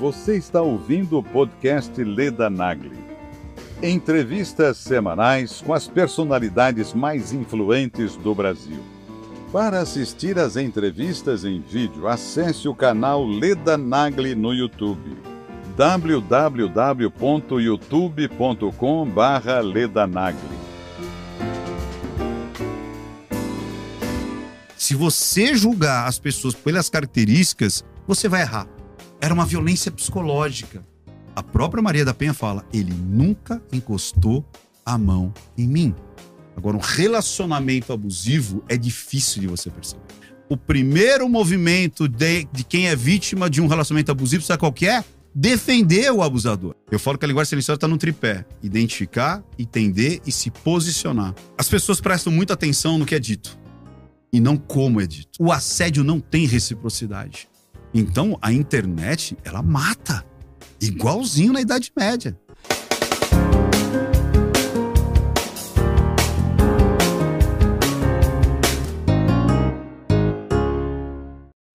Você está ouvindo o podcast Leda Nagli. Entrevistas semanais com as personalidades mais influentes do Brasil. Para assistir às entrevistas em vídeo, acesse o canal Leda Nagli no YouTube. www.youtube.com/ledanagli. Se você julgar as pessoas pelas características, você vai errar. Era uma violência psicológica. A própria Maria da Penha fala: ele nunca encostou a mão em mim. Agora, um relacionamento abusivo é difícil de você perceber. O primeiro movimento de, de quem é vítima de um relacionamento abusivo, sabe qual que é? Defender o abusador. Eu falo que a linguagem silenciosa está no tripé: identificar, entender e se posicionar. As pessoas prestam muita atenção no que é dito e não como é dito. O assédio não tem reciprocidade. Então, a internet, ela mata. Igualzinho na Idade Média.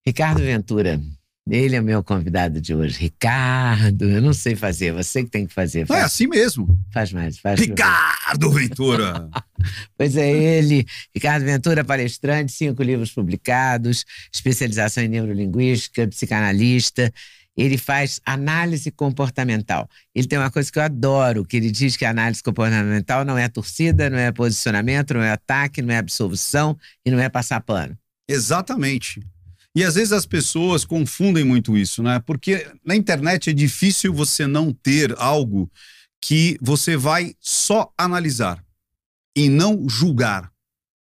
Ricardo Ventura, ele é meu convidado de hoje. Ricardo, eu não sei fazer, você que tem que fazer. Não, é Faz, assim mesmo. faz mais, faz Ricardo Ventura. Pois é ele, Ricardo Ventura, palestrante, cinco livros publicados, especialização em neurolinguística, psicanalista. Ele faz análise comportamental. Ele tem uma coisa que eu adoro, que ele diz que a análise comportamental não é torcida, não é posicionamento, não é ataque, não é absolvição e não é passar pano. Exatamente. E às vezes as pessoas confundem muito isso, né? Porque na internet é difícil você não ter algo que você vai só analisar e não julgar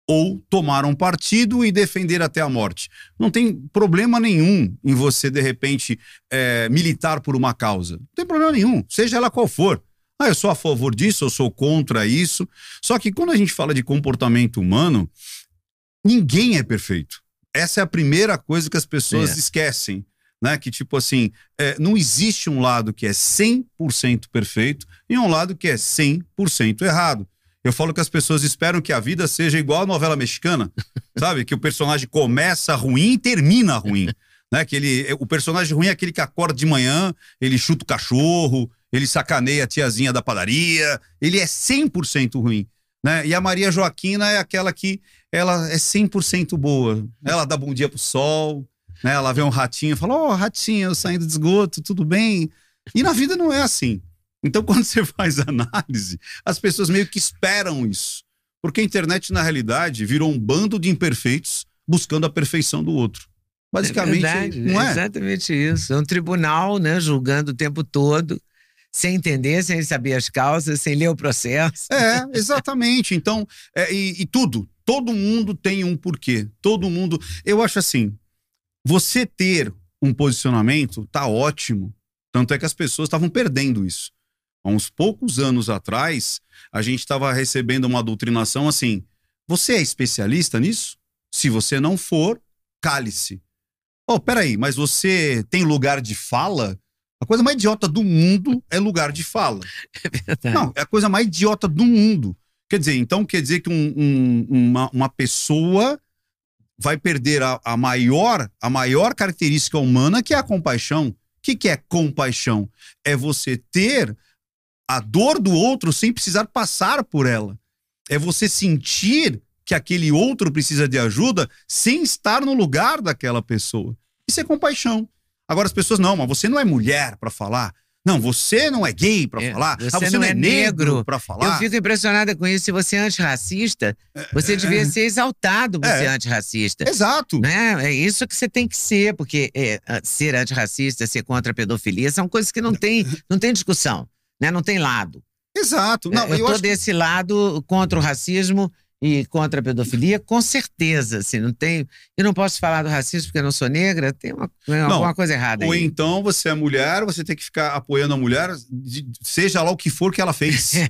ou tomar um partido e defender até a morte. Não tem problema nenhum em você, de repente, é, militar por uma causa. Não tem problema nenhum, seja ela qual for. Ah, eu sou a favor disso, eu sou contra isso. Só que quando a gente fala de comportamento humano, ninguém é perfeito. Essa é a primeira coisa que as pessoas É. esquecem. Né? Que, tipo assim, é, não existe um lado que é 100% perfeito e um lado que é 100% errado. Eu falo que as pessoas esperam que a vida seja igual a novela mexicana, sabe? Que o personagem começa ruim e termina ruim. Né? Que ele, o personagem ruim é aquele que acorda de manhã, ele chuta o cachorro, ele sacaneia a tiazinha da padaria, ele é 100% ruim. Né? E a Maria Joaquina é aquela que ela é 100% boa. Ela dá bom dia pro sol, né? Ela vê um ratinho e fala: Ó, ratinho, eu saindo de esgoto, tudo bem? E na vida não é assim. Então, quando você faz análise, as pessoas meio que esperam isso. Porque a internet, na realidade, virou um bando de imperfeitos buscando a perfeição do outro. Basicamente, é verdade, não é? exatamente isso. É um tribunal, né, julgando o tempo todo, sem entender, sem saber as causas, sem ler o processo. É, exatamente. Então, é, e, e tudo. Todo mundo tem um porquê. Todo mundo. Eu acho assim: você ter um posicionamento tá ótimo. Tanto é que as pessoas estavam perdendo isso. Há uns poucos anos atrás, a gente estava recebendo uma doutrinação assim: você é especialista nisso? Se você não for, cale-se. Oh, peraí, mas você tem lugar de fala? A coisa mais idiota do mundo é lugar de fala. É verdade. Não, é a coisa mais idiota do mundo. Quer dizer, então quer dizer que um- um- uma, uma pessoa vai perder a, a maior a maior característica humana, que é a compaixão. O que, que é compaixão? É você ter a dor do outro sem precisar passar por ela. É você sentir que aquele outro precisa de ajuda sem estar no lugar daquela pessoa. Isso é compaixão. Agora as pessoas, não, mas você não é mulher para falar. Não, você não é gay para É, falar. você ah, você não não, é é negro negro. para Eu falar. fico impressionada com isso. Se você é antirracista, você devia ser exaltado por É. ser antirracista. Exato. Né? É isso que você tem que ser, porque é, a- ser antirracista, ser contra a pedofilia, são coisas que não tem, não tem discussão, né? não tem lado. Exato. Não, eu eu tô acho que- desse lado contra o racismo e contra a pedofilia, com certeza. Assim, não tem, eu não posso falar do racismo porque eu não sou negra, tem uma, tem alguma coisa errada Ou aí. então você é mulher, você tem que ficar apoiando a mulher, seja lá o que for que ela fez.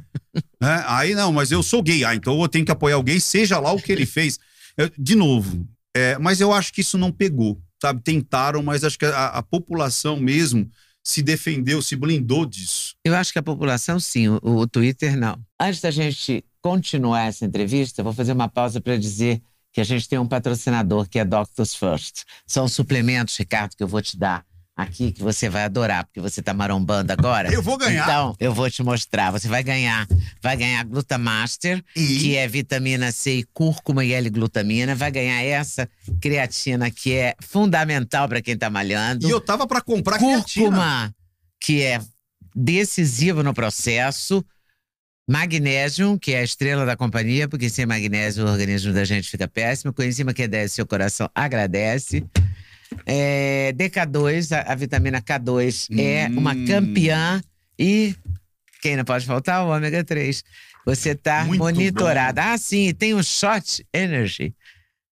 Né? Aí não, mas eu sou gay, ah, então eu tenho que apoiar o gay, seja lá o que ele fez. Eu- de novo, é, mas eu acho que isso não pegou, sabe? Tentaram, mas acho que a, a população mesmo se defendeu, se blindou disso. Eu acho que a população, sim, o, o Twitter, não. Antes da gente continuar essa entrevista, vou fazer uma pausa para dizer que a gente tem um patrocinador que é Doctors First. São suplementos, Ricardo, que eu vou te dar aqui que você vai adorar, porque você tá marombando agora. Eu vou ganhar. Então, eu vou te mostrar. Você vai ganhar. Vai ganhar Glutamaster, E? que é vitamina C e cúrcuma e L-glutamina. Vai ganhar essa creatina, que é fundamental para quem tá malhando. E eu tava pra comprar creatina. Cúrcuma, que é decisivo no processo. Magnésio, que é a estrela da companhia, porque sem magnésio o organismo da gente fica péssimo. Coenzima Q10, seu coração agradece. É, DK2, a, a vitamina K2 é Hum. uma campeã. E quem não pode faltar? O ômega 3. Você está monitorada. Ah, sim, tem um shot energy.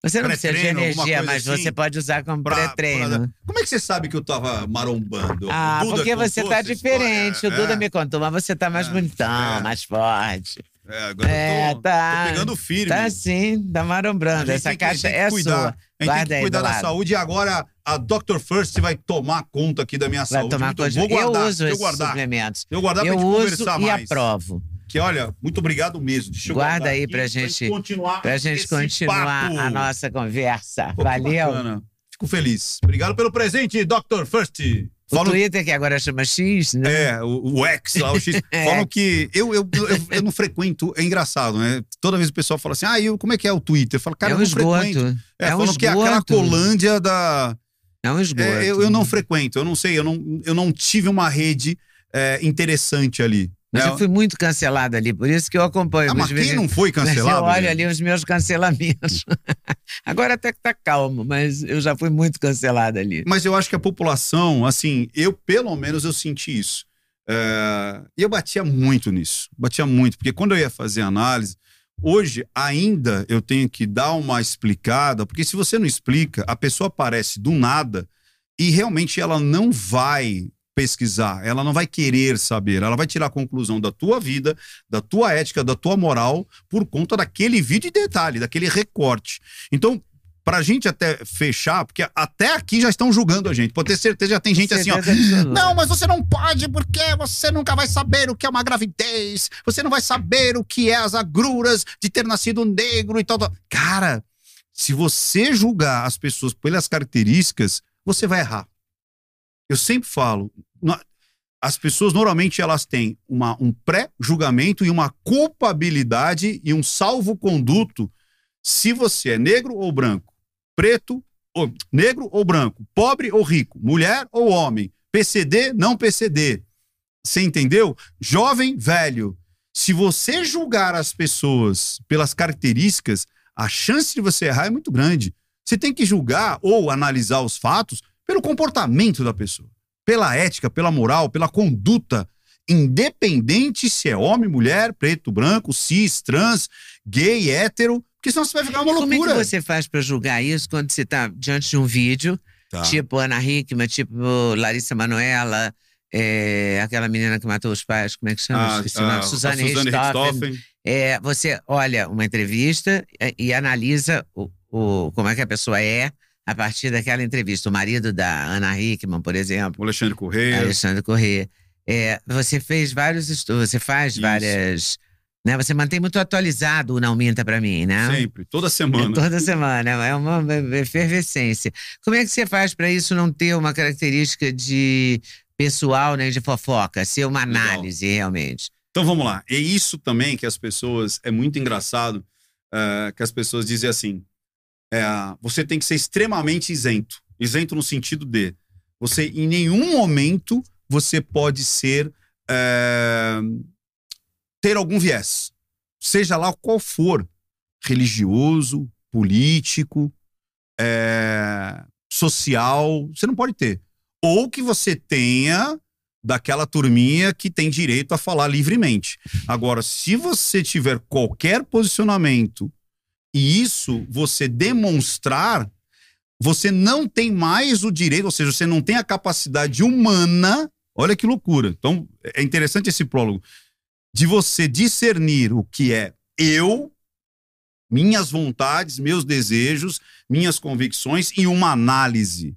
Você não precisa de energia, mas assim? você pode usar como pré-treino. pra- Como é que você sabe que eu tava marombando? Ah, porque você tá diferente. história? O Duda É, me contou, mas você tá mais É, bonitão, é. mais forte. É, agora É, eu tô, tá. tô pegando firme. Tá sim, tá marombrando. Essa tem que- caixa tem que é cuidar. sua. A gente tem Guarda que aí cuidar da lado. saúde e agora a Dr. First vai tomar conta aqui da minha Vai saúde. tomar Muito- conta. Vou guardar, eu uso eu esses guardar. suplementos. Eu guardar pra Eu gente uso conversar e mais. aprovo. Que olha, muito obrigado mesmo. Deixa eu Guarda aí pra gente- continuar Pra gente continuar papo. a nossa conversa. Valeu. bacana. Fico feliz. Obrigado pelo presente, Dr. First. O Falam Twitter, que agora chama X, né? É, o, o X lá, o X. É. Falam que eu, eu, eu, eu não frequento, é engraçado, né? Toda vez o pessoal fala assim, ah, eu, como é que é o Twitter? Eu falo, cara, é eu um não frequento. esgoto. É, É um falam que é aquela esgoto. colândia da. É um esgoto. É, eu, eu não frequento, eu não sei, eu não, eu não tive uma rede é, interessante ali. Mas né? eu fui muito cancelada ali, por isso que eu acompanho. Ah, mas quem em não foi Mas cancelado? eu olho ali os meus cancelamentos. Agora até que tá calmo, mas eu já fui muito cancelada ali. Mas eu acho que a população, assim, eu pelo menos eu senti isso. É, E eu batia muito nisso, batia muito, porque quando eu ia fazer análise, hoje ainda eu tenho que dar uma explicada, porque se você não explica, a pessoa aparece do nada e realmente ela não vai pesquisar, ela não vai querer saber, ela vai tirar a conclusão da tua vida, da tua ética, da tua moral, por conta daquele vídeo de detalhe, daquele recorte. Então, pra gente até fechar, porque até aqui já estão julgando a gente, pode ter certeza, já tem gente assim, ó. Não, mas você não pode porque você nunca vai saber o que é uma gravidez, você não vai saber o que é as agruras de ter nascido negro e tal. tal. Cara, se você julgar as pessoas pelas características, você vai errar. Eu sempre falo, as pessoas normalmente elas têm uma, um pré-julgamento e uma culpabilidade e um salvo-conduto se você é negro ou branco, preto ou negro ou branco, pobre ou rico, mulher ou homem, PCD, não PCD. Você entendeu? Jovem, velho. Se você julgar as pessoas pelas características, a chance de você errar é muito grande. Você tem que julgar ou analisar os fatos pelo comportamento da pessoa, pela ética, pela moral, pela conduta, independente se é homem, mulher, preto, branco, cis, trans, gay, hétero, porque senão você vai ficar uma Como é loucura. que você faz pra julgar isso quando você tá diante de um vídeo, Tá. tipo Ana Hickman, tipo Larissa Manoela, é, aquela menina que matou os pais, como é que chama? Ah, Esqueci o nome. ah, Suzane a Suzane Richthofen. Richthofen. É, você olha uma entrevista e, e analisa o, o- como é que a pessoa é a partir daquela entrevista. O marido da Ana Hickman, por exemplo, O Alexandre Correia. Alexandre Corrêa. É, você fez vários estudos, você faz Isso. várias. Né, você mantém muito atualizado o Não Minta Pra Mim, né? Sempre, toda É semana. toda semana, é uma efervescência. Como é que você faz para isso não ter uma característica de pessoal, né, de fofoca, ser uma Legal. análise realmente? Então vamos lá. É isso também que as pessoas. É muito engraçado eh, que as pessoas dizem assim: é, você tem que ser extremamente isento. Isento no sentido de você, em nenhum momento, você pode ser. eh, ter algum viés. Seja lá qual for. Religioso, político, eh, social. Você não pode ter. Ou que você tenha daquela turminha que tem direito a falar livremente. Agora, se você tiver qualquer posicionamento e isso você demonstrar, você não tem mais o direito, ou seja, você não tem a capacidade humana. Olha que loucura. Então, é interessante esse prólogo de você discernir o que é eu, minhas vontades, meus desejos, minhas convicções e uma análise.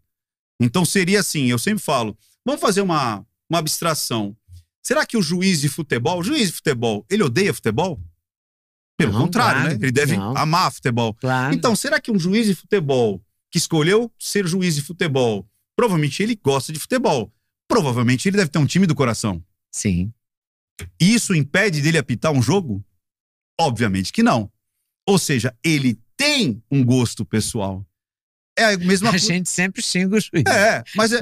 Então seria assim, eu sempre falo, vamos fazer uma, uma abstração. Será que o juiz de futebol, o juiz de futebol, ele odeia futebol? Pelo Não, contrário, claro, né? Ele deve não. amar futebol. Claro. Então, será que um juiz de futebol que escolheu ser juiz de futebol Provavelmente ele gosta de futebol. Provavelmente ele deve ter um time do coração. Sim. Isso impede dele apitar um jogo? Obviamente que não. Ou seja, ele tem um gosto pessoal. É a mesma A coisa. gente sempre xinga o juiz. É, mas é...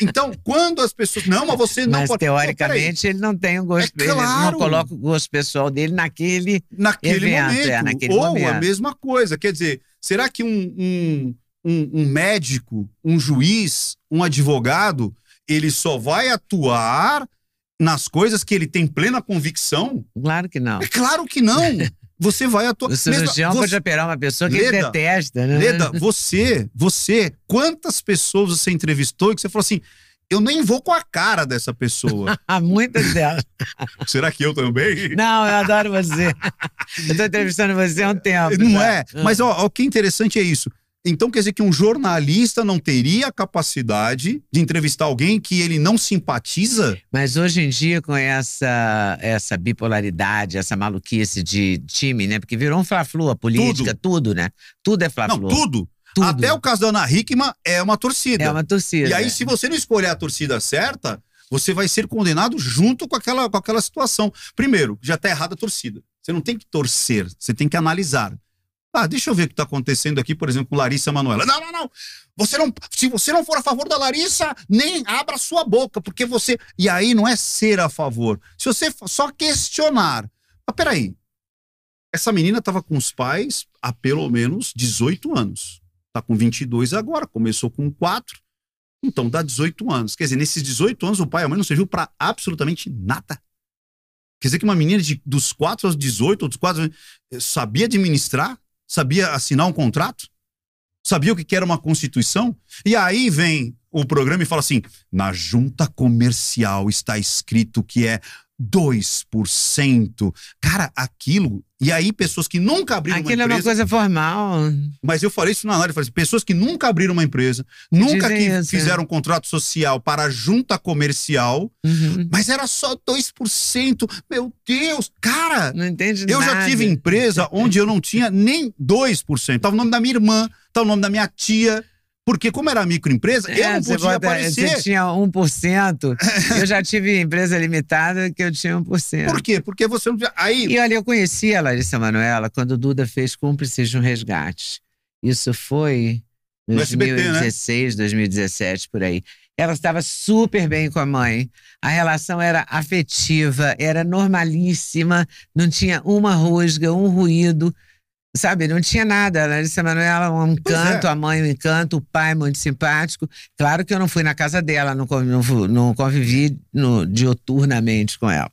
então, quando as pessoas. Não, mas você não Mas pode. Não, teoricamente ele não tem o gosto É dele, ele claro. não coloca o gosto pessoal dele naquele. naquele evento, momento. é, naquele Ou a momento. mesma coisa. Quer dizer, será que um, um, um, um médico, um juiz, um advogado, ele só vai atuar nas coisas que ele tem plena convicção? Claro que não. É claro que não. Você vai atuar. O cirurgião Mesmo- pode operar uma pessoa que ele Leda, detesta, né? Leda, você, você, quantas pessoas você entrevistou e que você falou assim, eu nem vou com a cara dessa pessoa. Há muitas delas. Será que eu também? Não, eu adoro você. Eu tô entrevistando você há um tempo. Não é? Mas ó, ó, o que é interessante é isso. Então quer dizer que um jornalista não teria a capacidade de entrevistar alguém que ele não simpatiza? Mas hoje em dia, com essa, essa bipolaridade, essa maluquice de time, né? Porque virou um fla-flu, a política, tudo, né? Tudo é Não, fla-flu. tudo. Tudo. Até o caso da Ana Hickman é uma torcida. É uma torcida. E aí, se você não escolher a torcida certa, você vai ser condenado junto com aquela, com aquela situação. Primeiro, já está errada a torcida. Você não tem que torcer, você tem que analisar. Ah, deixa eu ver o que está acontecendo aqui, por exemplo, com Larissa Manoela. Não, não, não. Você não. Se você não for a favor da Larissa, nem abra sua boca, porque você. E aí não é ser a favor. Se você só questionar. Mas peraí. Essa menina estava com os pais há pelo menos 18 anos. Tá com 22 agora, começou com 4. Então dá 18 anos. Quer dizer, nesses 18 anos o pai e a mãe não serviu para absolutamente nada. Quer dizer que uma menina de, dos 4 aos 18, ou dos 4 aos- eh, sabia administrar? Sabia assinar um contrato? Sabia o que era uma constituição? E aí vem o programa e fala assim: na junta comercial está escrito que é 2%. Cara, aquilo. E aí, pessoas que nunca abriram Aquilo uma é uma empresa. coisa formal. Mas eu falei isso na live, eu falei assim, pessoas que nunca abriram uma empresa, nunca que isso, fizeram um contrato social para a junta comercial, Uhum. mas era só 2%. Meu Deus, cara, Não entende eu nada. já tive empresa onde eu não tinha nem 2%. Tava o nome da minha irmã, tava o nome da minha tia, porque como era microempresa, eu É, não você podia bota- aparecer. Você tinha 1%. eu já tive empresa limitada que eu tinha 1%. Por quê? Porque você não podia... Aí, E olha, eu conheci a Larissa Manoela quando o Duda fez Cúmplices de um Resgate. Isso foi em No SBT, né? 2016, 2017, por aí. Ela estava super bem com a mãe. A relação era afetiva, era normalíssima, não tinha uma rusga, um ruído. Sabe, não tinha nada. A Larissa Manoela, um encanto, é. a mãe, um encanto, o pai, muito simpático. Claro que eu não fui na casa dela, não, conv- não fu- não convivi no, dioturnamente com ela.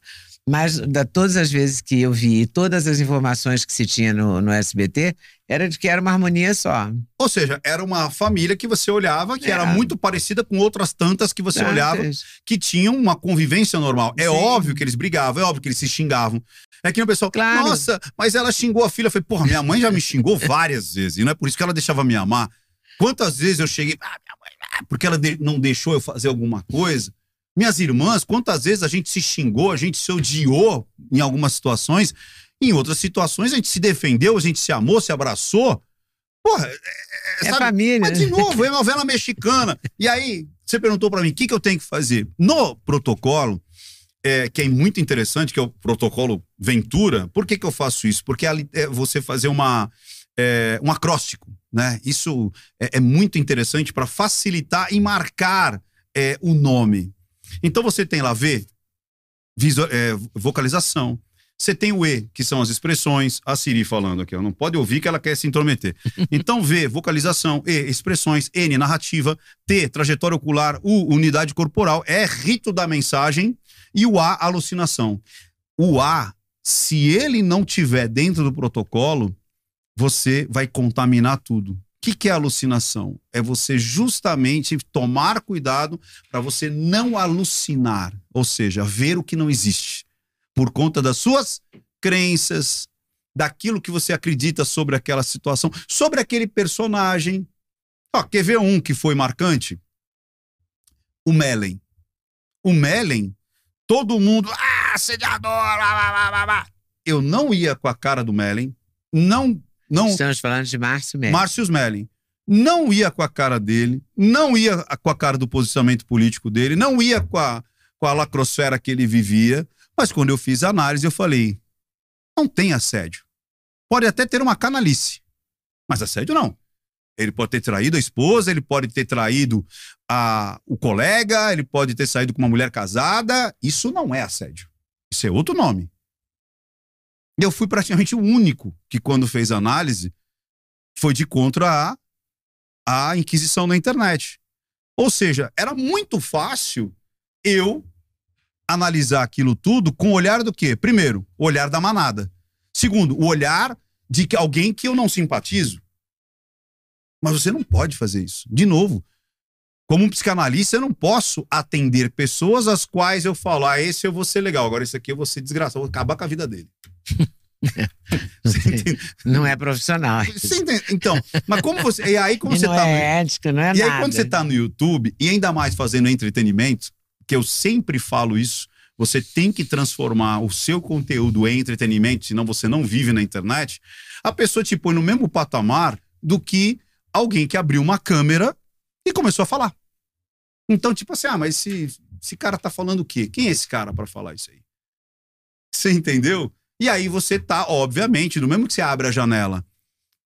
Mas da, todas as vezes que eu vi, todas as informações que se tinha no, no SBT, era de que era uma harmonia só. ou seja, era uma família que você olhava que É. era muito parecida com outras tantas que você olhava Tantas. que tinham uma convivência normal. É Sim. óbvio que eles brigavam, é óbvio que eles se xingavam. É que o pessoal, Claro. nossa, mas ela xingou a filha. Eu falei, porra, minha mãe já me xingou várias vezes, e não é por isso que ela deixava me amar. Quantas vezes eu cheguei, ah, minha mãe, ah, porque ela de- não deixou eu fazer alguma coisa. Minhas irmãs, quantas vezes a gente se xingou, a gente se odiou em algumas situações, em outras situações a gente se defendeu, a gente se amou, se abraçou. Porra, é, é, É sabe, família. mas de novo, é novela mexicana. E aí, você perguntou pra mim, o que, que eu tenho que fazer? No protocolo, é, que é muito interessante, que é o protocolo Ventura, por que, que eu faço isso? Porque é você fazer uma, é, um acróstico, né? Isso é, é muito interessante para facilitar e marcar é, o nome. Então você tem lá V, visu- é, vocalização. Você tem o E, que são as expressões. A Siri falando aqui, ó, não pode ouvir que ela quer se intrometer. Então, V, vocalização. E, expressões. N, narrativa. T, trajetória ocular. U, unidade corporal. E, rito da mensagem. E o A, alucinação. O A, se ele não tiver dentro do protocolo, você vai contaminar tudo. O que, que é alucinação? É você justamente tomar cuidado para você não alucinar, ou seja, ver o que não existe, por conta das suas crenças, daquilo que você acredita sobre aquela situação, sobre aquele personagem. Ó, quer ver um que foi marcante? O Mellen. O Mellen, todo mundo, ah, assediador, blá, blá, blá, blá, blá. Eu não ia com a cara do Mellen, não, não Estamos falando de Márcio Melo. Márcio Smelling. não ia com a cara dele, não ia com a cara do posicionamento político dele, não ia com a, com a lacrosfera que ele vivia. Mas quando eu fiz a análise, eu falei: não tem assédio. Pode até ter uma canalice, mas assédio não. Ele pode ter traído a esposa, ele pode ter traído a, o colega, ele pode ter saído com uma mulher casada. Isso não é assédio. Isso é outro nome. Eu fui praticamente o único que, quando fez análise, foi de contra a, a Inquisição na internet. Ou seja, era muito fácil eu analisar aquilo tudo com o olhar do quê? Primeiro, o olhar da manada. Segundo, o olhar de que alguém que eu não simpatizo. Mas você não pode fazer isso. De novo, como um psicanalista, eu não posso atender pessoas às quais eu falo, ah, esse eu vou ser legal, agora esse aqui eu vou ser desgraçado, vou acabar com a vida dele. Não é profissional. Então, mas como você. E aí, como e você não tá. É no, ético, não é e nada. aí, quando você tá no YouTube, e ainda mais fazendo entretenimento, que eu sempre falo isso, você tem que transformar o seu conteúdo em entretenimento, senão você não vive na internet. A pessoa te põe no mesmo patamar do que alguém que abriu uma câmera e começou a falar. Então, tipo assim, ah, mas esse, esse cara tá falando o quê? Quem é esse cara para falar isso aí? Você entendeu? E aí você tá, obviamente, no mesmo que você abre a janela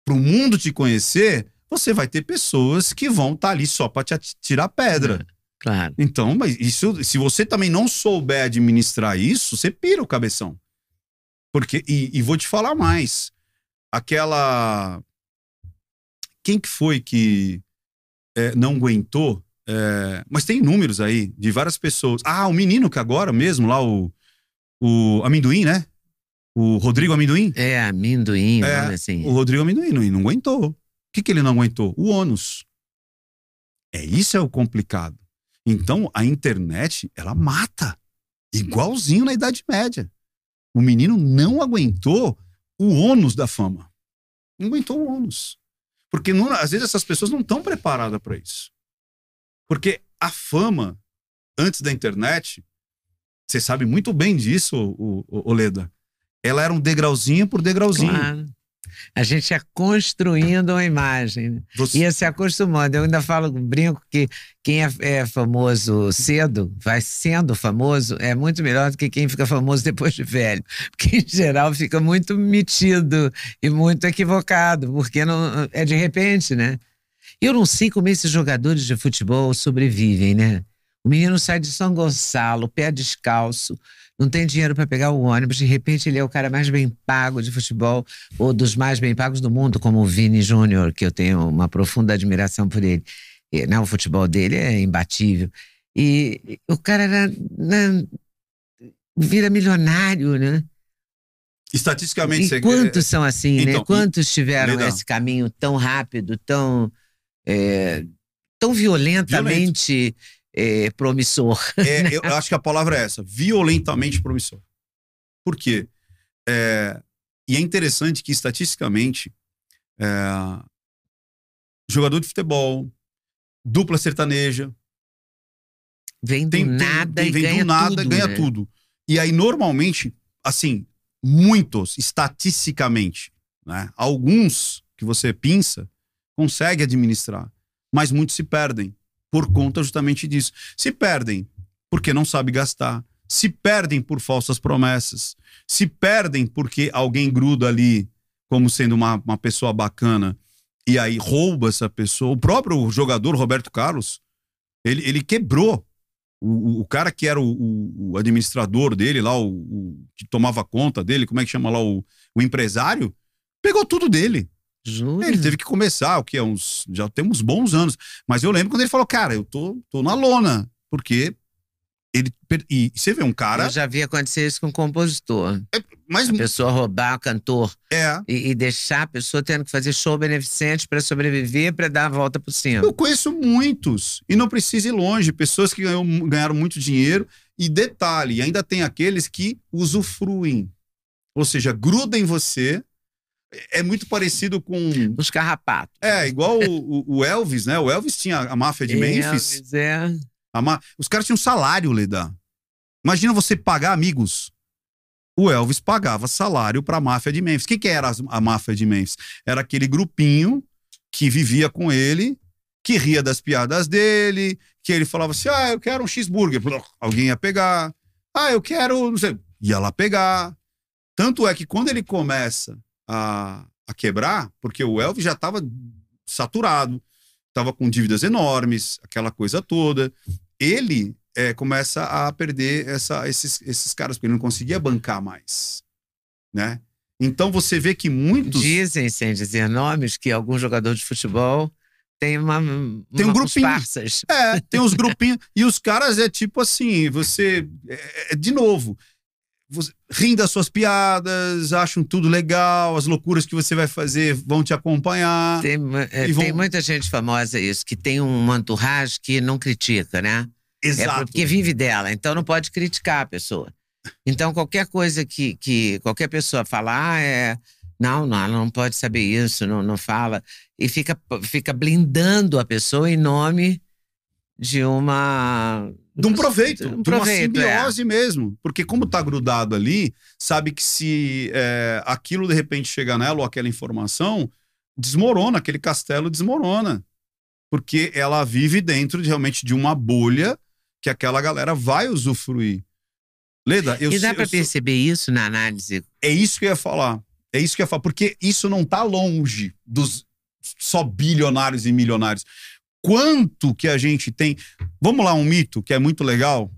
para o mundo te conhecer, você vai ter pessoas que vão estar tá ali só para te tirar pedra. É, claro. Então, mas isso, se você também não souber administrar isso, você pira o cabeção. Porque e, e vou te falar mais. Aquela quem que foi que é, não aguentou? É, mas tem números aí de várias pessoas. Ah, o menino que agora mesmo lá, o, o amendoim, né? O Rodrigo Amendoim? É, amendoim, é, assim. O Rodrigo Amendoim não, não aguentou. O que, que ele não aguentou? O ônus. É isso é o complicado. Então, a internet, ela mata. Igualzinho na Idade Média. O menino não aguentou o ônus da fama. Não aguentou o ônus. Porque não, às vezes essas pessoas não estão preparadas para isso. Porque a fama, antes da internet, você sabe muito bem disso, o, o, o Leda. Ela era um degrauzinho por degrauzinho. Claro. A gente ia construindo uma imagem. Né? Você... Ia se acostumando. Eu ainda falo, brinco que quem é, é, famoso cedo, vai sendo famoso, é muito melhor do que quem fica famoso depois de velho. Porque, em geral, fica muito metido e muito equivocado, porque não, é de repente, né? Eu não sei como esses jogadores de futebol sobrevivem, né? O menino sai de São Gonçalo, pé descalço, não tem dinheiro para pegar o ônibus, de repente ele é o cara mais bem pago de futebol, ou dos mais bem pagos do mundo, como o Vini Júnior, que eu tenho uma profunda admiração por ele. E, né, o futebol dele é imbatível. E o cara era, né, vira milionário, né? Estatisticamente, e você... quantos são assim, né? então, né? Quantos tiveram Legal. esse caminho tão rápido, tão, é, tão violentamente Violento é, promissor. É, eu acho que a palavra é essa: violentamente promissor. Por quê? É, e é interessante que, estatisticamente, é, jogador de futebol, dupla sertaneja. Vem do tem, nada tem, e vem ganha do nada tudo, ganha né? tudo. E aí, normalmente, assim, muitos, estatisticamente, né, alguns que você pinça, consegue administrar, mas muitos se perdem por conta justamente disso. Se perdem porque não sabe gastar, se perdem por falsas promessas, se perdem porque alguém gruda ali como sendo uma, uma pessoa bacana e aí rouba essa pessoa. O próprio jogador Roberto Carlos, ele, ele quebrou. O, o cara que era o, o administrador dele lá, o, o, que tomava conta dele, como é que chama lá, o, o empresário, pegou tudo dele. Jura? Ele teve que começar, o que é uns. Já temos bons anos. Mas eu lembro quando ele falou, cara, eu tô, tô na lona. Porque ele. E você vê um cara. Eu já vi acontecer isso com um compositor. É, mas, a pessoa roubar o cantor é. e, e, deixar a pessoa tendo que fazer show beneficente para sobreviver, para dar a volta por cima. Eu conheço muitos. E não precisa ir longe. Pessoas que ganham, ganharam muito dinheiro. E detalhe, ainda tem aqueles que usufruem. Ou seja, grudam em você é muito parecido com. Os carrapatos. É, igual o, o, Elvis, né? O Elvis tinha a máfia de Memphis. Elvis, é. Ma... Os caras tinham salário, Leda. Imagina você pagar amigos. O Elvis pagava salário para a máfia de Memphis. O que, que era a máfia de Memphis? Era aquele grupinho que vivia com ele, que ria das piadas dele, que ele falava assim: ah, eu quero um cheeseburger. Alguém ia pegar. Ah, eu quero. Não sei. Ia lá pegar. Tanto é que quando ele começa a, a quebrar, porque o Elvis já estava saturado, estava com dívidas enormes, aquela coisa toda. Ele é, começa a perder essa, esses, esses caras, porque ele não conseguia bancar mais. Né? Então você vê que muitos. Dizem, sem dizer nomes, que algum jogador de futebol tem uma. Tem um grupinho. Parças. É, tem uns grupinhos. e os caras é tipo assim: você. É, é, de novo. Riem das suas piadas, acham tudo legal, as loucuras que você vai fazer vão te acompanhar. Tem, é, vão... tem muita gente famosa isso, que tem um entourage que não critica, né? Exato. É porque vive dela, então não pode criticar a pessoa. Então, qualquer coisa que, que qualquer pessoa falar ah, é. Não, não, não pode saber isso, não, não fala. E fica, fica blindando a pessoa em nome de uma. De um proveito, um de uma é. simbiose é. mesmo. Porque, como tá grudado ali, sabe que se é, aquilo de repente chegar nela ou aquela informação, desmorona, aquele castelo desmorona. Porque ela vive dentro de, realmente de uma bolha que aquela galera vai usufruir. Leda, eu E dá para perceber isso na análise? É isso que eu ia falar. É isso que eu ia falar. Porque isso não está longe dos só bilionários e milionários. Quanto que a gente tem. Vamos lá, um mito que é muito legal.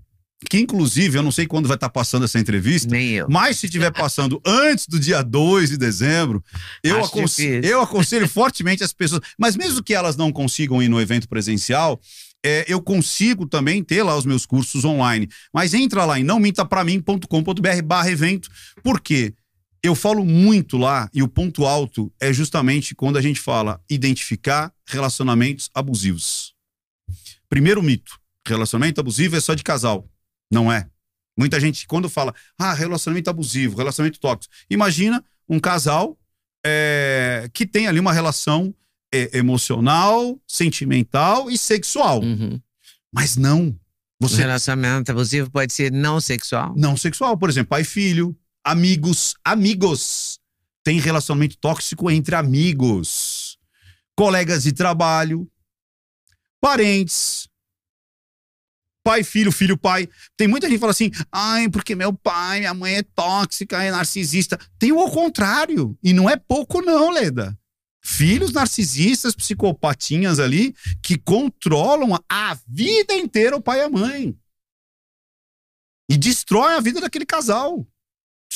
Que, inclusive, eu não sei quando vai estar passando essa entrevista. Nem eu. Mas se estiver passando antes do dia 2 de dezembro, eu, aconselho, eu aconselho fortemente as pessoas. Mas mesmo que elas não consigam ir no evento presencial, é, eu consigo também ter lá os meus cursos online. Mas entra lá em nãomintapramim.com.br barra evento. Por quê? Eu falo muito lá, e o ponto alto é justamente quando a gente fala identificar relacionamentos abusivos. Primeiro mito: relacionamento abusivo é só de casal. Não é. Muita gente, quando fala, ah, relacionamento abusivo, relacionamento tóxico, imagina um casal é, que tem ali uma relação é, emocional, sentimental e sexual. Uhum. Mas não. Você... O relacionamento abusivo pode ser não sexual? Não sexual. Por exemplo, pai e filho, amigos, amigos. Tem relacionamento tóxico entre amigos, colegas de trabalho, parentes, pai, filho, filho, pai. Tem muita gente que fala assim, ai, porque meu pai, minha mãe é tóxica, é narcisista. Tem o contrário. E não é pouco, não, Leda filhos narcisistas, psicopatinhas ali, que controlam a vida inteira o pai e a mãe. E destrói a vida daquele casal.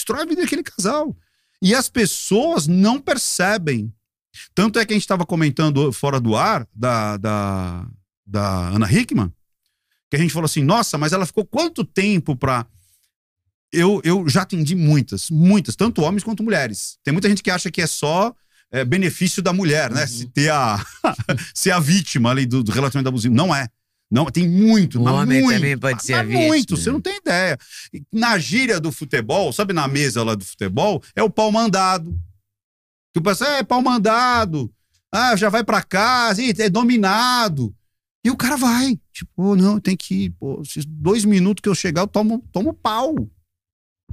Destrói a vida daquele casal. E as pessoas não percebem. Tanto é que a gente estava comentando fora do ar, da, da, da Ana Hickman, que a gente falou assim: nossa, mas ela ficou quanto tempo para. Eu, eu já atendi muitas, muitas, tanto homens quanto mulheres. Tem muita gente que acha que é só é, benefício da mulher, né? Uhum. Se ter a, ser a vítima ali do, do relacionamento abusivo. Não é. Não, tem muito, o mas homem muito, também pode ser mas muito, você não tem ideia. Na gíria do futebol, sabe na mesa lá do futebol, é o pau mandado. Tu pensa, é pau mandado. Ah, já vai para casa, é dominado. E o cara vai. Tipo, oh, não, tem que ir. Pô, esses dois minutos que eu chegar, eu tomo, tomo pau.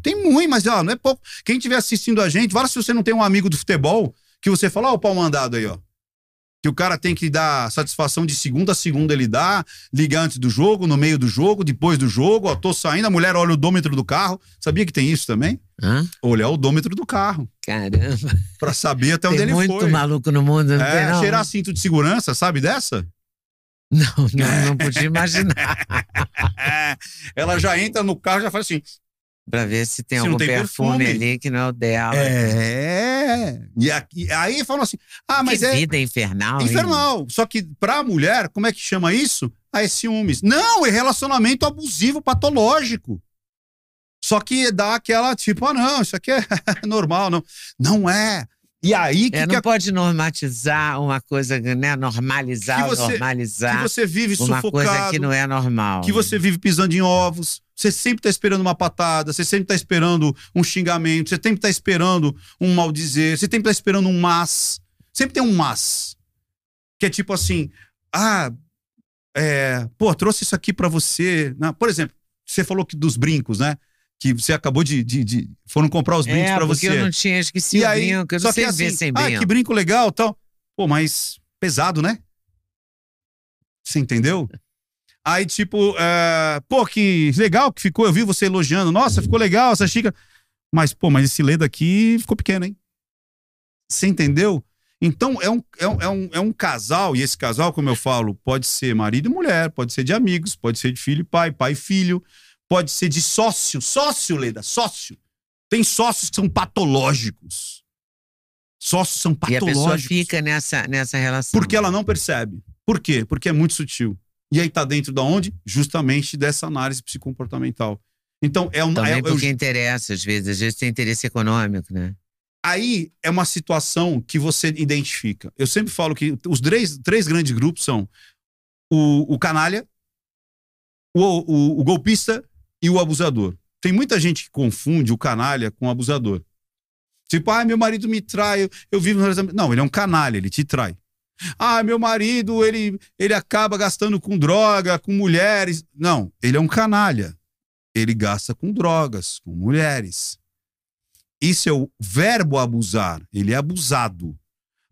Tem muito, mas ó, não é pouco. Quem estiver assistindo a gente, vale se você não tem um amigo do futebol que você fala, ó, o pau mandado aí, ó. Que o cara tem que dar satisfação de segunda a segunda, ele dá, ligar antes do jogo, no meio do jogo, depois do jogo, ó, tô saindo, a mulher olha o odômetro do carro. Sabia que tem isso também? Hã? Olhar o odômetro do carro. Caramba. Pra saber até onde tem ele foi. muito maluco no mundo, não é, tem, não. cheirar cinto de segurança, sabe dessa? Não, não, não podia imaginar. Ela já entra no carro e já faz assim. Pra ver se tem Se algum tem perfume, perfume. ali que não é o dela. É. E aqui, aí falam assim: ah, mas que é vida infernal. hein? infernal. Só que pra mulher, como é que chama isso? Ah, é ciúmes. Não, é relacionamento abusivo patológico. Só que dá aquela tipo, ah, não, isso aqui é normal, não. Não é. E aí que, É, que, não a- pode normatizar uma coisa, né? Normalizar Que você- normalizar que você vive uma coisa sufocado, que não é normal. que você vive pisando em ovos. Você sempre tá esperando uma patada, você sempre tá esperando um xingamento, você sempre tá esperando um maldizer, você sempre tá esperando um mas. Sempre tem um mas. Que é tipo assim, ah, é, pô, trouxe isso aqui pra você. Não, por exemplo, você falou que dos brincos, né? Que você acabou de. de- de- foram comprar os brincos é, porque você. eu não tinha esqueci E aí, brinco, eu só não sei que ver assim, sem ah, brinco. que brinco legal tal. Pô, mas pesado, né? Você entendeu? Aí, tipo, é, pô, que legal que ficou. Eu vi você elogiando. Nossa, ficou legal essa xícara. Mas, pô, mas esse Leda aqui ficou pequeno, hein? Você entendeu? Então, é um, é, um, é, um, é um casal, e esse casal, como eu falo, pode ser marido e mulher, pode ser de amigos, pode ser de filho e pai, pai e filho, pode ser de sócio. Sócio, Leda, sócio. Tem sócios que são patológicos. Sócios são patológicos. E a pessoa fica nessa, nessa relação. Porque ela não percebe. Por quê? Porque é muito sutil. E aí tá dentro da onde? Justamente dessa análise psicomportamental. Então, é um. Também é, porque é, interessa, às vezes. Às vezes tem interesse econômico, né? Aí é uma situação que você identifica. Eu sempre falo que os três, três grandes grupos são o, o canalha, o, o, o golpista e o abusador. Tem muita gente que confunde o canalha com o abusador. Tipo, ah, meu marido me trai, eu, eu vivo no relacionamento. Não, ele é um canalha, ele te trai. Ah, meu marido, ele, ele acaba gastando com droga, com mulheres. Não, ele é um canalha. Ele gasta com drogas, com mulheres. Isso é o verbo abusar. Ele é abusado.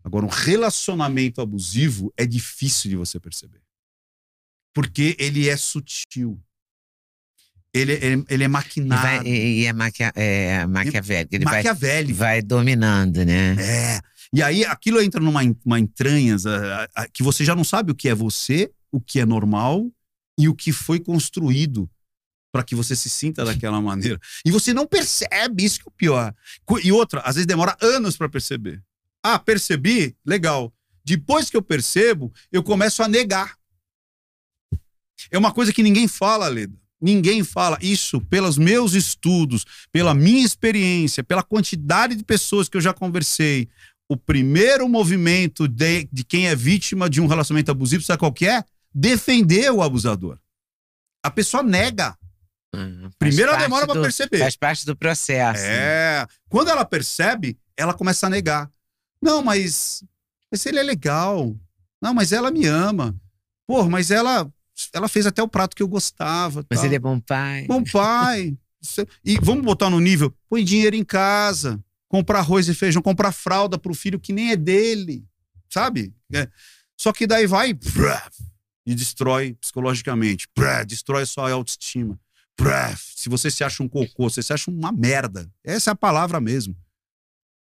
Agora, um relacionamento abusivo é difícil de você perceber. Porque ele é sutil. Ele, ele, ele é maquinado. E, vai, e é, maquia, é maquiavélico. Ele maquiavélico. Vai, vai dominando, né? É. E aí aquilo entra numa uma entranhas a, a, que você já não sabe o que é você, o que é normal e o que foi construído para que você se sinta daquela maneira. E você não percebe, isso que é o pior. E outra, às vezes demora anos para perceber. Ah, percebi? Legal. Depois que eu percebo, eu começo a negar. É uma coisa que ninguém fala, Leda. Ninguém fala isso pelos meus estudos, pela minha experiência, pela quantidade de pessoas que eu já conversei. O primeiro movimento de, de quem é vítima de um relacionamento abusivo, sabe qual que é? Defender o abusador. A pessoa nega. Uhum, Primeiro ela demora para perceber. Faz parte do processo. É. Né? Quando ela percebe, ela começa a negar. Não, mas, mas ele é legal. Não, mas ela me ama. Pô, mas ela ela fez até o prato que eu gostava. Mas tal. ele é bom pai. Bom pai. e vamos botar no nível, põe dinheiro em casa, comprar arroz e feijão, comprar fralda pro filho que nem é dele, sabe? É. Só que daí vai e destrói psicologicamente, destrói sua autoestima. Se você se acha um cocô, você se acha uma merda. Essa é a palavra mesmo.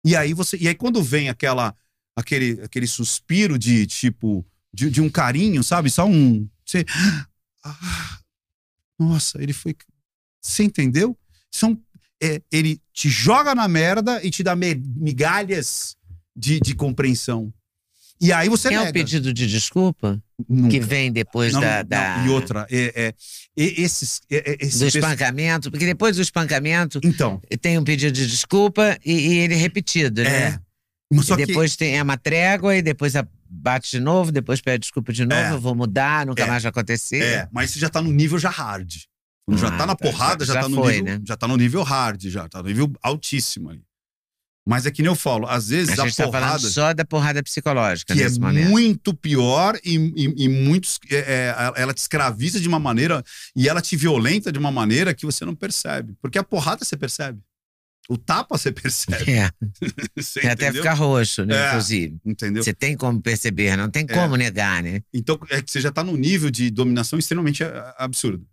E aí você, e aí quando vem aquela aquele aquele suspiro de tipo de, de um carinho, sabe? Só um você ah, nossa, ele foi você entendeu? São ele te joga na merda e te dá migalhas de, de compreensão. E aí você Tem nega. um pedido de desculpa? Nunca. Que vem depois não, da, não, da... E outra, é, é, é esses, é, Do espancamento, porque depois do espancamento então, tem um pedido de desculpa e, e ele é repetido, né? É. E depois que... tem uma trégua e depois bate de novo, depois pede desculpa de novo, é. eu vou mudar, nunca é. mais vai acontecer. É, mas isso já tá no nível já hard. Quando ah, já tá na tá, porrada, já, já, tá no foi, nível, né? já tá no nível hard, já tá no nível altíssimo ali. Mas é que nem eu falo, às vezes a, a gente porrada. Tá só da porrada psicológica, que é momento. muito pior e, e, e muitos. É, é, ela te escraviza de uma maneira e ela te violenta de uma maneira que você não percebe. Porque a porrada você percebe. O tapa você percebe. É. você até ficar roxo, né? É, inclusive. Entendeu? Você tem como perceber, não tem é. como negar, né? Então é que você já tá num nível de dominação extremamente é, absurdo.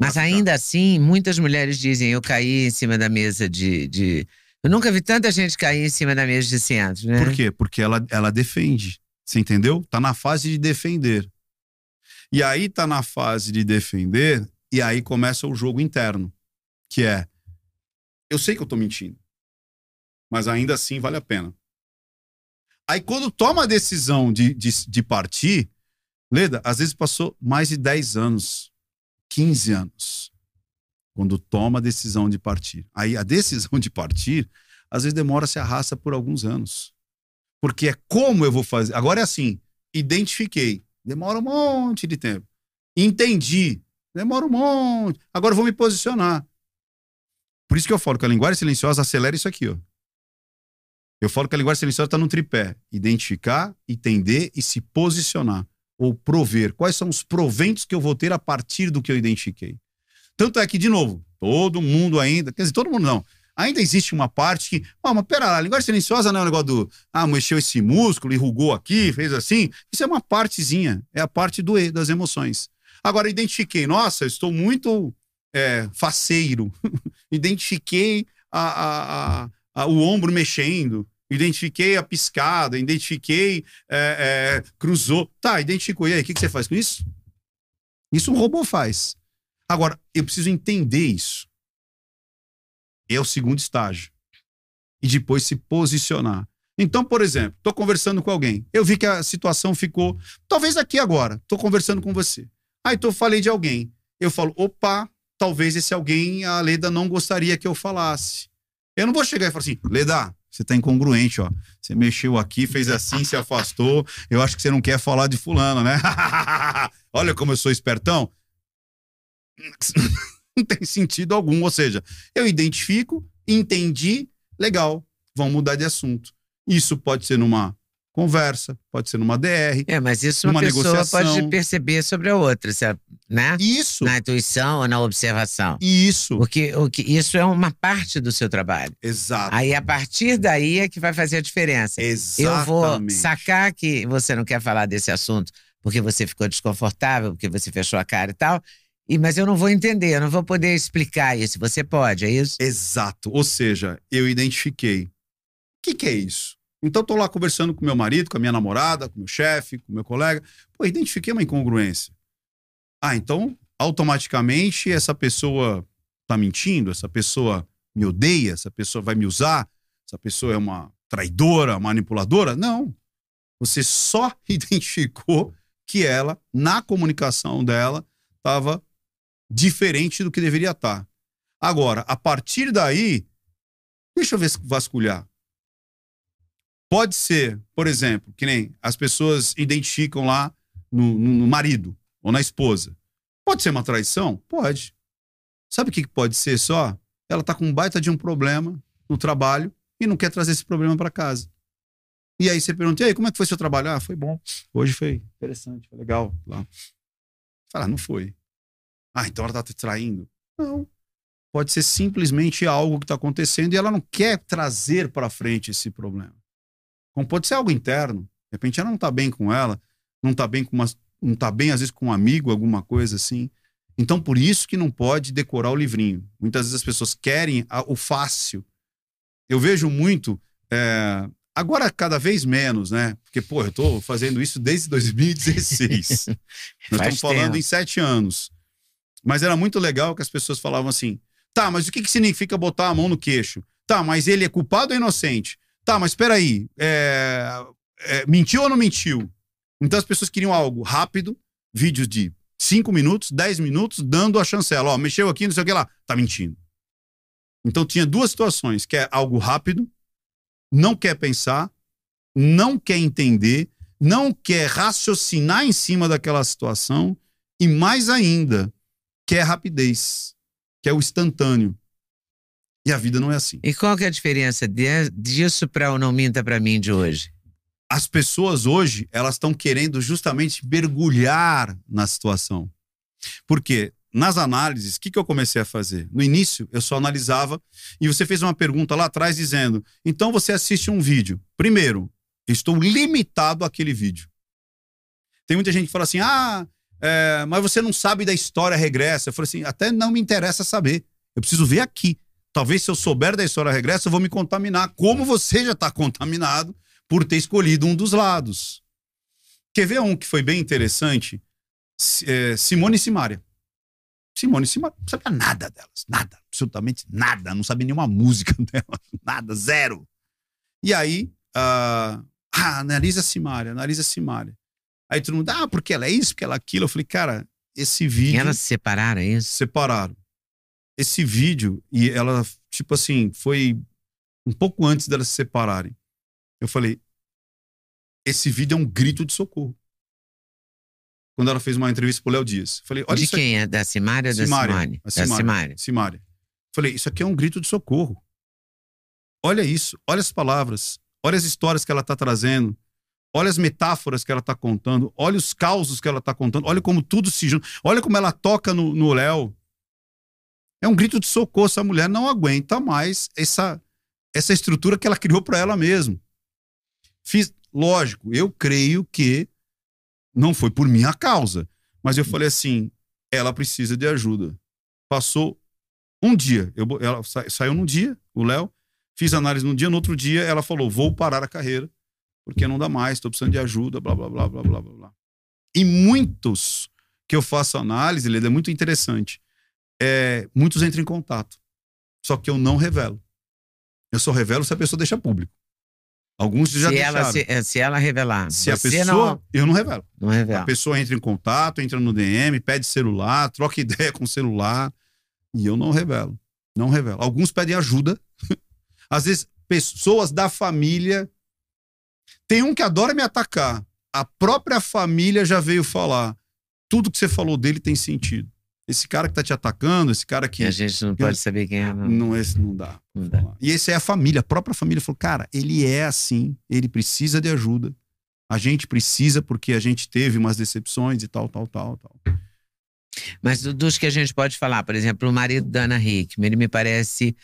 Mas ainda assim, muitas mulheres dizem: eu caí em cima da mesa de, de eu nunca vi tanta gente cair em cima da mesa de centro, né? Por quê? Porque ela, ela defende. Você entendeu? Tá na fase de defender. E aí tá na fase de defender, e aí começa o jogo interno, que é: eu sei que eu tô mentindo, mas ainda assim vale a pena. Aí quando toma a decisão de, de, de partir, Leda, às vezes passou mais de 10 anos, 15 anos quando toma a decisão de partir. Aí a decisão de partir, às vezes demora, se arrasta por alguns anos. Porque é como eu vou fazer. Agora é assim: identifiquei, demora um monte de tempo. Entendi, demora um monte. Agora vou me posicionar. Por isso que eu falo que a linguagem silenciosa acelera isso aqui, ó. Eu falo que a linguagem silenciosa está no tripé: identificar, entender e se posicionar. Ou prover. Quais são os proventos que eu vou ter a partir do que eu identifiquei? Tanto é que, de novo, todo mundo ainda, quer dizer, todo mundo não, Ainda existe uma parte que, ah, mas pera lá, a linguagem silenciosa não é um negócio do, ah, mexeu esse músculo, enrugou aqui, fez assim. Isso é uma partezinha, é a parte do das emoções. Agora, identifiquei, nossa, estou muito é, faceiro. identifiquei a, a, a, o ombro mexendo, identifiquei a piscada, identifiquei, é, é, cruzou. Tá, identificou. E aí, o que, que você faz com isso? Isso um robô faz. Agora, eu preciso entender isso. É o segundo estágio. E depois se posicionar. Então, por exemplo, estou conversando com alguém. Eu vi que a situação ficou. Talvez aqui agora. Estou conversando com você. Aí eu falei de alguém. Eu falo, opa, talvez esse alguém a Leda não gostaria que eu falasse. Eu não vou chegar e falar assim, Leda, você está incongruente, ó. Você mexeu aqui, fez assim, se afastou. Eu acho que você não quer falar de fulano, né? Olha como eu sou espertão. não tem sentido algum. Ou seja, eu identifico, entendi, legal, vamos mudar de assunto. Isso pode ser numa conversa, pode ser numa DR. É, mas isso uma pessoa negociação. pode perceber sobre a outra, né? Isso. Na intuição ou na observação. Isso. Porque o que isso é uma parte do seu trabalho. Exato. Aí a partir daí é que vai fazer a diferença. Exatamente. Eu vou sacar que você não quer falar desse assunto porque você ficou desconfortável, porque você fechou a cara e tal. E, mas eu não vou entender, eu não vou poder explicar isso. Você pode, é isso? Exato. Ou seja, eu identifiquei. O que, que é isso? Então, estou lá conversando com meu marido, com a minha namorada, com meu chefe, com meu colega. Pô, identifiquei uma incongruência. Ah, então, automaticamente, essa pessoa está mentindo, essa pessoa me odeia, essa pessoa vai me usar, essa pessoa é uma traidora, manipuladora? Não. Você só identificou que ela, na comunicação dela, estava diferente do que deveria estar. Tá. Agora, a partir daí, deixa eu vasculhar. Pode ser, por exemplo, que nem as pessoas identificam lá no, no marido ou na esposa. Pode ser uma traição? Pode. Sabe o que pode ser só? Ela tá com um baita de um problema no trabalho e não quer trazer esse problema para casa. E aí você pergunta, e aí, como é que foi seu trabalho? Ah, foi bom. Hoje foi interessante, foi legal. Lá. Fala, ah, não foi. Ah, então ela tá te traindo. Não. Pode ser simplesmente algo que está acontecendo e ela não quer trazer para frente esse problema. Como pode ser algo interno. De repente ela não está bem com ela, não está bem com uma, não tá bem às vezes com um amigo, alguma coisa assim. Então por isso que não pode decorar o livrinho. Muitas vezes as pessoas querem a, o fácil. Eu vejo muito é, agora cada vez menos, né? Porque pô, eu estou fazendo isso desde 2016. Nós estamos falando em sete anos. Mas era muito legal que as pessoas falavam assim: tá, mas o que, que significa botar a mão no queixo? Tá, mas ele é culpado ou inocente? Tá, mas espera aí, é, é, mentiu ou não mentiu? Então as pessoas queriam algo rápido, vídeos de 5 minutos, 10 minutos, dando a chancela. Ó, mexeu aqui, não sei o que lá. Tá mentindo. Então tinha duas situações, que é algo rápido, não quer pensar, não quer entender, não quer raciocinar em cima daquela situação e mais ainda, quer rapidez, quer o instantâneo. E a vida não é assim. E qual que é a diferença de, disso para o Não Minta para mim de hoje? As pessoas hoje, elas estão querendo justamente mergulhar na situação. Porque nas análises, o que, que eu comecei a fazer? No início, eu só analisava e você fez uma pergunta lá atrás dizendo: então você assiste um vídeo. Primeiro, estou limitado àquele vídeo. Tem muita gente que fala assim: ah, é, mas você não sabe da história regressa. Eu falei assim: até não me interessa saber. Eu preciso ver aqui. Talvez se eu souber da história regressa, eu vou me contaminar, como você já está contaminado por ter escolhido um dos lados. Quer ver um que foi bem interessante? É, Simone e Simária. Simone e Simária não sabia nada delas, nada, absolutamente nada, não sabia nenhuma música delas, nada, zero. E aí, uh, ah, analisa Simária, analisa Simária. Aí todo mundo, ah, porque ela é isso, porque ela é aquilo. Eu falei, cara, esse vídeo. E elas se separaram, é isso? Separaram esse vídeo, e ela, tipo assim, foi um pouco antes delas se separarem. Eu falei: esse vídeo é um grito de socorro. Quando ela fez uma entrevista pro Léo Dias. Falei, olha de quem? Aqui. É da Simária ou da Simone? Da Simária. Simária. Falei, isso aqui é um grito de socorro. Olha isso, olha as palavras, olha as histórias que ela está trazendo, olha as metáforas que ela está contando, olha os causos que ela está contando, olha como tudo se junta, olha como ela toca no Léo, É um grito de socorro. Essa mulher não aguenta mais essa, essa estrutura que ela criou para ela mesma. Fiz, lógico, eu creio que não foi por minha causa, mas eu falei assim: ela precisa de ajuda. Passou um dia, eu, ela sa, saiu num dia, o Léo, fiz análise num dia, no outro dia ela falou: vou parar a carreira, porque não dá mais, estou precisando de ajuda, blá, blá, blá, blá, blá, blá. E muitos que eu faço análise, ele é muito interessante. É, muitos entram em contato, só que eu não revelo. Eu só revelo se a pessoa deixa público. Alguns já se deixaram. ela, se, se ela revelar. Se a pessoa. Não, Eu não revelo. não revela. A pessoa entra em contato, entra no DM, pede celular, troca ideia com o celular. E eu não revelo. Não revelo. Alguns pedem ajuda. Às vezes, pessoas da família. Tem um que adora me atacar. A própria família já veio falar. Tudo que você falou dele tem sentido. Esse cara que tá te atacando, esse cara que. E a gente não pode saber quem é, não. Não, esse não dá. Não dá. E esse é a família, a própria família falou: cara, ele é assim, ele precisa de ajuda. A gente precisa porque a gente teve umas decepções e tal, tal, tal, tal. Mas do- dos que a gente pode falar, por exemplo, o marido da Ana Hickman, ele me parece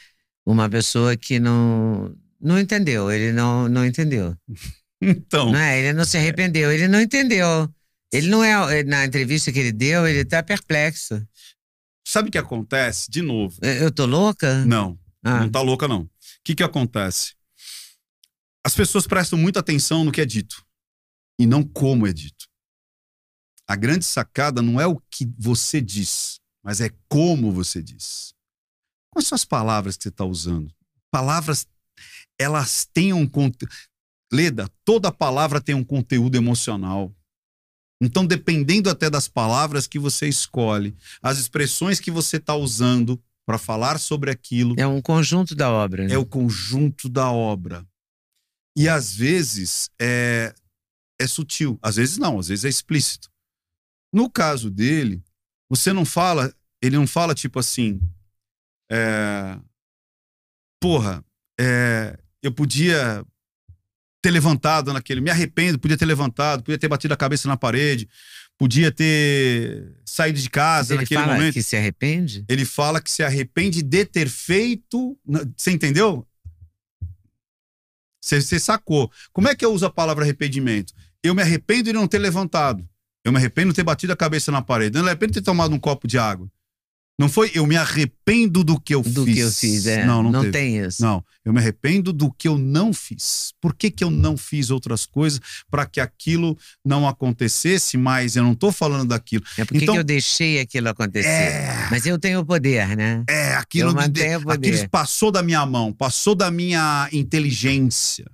uma pessoa que não, não entendeu. Ele não, não entendeu. Então, Não é? Ele não se arrependeu. Ele não entendeu. Ele não é. Na entrevista que ele deu, ele tá perplexo. Sabe o que acontece? De novo. Eu eu tô louca? Não, Ah, não tá louca, não. O que que acontece? As pessoas prestam muita atenção no que é dito e não como é dito. A grande sacada não é o que você diz, mas é como você diz. Quais são as palavras que você está usando? Palavras, elas têm um conteúdo. Leda, toda palavra tem um conteúdo emocional. Então, dependendo até das palavras que você escolhe, as expressões que você está usando para falar sobre aquilo, é um conjunto da obra. né? é o conjunto da obra. E às vezes é, é sutil, às vezes não, às vezes é explícito. No caso dele, você não fala, ele não fala tipo assim, é, porra, é, eu podia ter levantado naquele, me arrependo, podia ter levantado, podia ter batido a cabeça na parede, podia ter saído de casa ele naquele fala momento que se arrepende? ele fala que se arrepende de ter feito. Você entendeu? Você, você sacou. Como é que eu uso a palavra arrependimento? Eu me arrependo de não ter levantado. Eu me arrependo de ter batido a cabeça na parede. Eu me arrependo de ter tomado um copo de água. Não foi eu me arrependo do que eu Do fiz. que eu fiz, é. Não, não, não teve. tem isso. Não, eu me arrependo do que eu não fiz. Por que, que eu não fiz outras coisas para que aquilo não acontecesse, mas eu não estou falando daquilo. É porque Então- que eu deixei aquilo acontecer. É, Mas eu tenho o poder, né? É, aquilo, Eu de- poder. aquilo passou da minha mão, passou da minha inteligência,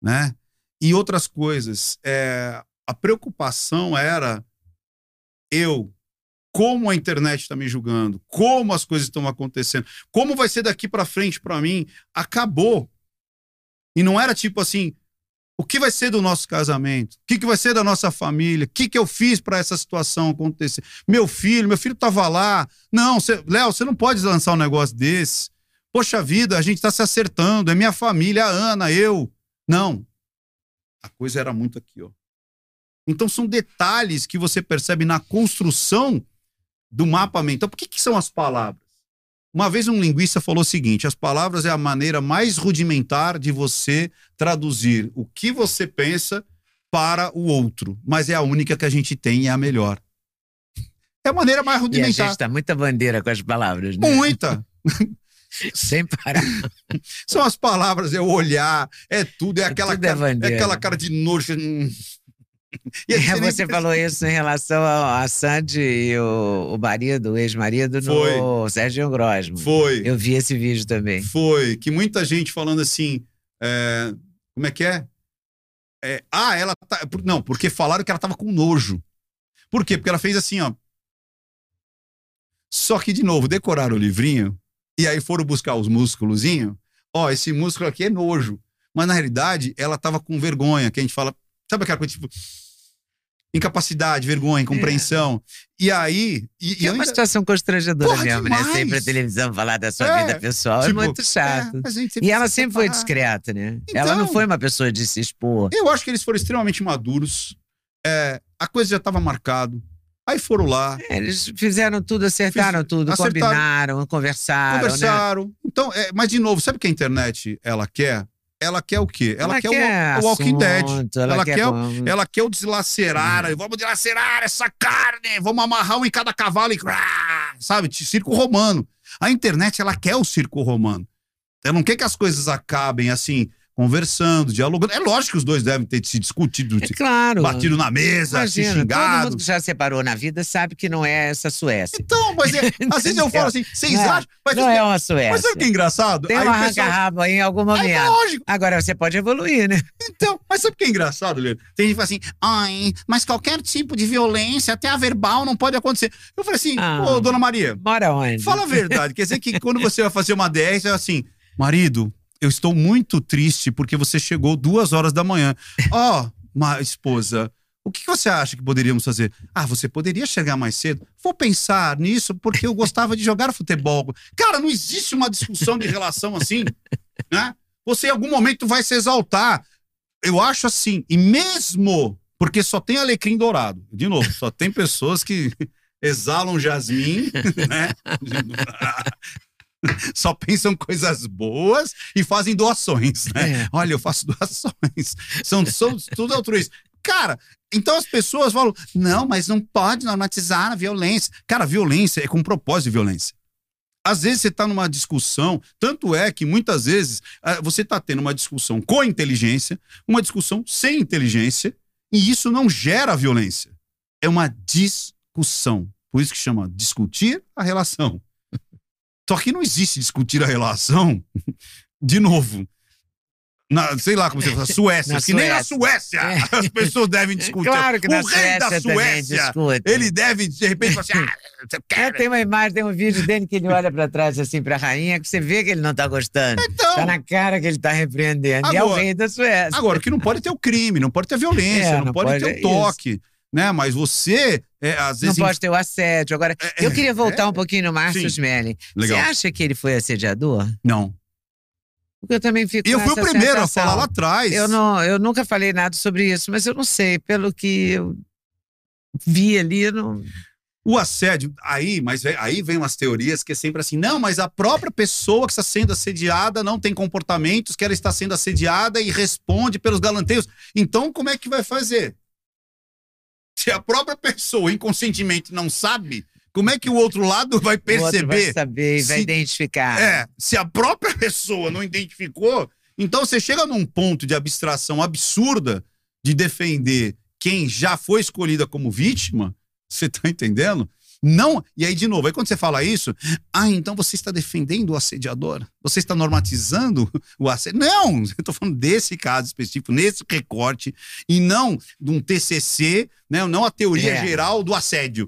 né? E outras coisas. É, a preocupação era eu, como a internet está me julgando, como as coisas estão acontecendo, como vai ser daqui para frente para mim, acabou. E não era tipo assim, o que vai ser do nosso casamento? O que, que vai ser da nossa família? O que, que eu fiz para essa situação acontecer? Meu filho, meu filho estava lá. Não, Léo, você não pode lançar um negócio desse. Poxa vida, a gente está se acertando. É minha família, a Ana, eu. Não. A coisa era muito aqui, ó. Então são detalhes que você percebe na construção do mapa mental. Por que, que são as palavras? Uma vez um linguista falou o seguinte: as palavras é a maneira mais rudimentar de você traduzir o que você pensa para o outro, mas é a única que a gente tem e é a melhor. É a maneira mais E a rudimentar. gente tá muita bandeira com as palavras, né? Muita. Sem parar. São as palavras, é o olhar, é tudo, é É aquela, tudo é cara, é aquela cara de nojo. É, você falou isso em relação a, Sandy e o, o marido, o ex-marido, no Sérgio Grosmo. Foi. Eu vi esse vídeo também. Foi. Que muita gente falando assim. é, como é que é? É, Ah, ela tá. Não, porque falaram que ela tava com nojo. Por quê? Porque ela fez assim, ó. Só que, de novo, decoraram o livrinho e aí foram buscar os músculozinhos. Ó, esse músculo aqui é nojo. Mas na realidade, ela tava com vergonha, que a gente fala. Sabe aquela coisa tipo. Incapacidade, vergonha, incompreensão. E aí. E, e é uma ainda- situação constrangedora Porra, mesmo, né? demais! Sempre a televisão falar da sua É, vida pessoal tipo, é muito chato. É, E ela sempre foi separar. discreta, né? ela não Então. foi uma pessoa de se expor. Eu acho que eles foram extremamente maduros. É, a coisa já estava marcado. Aí foram lá. É, eles fizeram tudo, acertaram Fiz- tudo, acertaram. combinaram, conversaram. né? conversaram. Então, é, mas de novo, sabe o que a internet ela quer? Ela quer o quê? Ela, quer, o, o Walking Dead. Ela, Ela, quer, o- com- ela quer o deslacerar. Vamos dilacerar essa carne. Vamos amarrar um em cada cavalo e. Sabe? Circo romano. A internet, ela quer o circo romano. Ela não quer que as coisas acabem assim, conversando, dialogando. É lógico que os dois devem ter se discutido, É claro. batido na mesa, se Imagina, todo xingado. mundo que já separou na vida sabe que não é essa Suécia. Então, mas é, às vezes eu falo assim, vocês Não é- acham. Mas, não é uma Suécia. mas sabe o que é engraçado? Tem Aí um pessoal- arranca-rabo aí em algum É momento. lógico. Agora você pode evoluir, né? Então, mas sabe o que é engraçado, Leandro? Tem gente que fala assim, ai, mas qualquer tipo de violência, até a verbal, não pode acontecer. Eu falei assim, Ah. ô, dona Maria, Mora onde? fala a verdade. Quer dizer que quando você vai fazer uma 10, é assim, marido, eu estou muito triste porque você chegou duas horas da manhã. Ó, ma esposa, o que você acha que poderíamos fazer? Ah, você poderia chegar mais cedo? Vou pensar nisso porque eu gostava de jogar futebol. Cara, não existe uma discussão de relação assim, né? Você em algum momento vai se exaltar. Eu acho assim, e mesmo porque só tem alecrim dourado. De novo, só tem pessoas que exalam jasmim, né? Só pensam coisas boas e fazem doações, né? É. Olha, eu faço doações. São, são tudo altruístas. Cara, então as pessoas falam: não, mas não pode normatizar a violência. Cara, violência é com propósito de violência. Às vezes você está numa discussão, tanto é que muitas vezes ah, você está tendo uma discussão com inteligência, uma discussão sem inteligência, e isso não gera violência. É uma discussão. Por isso que chama discutir a relação. Só que não existe discutir a relação, de novo. Na, sei lá como você fala, Suécia. Na que nem na Suécia. Suécia É. as pessoas devem discutir. Claro que o na rei da Suécia também Suécia, ele deve, de repente, falar assim: ah, É, tem uma imagem, tem um vídeo dele que ele olha pra trás assim pra rainha, que você vê que ele não tá gostando. Então, Tá na cara que ele tá repreendendo. e é o Agora- rei da Suécia. Agora, que não pode ter o crime, não pode ter a violência, É, não, não pode, pode- ter o toque, né? Mas você, é, às Não vezes. pode ter o assédio. Agora, É, eu queria voltar é. um pouquinho no Márcio. Legal. Você acha que ele foi assediador? Não. Porque eu também fico E eu fui o primeiro a sensação. falar lá atrás. Eu, não, eu nunca falei nada sobre isso, mas eu não sei. Pelo que eu vi ali, eu não... O assédio, aí, mas vem- aí vem umas teorias que é sempre assim, não, mas a própria pessoa que está sendo assediada não tem comportamentos que ela está sendo assediada e responde pelos galanteios. Então, como é que vai fazer? Se a própria pessoa inconscientemente não sabe, como é que o outro lado vai outro vai perceber? saber e vai se- identificar. É, se a própria pessoa não identificou, então você chega num ponto de abstração absurda de defender quem já foi escolhida como vítima, você tá entendendo? Não, e aí de novo, aí quando você fala isso, ah, então você está defendendo o assediador? Você está normatizando o assédio? Não, eu tô falando desse caso específico, nesse recorte, e não de um TCC, né, não a teoria É. geral do assédio.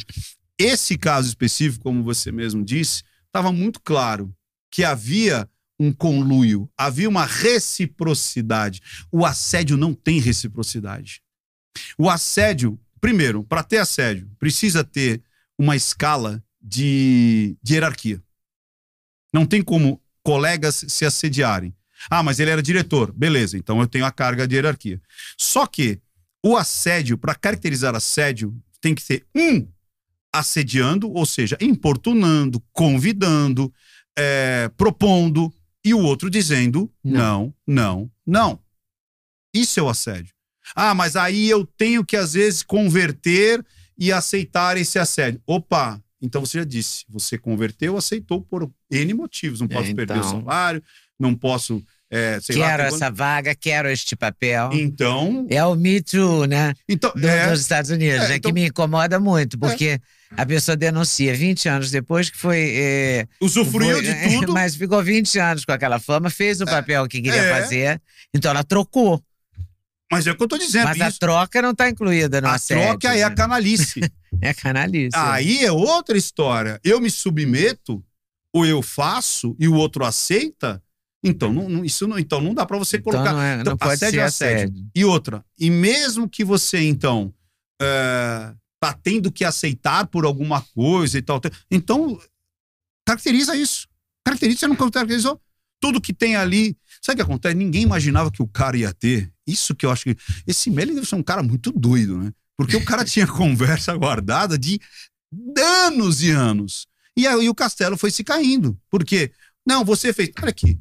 Esse caso específico, como você mesmo disse, estava muito claro que havia um conluio, havia uma reciprocidade. O assédio não tem reciprocidade. O assédio, primeiro, para ter assédio, precisa ter uma escala de, de hierarquia. Não tem como colegas se assediarem. Ah, mas ele era diretor. Beleza, então eu tenho a carga de hierarquia. Só que o assédio, para caracterizar assédio, tem que ser um assediando, ou seja, importunando, convidando, é, propondo, e o outro dizendo não, não, não. Isso é o assédio. Ah, mas aí eu tenho que, às vezes, converter e aceitar esse assédio. Opa, então você já disse, você converteu, aceitou por N motivos. Não É, posso perder o então. salário, não posso, é, lá. quero tem essa vaga, quero este papel. quando- Então, É o Me Too, né? então Do- é, dos Estados Unidos, É, né? então- Que me incomoda muito, porque a pessoa denuncia 20 anos depois que foi. é, usufruiu foi- de tudo. Mas ficou 20 anos com aquela fama, fez o papel que queria é. fazer, então ela trocou. Mas é o que eu tô dizendo. mas a isso, troca não está incluída no a assédio. troca é a né? canalice. É canalice. Aí é outra história. Eu me submeto, ou eu faço, e o outro aceita. Então não, não- isso não, então não dá para você então colocar. não, é- não Então, pode assédio ser é assédio. assédio. E outra, e mesmo que você, então, é, tá tendo que aceitar por alguma coisa e tal, então caracteriza isso. Caracteriza, você não caracterizou tudo que tem ali. Sabe o que acontece? Ninguém imaginava que o cara ia ter. Isso que eu acho que. Esse Melly deve ser um cara muito doido, né? Porque o cara tinha conversa guardada de anos e anos. E aí o castelo foi se caindo. Por quê? Não, você fez. Olha aqui.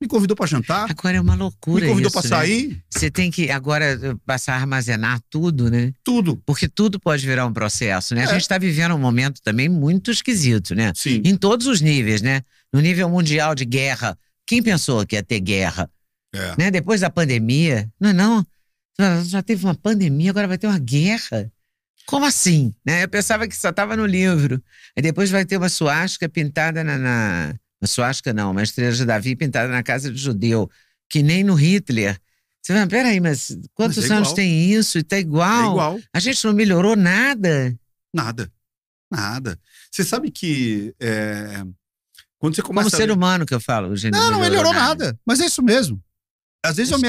Me convidou para jantar. Agora é uma loucura. Me convidou isso, para né? sair. Você tem que agora eh, passar a armazenar tudo, né? Tudo. Porque tudo pode virar um processo, né? A É. gente está vivendo um momento também muito esquisito, né? Sim. Em todos os níveis, né? No nível mundial de guerra. Quem pensou que ia ter guerra? É. Né? Depois da pandemia. Não, não. Já- Já teve uma pandemia, agora vai ter uma guerra. Como assim? Né? Eu pensava que só estava no livro. Aí depois vai ter uma suástica pintada na. na... Uma suástica não, uma estrela de Davi pintada na casa de judeu, que nem no Hitler. Você fala, peraí, mas quantos Mas é anos tem isso? E tá É igual. igual. A gente não melhorou nada. Nada. Nada. Você sabe que. é, Quando você começa. Como ser ler- humano que eu falo. gente Não, não melhorou nada. Mas é isso mesmo. Às vezes eu me.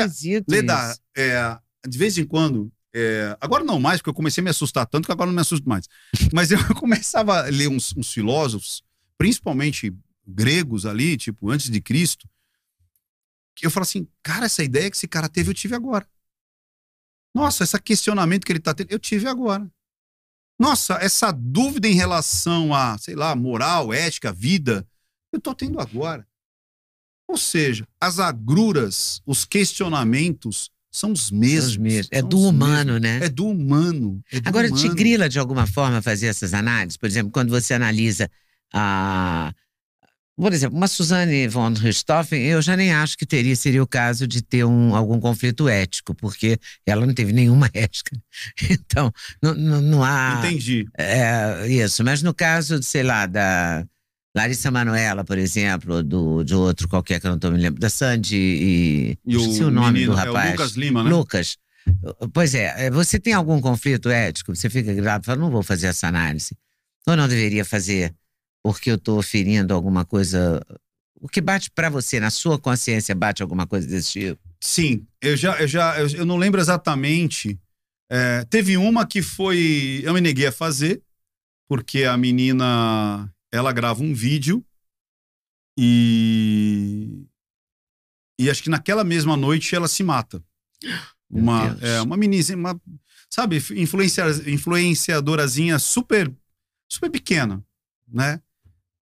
Leda, é, de vez em quando. é, agora não mais, porque eu comecei a me assustar tanto que agora não me assusto mais. Mas eu começava a ler uns, uns filósofos, principalmente gregos ali, tipo, antes de Cristo, que eu falo assim, cara, essa ideia que esse cara teve, eu tive agora. Nossa, esse questionamento que ele tá tendo, eu tive agora. Nossa, essa dúvida em relação a, sei lá, moral, ética, vida, eu tô tendo agora. Ou seja, as agruras, os questionamentos são os mesmos. Os mesmos. É são do humano, mesmos. né? É do humano. é do Agora, te humano. grila de alguma forma fazer essas análises? Por exemplo, quando você analisa a. Por exemplo, uma Suzane von Richthofen, eu já nem acho que teria, seria o caso de ter um, algum conflito ético, porque ela não teve nenhuma ética. Então, não, não, não há. Entendi. É, isso, mas no caso, sei lá, da Larissa Manoela, por exemplo, do, de outro qualquer que eu não estou me lembrando, da Sandy e. E o, o nome menino do é o rapaz. Lucas Lima, né? Lucas. Pois é, você tem algum conflito ético? Você fica grave e fala, não vou fazer essa análise. Ou não deveria fazer porque eu estou ferindo alguma coisa. O que bate para você, na sua consciência, bate alguma coisa desse tipo? Sim, eu já, eu já, eu, eu não lembro exatamente. É, teve uma que foi, eu me neguei a fazer, porque a menina, ela grava um vídeo e e acho que naquela mesma noite ela se mata. Meu Uma, Deus. é, uma menina, uma, sabe, influencia, influenciadorazinha super, super pequena, né?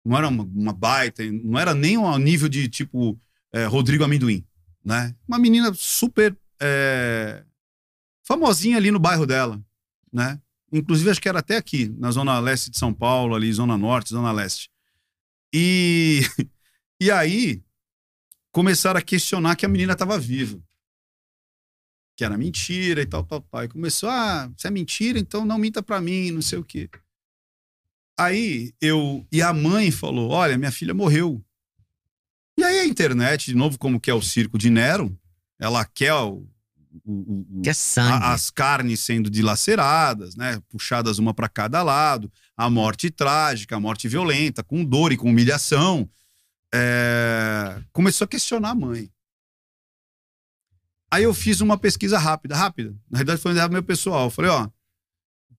Não era uma, uma baita, não era nem ao nível de tipo é, Rodrigo Amendoim, né? Uma menina super é, famosinha ali no bairro dela, né? Inclusive acho que era até aqui, na zona leste de São Paulo, ali, zona norte, zona leste. E, e aí começaram a questionar que a menina estava viva. Que era mentira e tal, tal, tal. E começou, ah, se é mentira, então não minta pra mim, não sei o quê. Aí eu. E a mãe falou: olha, minha filha morreu. E aí a internet, de novo, como que é o circo de Nero, ela quer o- o- Que é sangue. a- as carnes sendo dilaceradas, né, puxadas uma para cada lado, a morte trágica, a morte violenta, com dor e com humilhação. É, Começou a questionar a mãe. Aí eu fiz uma pesquisa rápida, rápida. Na realidade foi um meu pessoal. Eu falei, ó,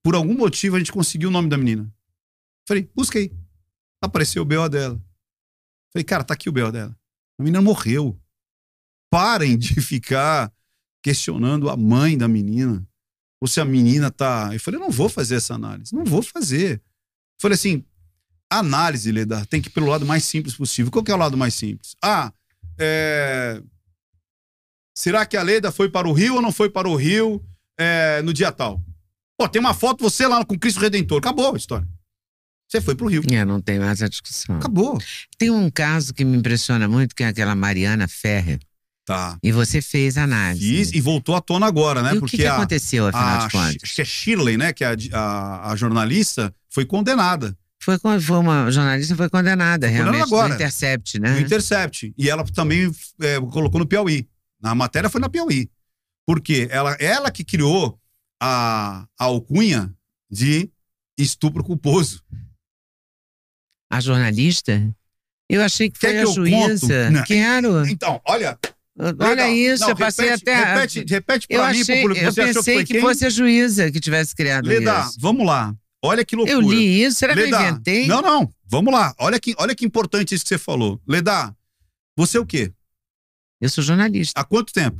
por algum motivo a gente conseguiu o nome da menina. Falei, busquei. Apareceu o BO dela. Falei, cara, tá aqui o BO dela. A menina morreu. Parem de ficar questionando a mãe da menina. Ou se a menina tá. Eu falei, eu não vou fazer essa análise. Não vou fazer. Falei assim, análise, Leda, tem que ir pelo lado mais simples possível. Qual que é o lado mais simples? Ah, é... será que a Leda foi para o Rio ou não foi para o Rio é, no dia tal? Pô, tem uma foto você lá com Cristo Redentor. Acabou a história. Você foi pro Rio. É, não tem mais a discussão. Acabou. Tem um caso que me impressiona muito, que é aquela Mariana Ferrer. Tá. E você fez análise. Fiz e voltou à tona agora, né? E o Porque que, que a, aconteceu, afinal a, de contas? Shi- acho que é Shirley, né? Que é a, a, a jornalista, foi condenada Foi, foi uma jornalista foi condenada, condenada realmente, agora. do Intercept, né? no Intercept. E ela também é, colocou no Piauí. Na matéria foi na Piauí. Por quê? Ela, ela que criou a, a alcunha de estupro culposo. A jornalista? Eu achei que Quer foi que a juíza. Quero. Então, olha. Olha legal. isso, Não, eu passei repete, até. Repete, repete eu pra mim, achei, pro público. eu Você achou que pensei que, quem? fosse a juíza que tivesse criado Leda, isso. vamos lá. Olha que loucura. Eu li isso, será que Leda, eu inventei? Não, não. Vamos lá. Olha que, olha que importante isso que você falou. Leda, você é o quê? Eu sou jornalista. Há quanto tempo?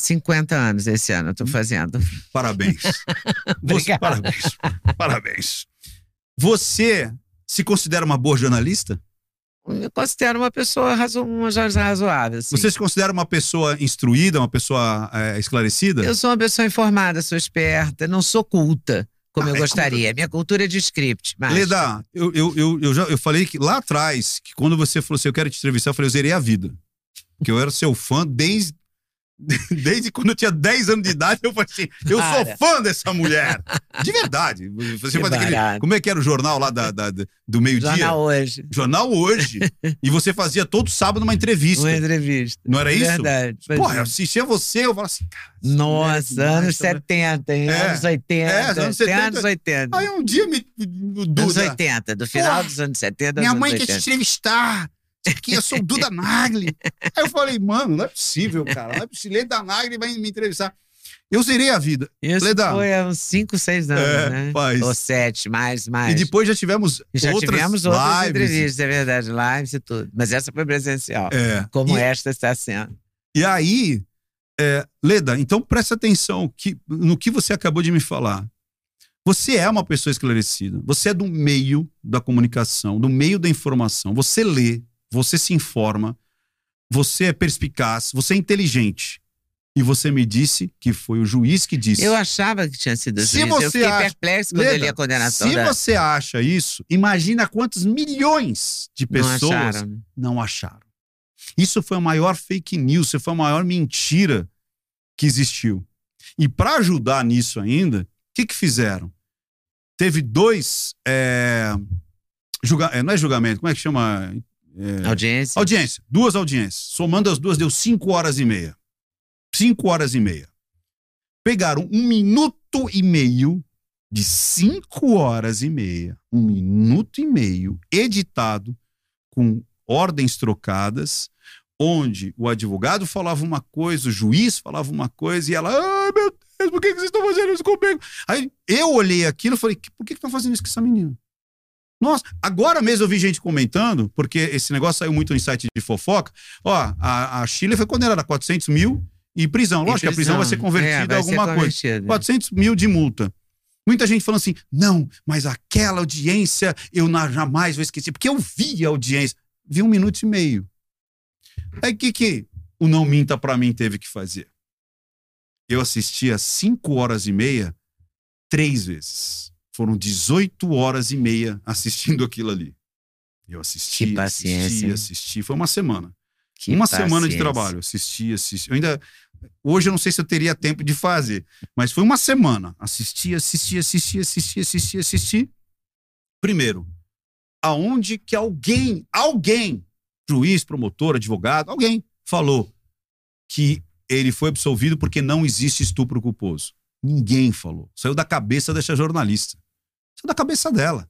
50 anos esse ano eu tô fazendo. Parabéns. Você, parabéns. Parabéns. Você se considera uma boa jornalista? Eu considero uma pessoa razo uma razoável. assim. Você se considera uma pessoa instruída, uma pessoa é, esclarecida? Eu sou uma pessoa informada, sou esperta, não sou culta, como Ah, eu é gostaria. Minha cultura é de script. Mas... Leda, eu, eu, eu, eu, já, eu falei que lá atrás, que quando você falou assim, eu quero te entrevistar, eu falei, eu zerei a vida. Porque eu era seu fã desde, desde quando eu tinha 10 anos de idade. Eu falei assim, eu Para. sou fã dessa mulher. De verdade. Você faz aquele, como é que era o jornal lá da, da- do meio-dia? Jornal hoje. Jornal hoje. e você fazia todo sábado uma entrevista. Uma entrevista. Não era isso? Verdade. Porra, eu assistia você, eu falava assim, cara. mulher é Nossa, demais, anos mulher. 70, hein? É. anos 80. É, anos tem 70. anos 80. Aí um dia me. Duda, anos 80, do final Porra, dos anos 70 Minha aos mãe anos quer te 80. entrevistar. Aqui, eu sou o Duda Nagli. Aí eu falei, mano, não é possível, cara. Não é possível. Leda Nagli vai me entrevistar. Eu zerei a vida. Isso Leda. foi há uns 5, 6 anos, É, né? faz. Ou 7, mais, mais. E depois já tivemos já outras tivemos outras lives. entrevistas, é verdade, lives e tudo. Mas essa foi presencial, É. como e, esta está sendo. e aí, é, Leda, então presta atenção que, no que você acabou de me falar. Você é uma pessoa esclarecida. Você é do meio da comunicação, do meio da informação. Você lê, você se informa, você é perspicaz, você é inteligente. E você me disse que foi o juiz que disse. Eu achava que tinha sido Se juiz. você eu fiquei acha- perplexo quando Leda, eu li a condenação Se da... você acha isso, imagina quantos milhões de Não pessoas acharam. né? não acharam. Isso foi a maior fake news, isso foi a maior mentira que existiu. E para ajudar nisso ainda, o que, que fizeram? Teve dois. é, julga- é, não é julgamento, como é que chama? É, Audiência. audiência. Duas audiências. Somando as duas, deu cinco horas e meia. Cinco horas e meia. Pegaram um minuto e meio de cinco horas e meia, um minuto e meio, editado com ordens trocadas, onde o advogado falava uma coisa, o juiz falava uma coisa, e ela, ai meu Deus, por que vocês estão fazendo isso comigo? Aí eu olhei aquilo e falei, "Que- por que estão fazendo isso com essa menina? Nossa, agora mesmo eu vi gente comentando, porque esse negócio saiu muito no site de fofoca. Ó, a, a Chile foi condenada a 400 mil e prisão. Lógico que a prisão vai ser convertida É, vai em alguma coisa. convertida. 400 mil de multa. Muita gente falando assim, não, mas aquela audiência eu jamais vou esquecer, porque eu vi a audiência. Vi um minuto e meio. Aí o que, que o Não Minta Pra Mim teve que fazer? Eu assisti às 5 horas e meia, três vezes. Foram 18 horas e meia assistindo aquilo ali. Eu assisti, Que paciência, assisti, hein? assisti. Foi uma semana. Que uma semana de paciência. trabalho. Assisti, assisti. Eu ainda. Hoje eu não sei se eu teria tempo de fazer, mas foi uma semana. Assisti, assisti, assisti, assisti, assisti, assisti. Primeiro, aonde que alguém, alguém, juiz, promotor, advogado, alguém falou que ele foi absolvido porque não existe estupro culposo. Ninguém falou. Saiu da cabeça dessa jornalista. Saiu da cabeça dela.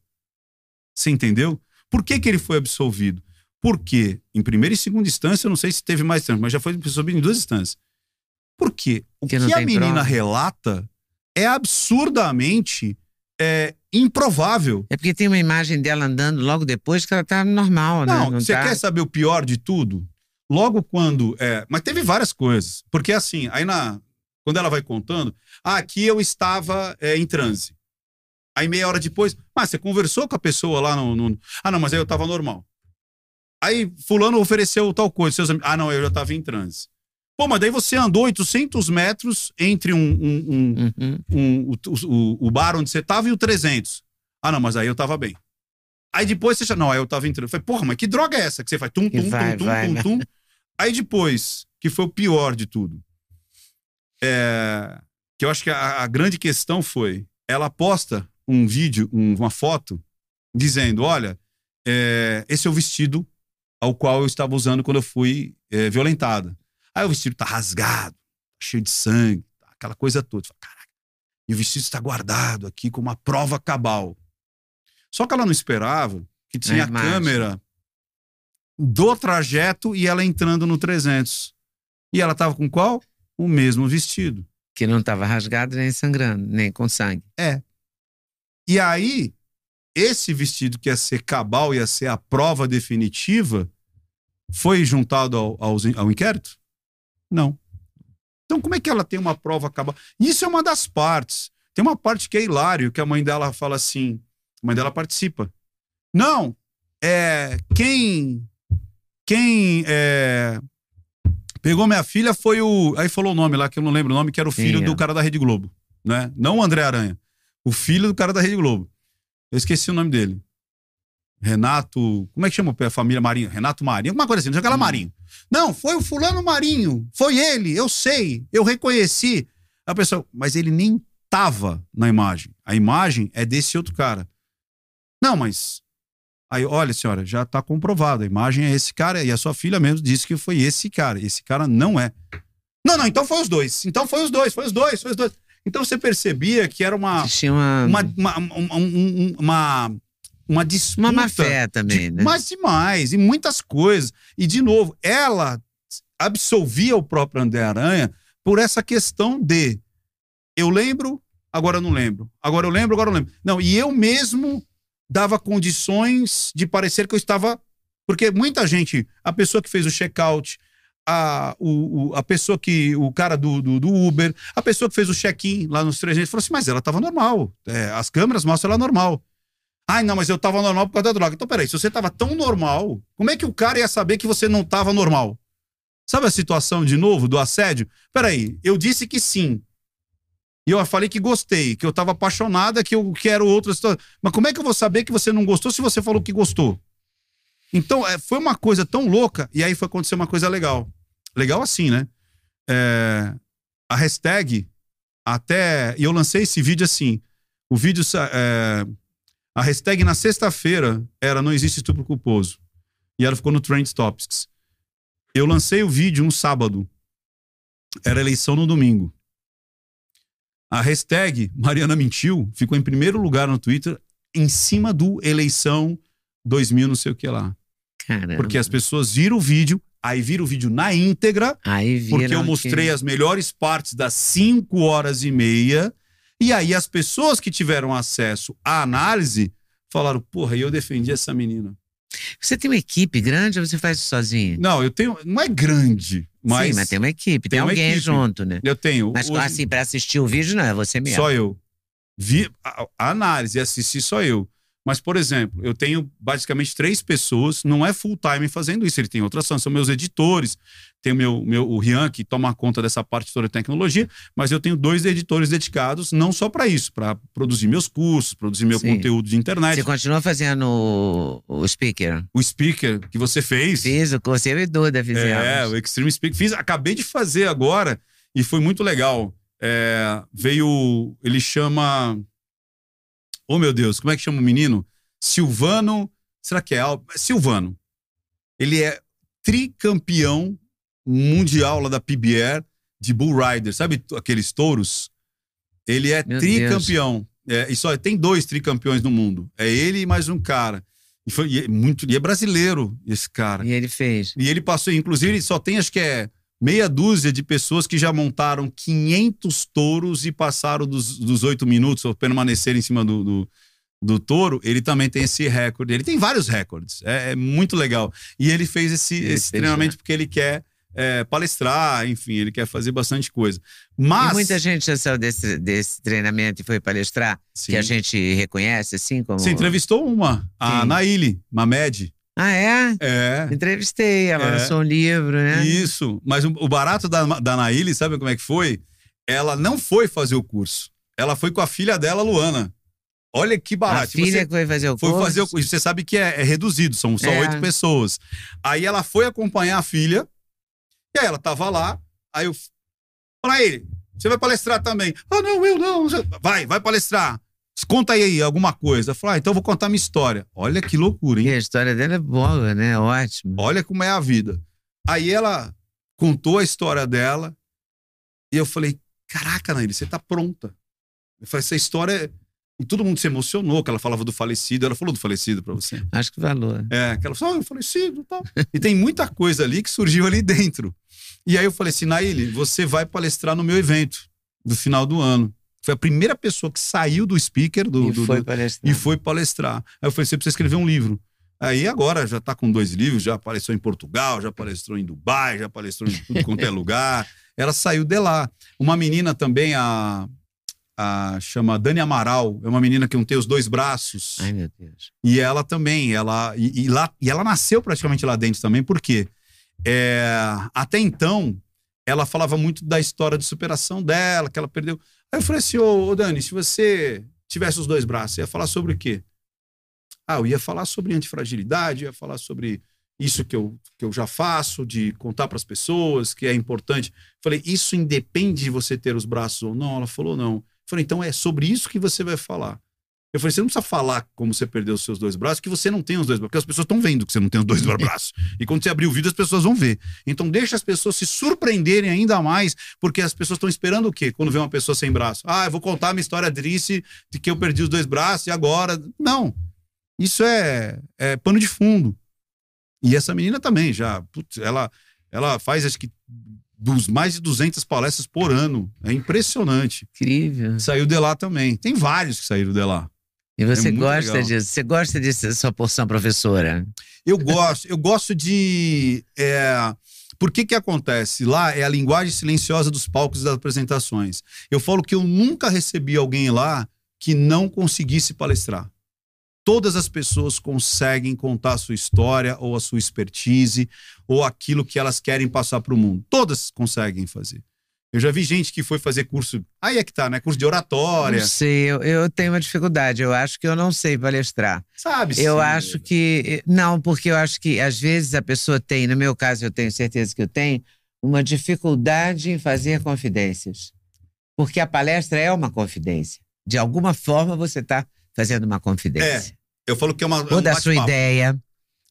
Você entendeu? Por que, que ele foi absolvido? Porque, em primeira e segunda instância, eu não sei se teve mais tempo, mas já foi absolvido em duas instâncias. Porque o Que que, não a menina prova. relata é absurdamente é, improvável. É porque tem uma imagem dela andando logo depois que ela tá normal, né? Não, você tá... quer saber o pior de tudo? Logo quando. É, mas teve várias coisas. Porque assim, aí na. Quando ela vai contando, ah, aqui eu estava é, em transe. Aí meia hora depois, ah, você conversou com a pessoa lá no. no- Ah, não, mas aí eu estava normal. Aí fulano ofereceu tal coisa. Seus amigos, ah, não, eu já estava em transe. Pô, mas daí você andou 800 metros entre um, um- um- Uhum. um- o, o, bar onde você tava e o 300. Ah, não, mas aí eu tava bem. Aí depois você já. Não, aí eu tava entrando. Eu falei, porra, mas que droga é essa? Que você faz tum, tum, vai, tum, tum, vai, tum, né? tum. Aí depois, que foi o pior de tudo. é, que eu acho que a, a grande questão foi: ela posta um vídeo, um- uma foto, dizendo: olha, é, esse é o vestido ao qual eu estava usando quando eu fui é, violentada. Aí o vestido tá rasgado, cheio de sangue, aquela coisa toda. Caraca, e o vestido está guardado aqui como uma prova cabal. Só que ela não esperava que tinha a imagem. câmera do trajeto e ela entrando no 300. E ela tava com qual? O mesmo vestido. Que não estava rasgado nem sangrando, nem com sangue. E aí, esse vestido que ia ser cabal, ia ser a prova definitiva, foi juntado ao, ao, ao inquérito? Não. Então, como é que ela tem uma prova acaba? Isso é uma das partes. Tem uma parte que é hilário, que a mãe dela fala assim: a mãe dela participa. Não, é. Quem. Quem é, pegou minha filha foi o. Aí falou o nome lá, que eu não lembro o nome, que era o filho Sim, é. do cara da Rede Globo. Né? Não o André Aranha. O filho do cara da Rede Globo. Eu esqueci o nome dele. Renato. Como é que chama a família Marinho? Renato Marinho, alguma coisa assim, não sei aquela Marinho. Não, foi o fulano Marinho. Foi ele, eu sei, eu reconheci. A pessoa, mas ele nem tava na imagem. A imagem é desse outro cara. Não, mas. Aí, olha, senhora, já tá comprovado. A imagem é esse cara e a sua filha mesmo disse que foi esse cara. Esse cara não é. Não, não, então foi os dois. Então foi os dois, foi os dois, foi os dois. Então você percebia que era uma. Existia uma, Uma, uma, uma, um- uma, uma disputa. uma má fé também, de- né? Mas demais, e muitas coisas. E, de novo, ela absolvia o próprio André Aranha por essa questão de eu lembro, agora eu não lembro. Agora eu lembro, agora eu não lembro. Não, e eu mesmo dava condições de parecer que eu estava. Porque muita gente, a pessoa que fez o check-out, a, o, o- a pessoa que. O cara do, do, do Uber, a pessoa que fez o check-in lá nos 300, falou assim: mas ela estava normal. É, as câmeras mostram ela normal. Ai, não, mas eu tava normal por causa da droga. Então, peraí, se você tava tão normal, como é que o cara ia saber que você não tava normal? Sabe a situação de novo do assédio? Peraí, eu disse que sim. E eu falei que gostei, que eu tava apaixonada, que eu quero outra situação. Mas como é que eu vou saber que você não gostou se você falou que gostou? Então, é, foi uma coisa tão louca, e aí foi acontecer uma coisa legal. Legal assim, né? É, a hashtag, até. E eu lancei esse vídeo assim. O vídeo. é, a hashtag na sexta-feira era Não Existe Estupro Culposo. E ela ficou no Trend Topics. Eu lancei o vídeo um sábado. Era eleição no domingo. A hashtag Mariana Mentiu ficou em primeiro lugar no Twitter, em cima do eleição 2000, não sei o que lá. Caramba. Porque as pessoas viram o vídeo, aí viram o vídeo na íntegra, porque eu que- mostrei as melhores partes das 5 horas e meia. E aí as pessoas que tiveram acesso à análise falaram: porra, e eu defendi essa menina. Você tem uma equipe grande ou você faz isso sozinho? Não, eu tenho. Não é grande, mas. Sim, mas tem uma equipe, tem, tem alguém equipe. junto, né? Eu tenho. Mas hoje- assim, pra assistir o vídeo, não, é você mesmo. Só eu. Vi a, a análise assistir só eu. Mas, por exemplo, eu tenho basicamente três pessoas, não é full time fazendo isso. Ele tem outras, são, são meus editores, tem o meu, meu o Rian, que toma conta dessa parte toda de tecnologia, mas eu tenho dois editores dedicados, não só para isso, para produzir meus cursos, produzir meu Sim. conteúdo de internet. Você continua fazendo o, speaker? O speaker que você fez. Fiz o curso, eu e Duda fizemos. É, o Extreme Speak. Fiz, acabei de fazer agora e foi muito legal. É, veio. Ele chama. Oh, meu Deus, como é que chama o menino? Silvano. Será que é Al... Silvano. Ele é tricampeão mundial lá da PBR de Bull Rider. Sabe aqueles touros? Ele é Meu tricampeão. É, e só tem dois tricampeões no mundo. É ele e mais um cara. E, foi, e é muito, e é brasileiro, esse cara. E ele fez. E ele passou, inclusive, ele só tem acho que é meia dúzia de pessoas que já montaram 500 touros e passaram dos, 8 minutos ou permaneceram em cima do, do, do touro. Ele também tem esse recorde. Ele tem vários recordes. É, é muito legal. E ele fez esse, Ele esse fez, treinamento porque ele quer é, palestrar, enfim, ele quer fazer bastante coisa. Mas. E muita gente já saiu desse, desse treinamento e foi palestrar, Sim. que a gente reconhece, assim como. Você entrevistou uma, a Quem? Naili Mamed. Ah, é? É. Entrevistei, ela É. lançou um livro, né? Isso. Mas o, o barato da, da Naíli, sabe como é que foi? Ela não foi fazer o curso. Ela foi com a filha dela, Luana. Olha que A barato. filha Você que foi fazer o foi curso. fazer o curso. Você sabe que é, é reduzido, são só É. oito pessoas. Aí ela foi acompanhar a filha. E aí ela tava lá. Aí eu. Fala ele, você vai palestrar também. Ah, não, eu não. Vai, vai palestrar. Conta aí alguma coisa. Fala, ah, então eu vou contar minha história. Olha que loucura, hein? E a história dela é boa, né? Ótimo. Olha como é a vida. Aí ela contou a história dela e eu falei: Caraca, Nair, você tá pronta. Eu falei: Essa história. é-" E todo mundo se emocionou, que ela falava do falecido. Ela falou do falecido pra você. Acho que valor. É, que ela falou: Ah, o falecido e tal. E tem muita coisa ali que surgiu ali dentro. E aí eu falei assim: Naile, você vai palestrar no meu evento do final do ano. Foi a primeira pessoa que saiu do speaker do, e do- foi do- palestrar. e foi palestrar. Aí eu falei: você precisa escrever um livro. Aí agora já está com dois livros, já apareceu em Portugal, já palestrou em Dubai, já palestrou em tudo quanto é lugar. Ela saiu de lá. Uma menina também, a, a chama Dani Amaral, é uma menina que não tem os dois braços. Ai, meu Deus. E ela também, ela e, e lá e ela nasceu praticamente lá dentro também, porque é, até então ela falava muito da história de superação dela, que ela perdeu. Aí eu falei assim, ô, Dani, se você tivesse os dois braços, ia falar sobre o quê? Ah, eu ia falar sobre antifragilidade, ia falar sobre isso que eu, que eu já faço, de contar para as pessoas, que é importante. Falei, isso independe de você ter os braços ou não? Ela falou, não. Falei, então é sobre isso que você vai falar. Eu falei, você não precisa falar como você perdeu os seus dois braços, que você não tem os dois braços, porque as pessoas estão vendo que você não tem os dois braços. E quando você abrir o vídeo, as pessoas vão ver. Então deixa as pessoas se surpreenderem ainda mais, porque as pessoas estão esperando o quê? Quando vê uma pessoa sem braço. Ah, eu vou contar a minha história triste de que eu perdi os dois braços e agora. Não. Isso é, é pano de fundo. E essa menina também já, putz, ela, ela faz acho que dos mais de 200 palestras por ano. É impressionante. Incrível. Saiu de lá também. Tem vários que saíram de lá. E você É gosta legal. disso? Você gosta dessa sua porção professora? Eu gosto, eu gosto de. é, por que que acontece? Lá é a linguagem silenciosa dos palcos e das apresentações. Eu falo que eu nunca recebi alguém lá que não conseguisse palestrar. Todas as pessoas conseguem contar a sua história, ou a sua expertise, ou aquilo que elas querem passar para o mundo. Todas conseguem fazer. Eu já vi gente que foi fazer curso. Aí é que tá, né? Curso de oratória. Não sei, eu, eu tenho uma dificuldade. Eu acho que eu não sei palestrar. Sabe? Eu sim. acho que. Não, porque eu acho que às vezes a pessoa tem, no meu caso, eu tenho certeza que eu tenho, uma dificuldade em fazer confidências. Porque a palestra é uma confidência. De alguma forma você está fazendo uma confidência. Eu falo que é uma. é ou um da sua ideia,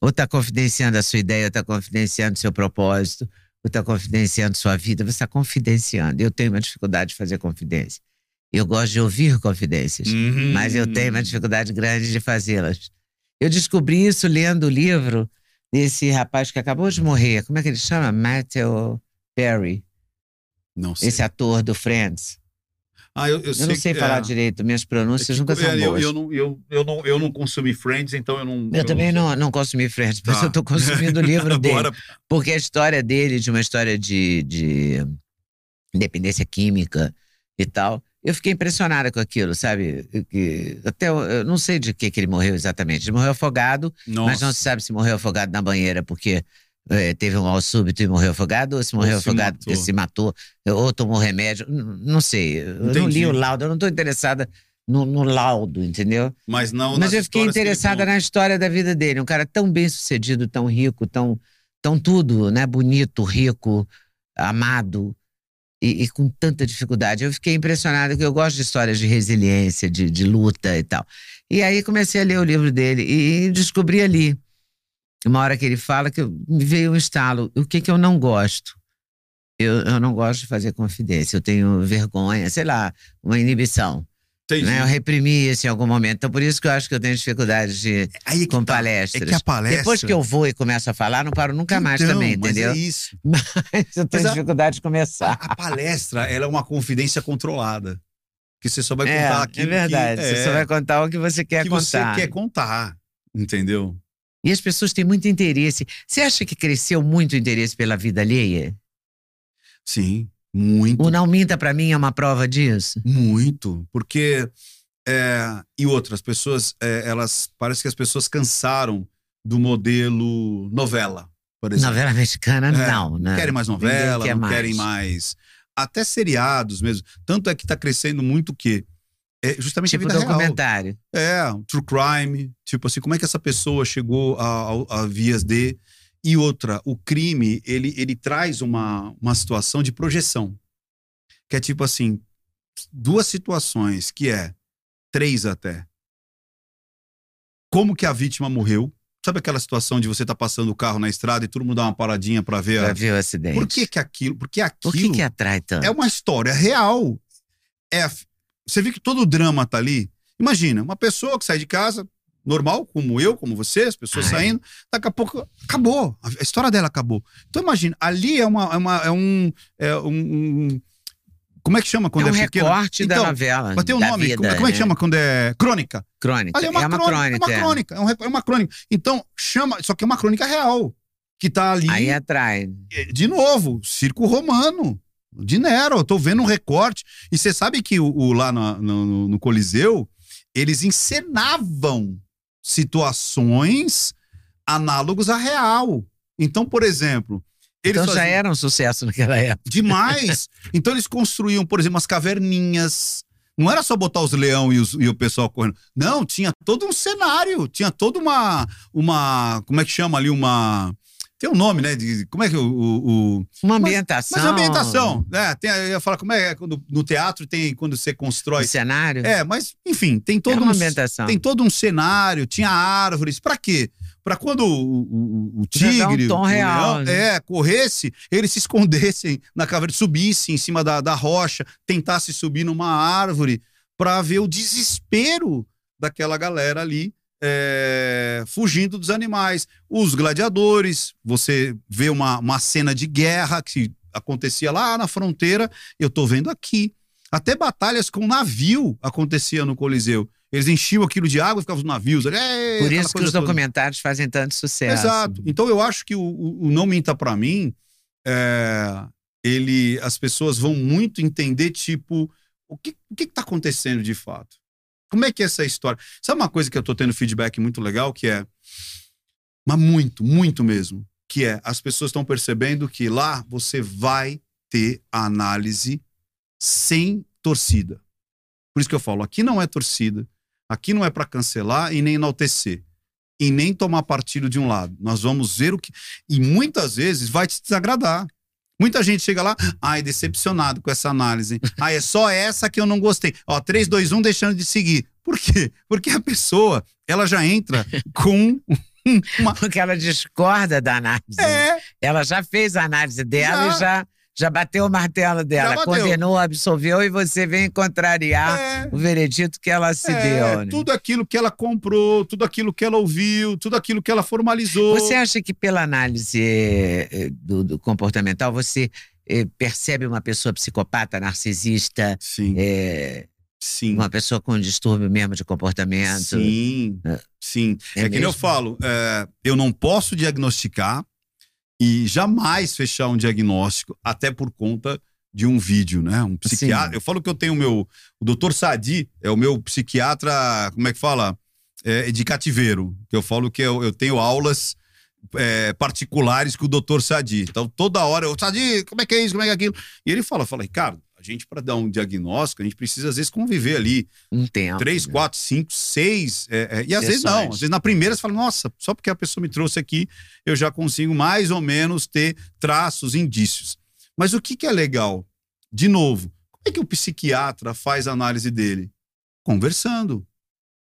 ou está confidenciando a sua ideia, ou está confidenciando seu propósito, está confidenciando sua vida. Você está confidenciando. Eu tenho uma dificuldade de fazer confidência. Eu gosto de ouvir confidências, Uhum. mas eu tenho uma dificuldade grande de fazê-las. Eu descobri isso lendo o livro desse rapaz que acabou de morrer. Como é que ele chama? Matthew Perry, Não sei. esse ator do Friends. Ah, eu, eu, Eu sei não sei que- falar é. direito, minhas pronúncias nunca são É, eu, boas. eu, não, eu, eu, não, eu não consumi Friends, então eu não. Eu também não, não consumi Friends, Tá. eu estou consumindo o livro dele. Porque a história dele, de uma história de, de independência química e tal, eu fiquei impressionada com aquilo, sabe? Que, até eu, eu não sei de que, que ele morreu exatamente. Ele morreu afogado, nossa. mas não se sabe se morreu afogado na banheira porque eh, teve um mal súbito e morreu afogado, ou se morreu se afogado matou. porque se matou, ou tomou remédio. Não sei. Eu não li o laudo, eu não estou interessada no, no laudo, entendeu? Mas não. Mas eu fiquei interessada na história da vida dele. Um cara tão bem sucedido, tão rico, tão, tão tudo, né? Bonito, rico, amado e, e com tanta dificuldade. Eu fiquei impressionada que eu gosto de histórias de resiliência, de, de luta e tal. E aí comecei a ler o livro dele e, descobri ali, uma hora que ele fala, que me veio um estalo. O que, que eu não gosto? Eu, eu não gosto de fazer confidência, eu tenho vergonha, sei lá, uma inibição. Né? Eu reprimi isso em algum momento. Então, por isso que eu acho que eu tenho dificuldade de, Aí é que com tá. palestras. É que a palestra. Depois que eu vou e começo a falar, não paro nunca mais Então, também, mas entendeu? É isso. Mas eu tenho Mas a- dificuldade de A, começar. a palestra ela é uma confidência controlada. Que você só vai É, contar é aquilo verdade. que, Você só vai contar o que você quer que contar. você quer contar. Entendeu? E as pessoas têm muito interesse. Você acha que cresceu muito o interesse pela vida alheia? Sim, muito. O Não Minta Pra Mim é uma prova disso? Muito, porque é, e outras pessoas, é, elas parece que as pessoas cansaram do modelo novela, por exemplo. Novela mexicana, É, não, né? Não querem mais novela, quer não mais. querem mais até seriados mesmo. Tanto é que está crescendo muito o quê? É justamente Tipo a vida real. documentário. É, um true crime, tipo assim, como é que essa pessoa chegou a, a- a vias de e outra, o crime, ele, ele traz uma, uma situação de projeção. Que é tipo assim, duas situações, que é três até. Como que a vítima morreu? Sabe aquela situação de você tá passando o carro na estrada e todo mundo dá uma paradinha para ver? Pra a- ver o acidente. Por que que aquilo? Porque aquilo Por que, que atrai tanto? é uma história real. É, você vê que todo o drama tá ali. Imagina, uma pessoa que sai de casa, normal, como eu, como você, as pessoas Ai. saindo, daqui a pouco acabou. A história dela acabou. Então imagina, ali é, uma, é, uma- é um, é um, Como é que chama quando é é, um pequeno? recorte da Então, novela. Mas tem um nome. vida, como, como é que né? chama quando é crônica? Crônica. Ali é uma, crônica, É uma é. crônica. É, um re- é uma crônica. Então, chama. Só que é uma crônica real. Que tá ali. Aí atrai. De novo, circo romano. De Nero. Eu tô vendo um recorte. E você sabe que o, o- lá no, no- no Coliseu, eles encenavam situações análogos à real. Então, por exemplo. Eles Então já faziam- era um sucesso naquela época. Demais. então eles construíam, por exemplo, umas caverninhas. Não era só botar os leão e, os- e o pessoal correndo. Não, tinha todo um cenário. Tinha toda uma. uma como é que chama ali? Uma. Tem um nome, né? De, como é que o. o- o- Uma Mas- ambientação. mas ambientação. É, tem, eu ia falar como é quando no teatro tem quando você O constrói. cenário. É, mas enfim, tem É todo uma um ambientação. tem todo um cenário, tinha árvores. Pra quê? Pra quando o, o, o dá um tigre, tom real, leão, né? é, corresse, eles se escondessem na caverna, subissem em cima da, da rocha, tentasse subir numa árvore pra ver o desespero daquela galera ali é, fugindo dos animais. Os gladiadores, você vê uma, uma cena de guerra que acontecia lá na fronteira, eu tô vendo aqui. Até batalhas com navio acontecia no Coliseu. Eles enchiam aquilo de água e ficavam os navios. ali, Por isso que os toda. documentários fazem tanto sucesso. Exato. Então eu acho que o, o- Não Minta Pra Mim, é, ele, as pessoas vão muito entender, tipo, o que, o que que tá acontecendo de fato? Como é que é essa história? Sabe uma coisa que eu tô tendo feedback muito legal, que é, mas muito, muito mesmo, que é, as pessoas estão percebendo que lá você vai ter a análise sem torcida. Por isso que eu falo, aqui não é torcida, aqui não é para cancelar e nem enaltecer e nem tomar partido de um lado. Nós vamos ver o que. E muitas vezes vai te desagradar. Muita gente chega lá, ai, decepcionado com essa análise. Ah, é só essa que eu não gostei. Ó, 3, 2, 1, deixando de seguir. Por quê? Porque a pessoa, ela já entra com uma. Porque ela discorda da análise. É, Ela já fez a análise dela Já. e já, já bateu o martelo dela. Condenou, absolveu e você vem contrariar é. o veredito que ela se é, deu. né? Tudo aquilo que ela comprou, tudo aquilo que ela ouviu, tudo aquilo que ela formalizou. Você acha que pela análise eh, eh, do, do comportamental você eh, percebe uma pessoa psicopata, narcisista, Sim, eh, sim. uma pessoa com distúrbio mesmo de comportamento? Sim, É. sim. É, que nem eu falo, é, eu não posso diagnosticar e jamais fechar um diagnóstico, até por conta de um vídeo, né? Um psiquiatra. Sim. Eu falo que eu tenho o meu. O doutor Sadi é o meu psiquiatra, como é que fala? É, de cativeiro. Que eu falo que eu, eu tenho aulas é, particulares com o doutor Sadi. Então, toda hora, eu, Sadi, como é que é isso? Como é que é aquilo? E ele fala, fala, Ricardo, a gente, para dar um diagnóstico, a gente precisa, às vezes, conviver ali Um tempo. três, né? quatro, cinco, seis. é, é, e às vezes não. Às vezes na primeira você fala, nossa, só porque a pessoa me trouxe aqui, eu já consigo mais ou menos ter traços, indícios. Mas o que, que é legal? De novo, como é que o psiquiatra faz a análise dele? Conversando.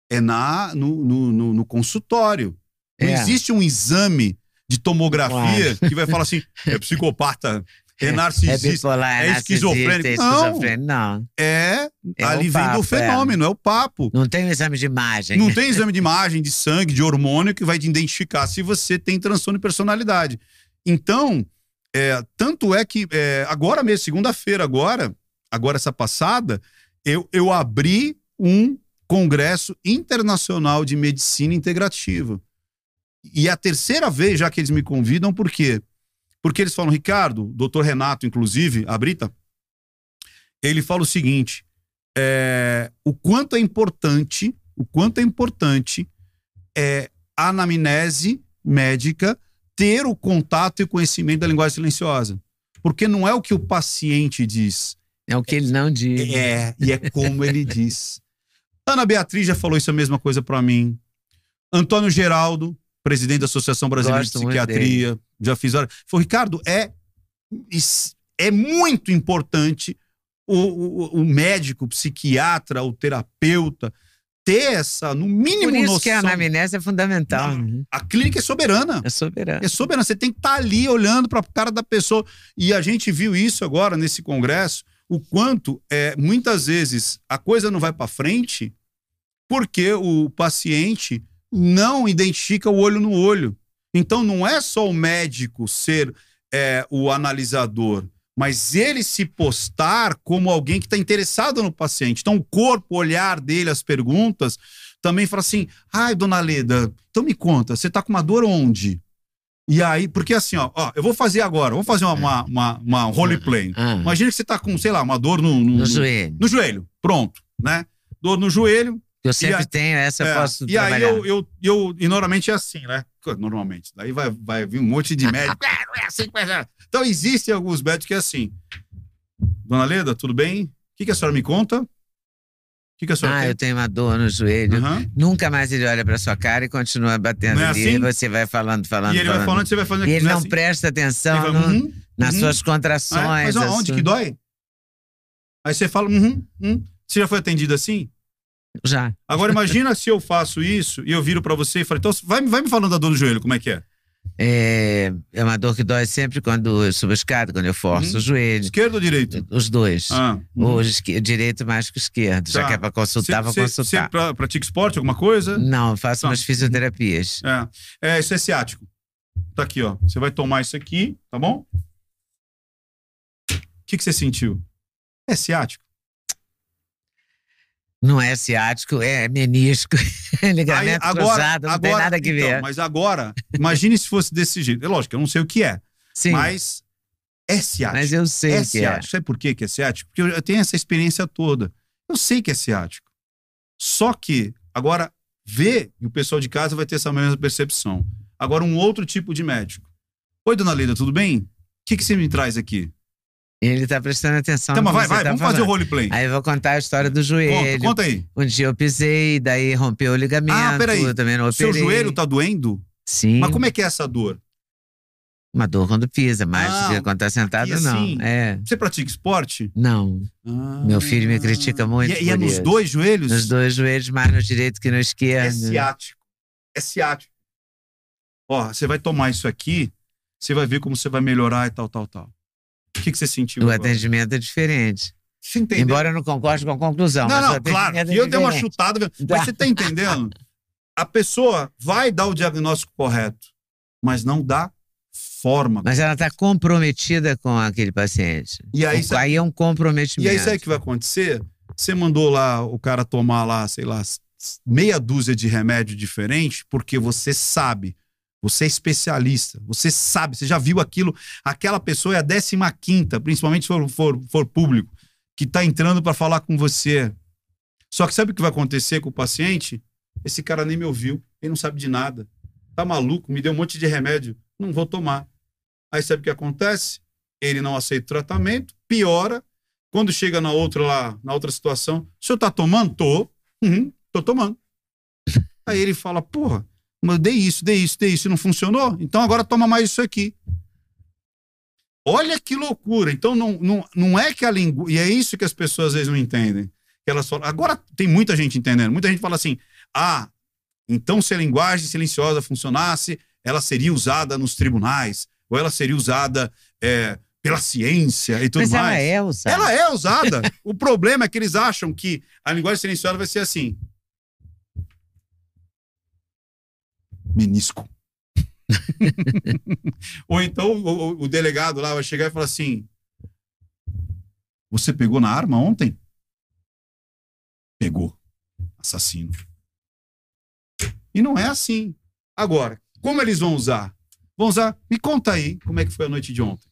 É na, no, no, no- no consultório. Não É. existe um exame de tomografia que vai falar assim: é psicopata, é, É narcisista, bipolar, é é esquizofrênico. Não. esquizofrênico. Não. é, É ali vem do fenômeno, é o papo. Não tem um exame de imagem. Não tem exame de imagem, de sangue, de hormônio que vai te identificar se você tem transtorno de personalidade. Então, é, tanto é que é, agora mesmo, segunda-feira, agora, agora essa passada, eu, eu abri um congresso internacional de medicina integrativa. E é a terceira vez já que eles me convidam, por quê? Porque eles falam, Ricardo, doutor Renato, inclusive, a Brita, ele fala o seguinte: é, o quanto é importante, o quanto é importante é a anamnese médica ter o contato e o conhecimento da linguagem silenciosa. Porque não é o que o paciente diz, É o que ele não diz. é, e é como ele diz. Ana Beatriz já falou isso a mesma coisa para mim. Antônio Geraldo, presidente da Associação Brasileira Gosto de Psiquiatria, já fiz. hora- Falou, Ricardo, é, é muito importante o, o, o médico, o psiquiatra, o terapeuta ter essa, no mínimo, Por isso noção. que a anamnese é fundamental. né? A clínica é soberana. É soberano. É soberano. Você tem que estar ali olhando para a cara da pessoa. E a gente viu isso agora nesse congresso, o quanto é, muitas vezes a coisa não vai para frente porque o paciente não identifica o olho no olho. Então não é só o médico ser é, o analisador. mas ele se postar como alguém que está interessado no paciente. Então, o corpo, o olhar dele, as perguntas, também fala assim: ai, dona Leda, então me conta, você está com uma dor onde? E aí, porque assim, ó, ó eu vou fazer agora, vamos fazer uma, uma, uma, uma roleplay. Ah. Imagina que você tá com, sei lá, uma dor no, no, No joelho. no joelho. Pronto, né? Dor no joelho. Eu sempre aí- tenho, essa eu é, posso e aí trabalhar. eu, eu, eu. E normalmente é assim, né? Normalmente. Daí vai, vai vir um monte de médico. "Ah, não é assim que vai ser." Então existem alguns médicos que é assim. Dona Leda, tudo bem? O que, que a senhora me conta? O que, que a senhora Ah, tem? eu tenho uma dor no joelho. Aham. Nunca mais ele olha pra sua cara e continua batendo Não é ali. assim? E você vai falando, falando, E ele vai falando. falando, você vai fazendo E ele né, não assim. presta atenção vai, no- "Uhum, nas uhum." suas Ah, é? contrações. Mas as onde que dói? Aí você fala, uhum, uhum. Você já foi atendido assim? Já. Agora imagina se eu faço isso e eu viro pra você e falo, então vai, vai me falando da dor do joelho, como é que é? É, é uma dor que dói sempre quando eu subo a escada, quando eu forço Uhum. o joelho. Esquerdo ou direito? Os dois. Ah, uhum. Esque- direito mais que o esquerdo. Já Tá. que é pra consultar, vou Você- consultar. Você pra- pratica esporte, alguma coisa? Não, eu faço Tá. umas fisioterapias. É. é, isso é ciático. Tá aqui, ó. Você vai tomar isso aqui, tá bom? O que, que você sentiu? É ciático. Não é ciático, é menisco. Ligamento Aí, cruzado, não tem nada que então, ver. Mas agora, imagine se fosse desse jeito. É lógico, eu não sei o que é, Sim, mas, mas é ciático. eu sei é que é. ciático. Sabe por quê que é ciático? Porque eu eu tenho essa experiência toda. Eu sei que é ciático. Só que, agora, vê, e o pessoal de casa vai ter essa mesma percepção. Agora, um outro tipo de médico. Oi, dona Leda, tudo bem? O que, que você me traz aqui? Ele tá prestando atenção Então, mas vai, vai, tá vamos fazer o falando. roleplay. Aí eu vou contar a história do Conta, joelho. conta aí. Um dia eu pisei, daí rompeu o ligamento. Ah, peraí. Também não seu joelho tá doendo? Sim. Mas como é que é essa dor? Uma dor quando pisa, mas Ah, quando tá sentado, não. assim? É. Você pratica esporte? Não. Meu filho me Ah. critica muito E, é- e é nos isso. dois joelhos? Nos dois joelhos, mais no direito que no É esquerdo. ciático. É ciático. Ó, você vai tomar isso aqui, você vai ver como você vai melhorar e tal, tal, tal. O que, que você sentiu? O agora? atendimento é diferente. Você entendeu? Embora eu não concorde com a conclusão. não, não, claro. é que eu dei uma chutada. Mas você tá entendendo? A pessoa vai dar o diagnóstico correto, mas não dá forma. Mas ela está comprometida com aquele paciente. E aí, aí é um comprometimento. E aí, sabe o que vai acontecer? Você mandou lá o cara tomar lá, sei lá, meia dúzia de remédio diferente, porque você sabe, você é especialista, você sabe, você já viu aquilo. Aquela pessoa é a 15 quinta, principalmente se for, for, for público, que está entrando para falar com você. Só que sabe o que vai acontecer com o paciente? Esse cara nem me ouviu, ele não sabe de nada. Tá maluco, me deu um monte de remédio, não vou tomar. Aí sabe o que acontece? Ele não aceita o tratamento, piora, quando chega na outra lá, na outra situação, o senhor tá tomando? Tô. Uhum, tô tomando. Aí ele fala, porra, mas eu dei isso, dei isso, dei isso, e não funcionou? Então agora toma mais isso aqui. Olha que loucura. Então não, não, não é que a língua. E é isso que as pessoas às vezes não entendem. Que elas falam. Agora tem muita gente entendendo. Muita gente fala assim: ah, então se a linguagem silenciosa funcionasse, ela seria usada nos tribunais, ou ela seria usada é, pela ciência e tudo Mas ela mais. é usada. Ela é usada. o problema é que eles acham que a linguagem silenciosa vai ser assim. Menisco. Ou então o, o- delegado lá vai chegar e falar assim: Você pegou na arma ontem? Pegou. Assassino. E não é assim. Agora, como eles vão usar? Vão usar. Me conta aí como é que foi a noite de ontem.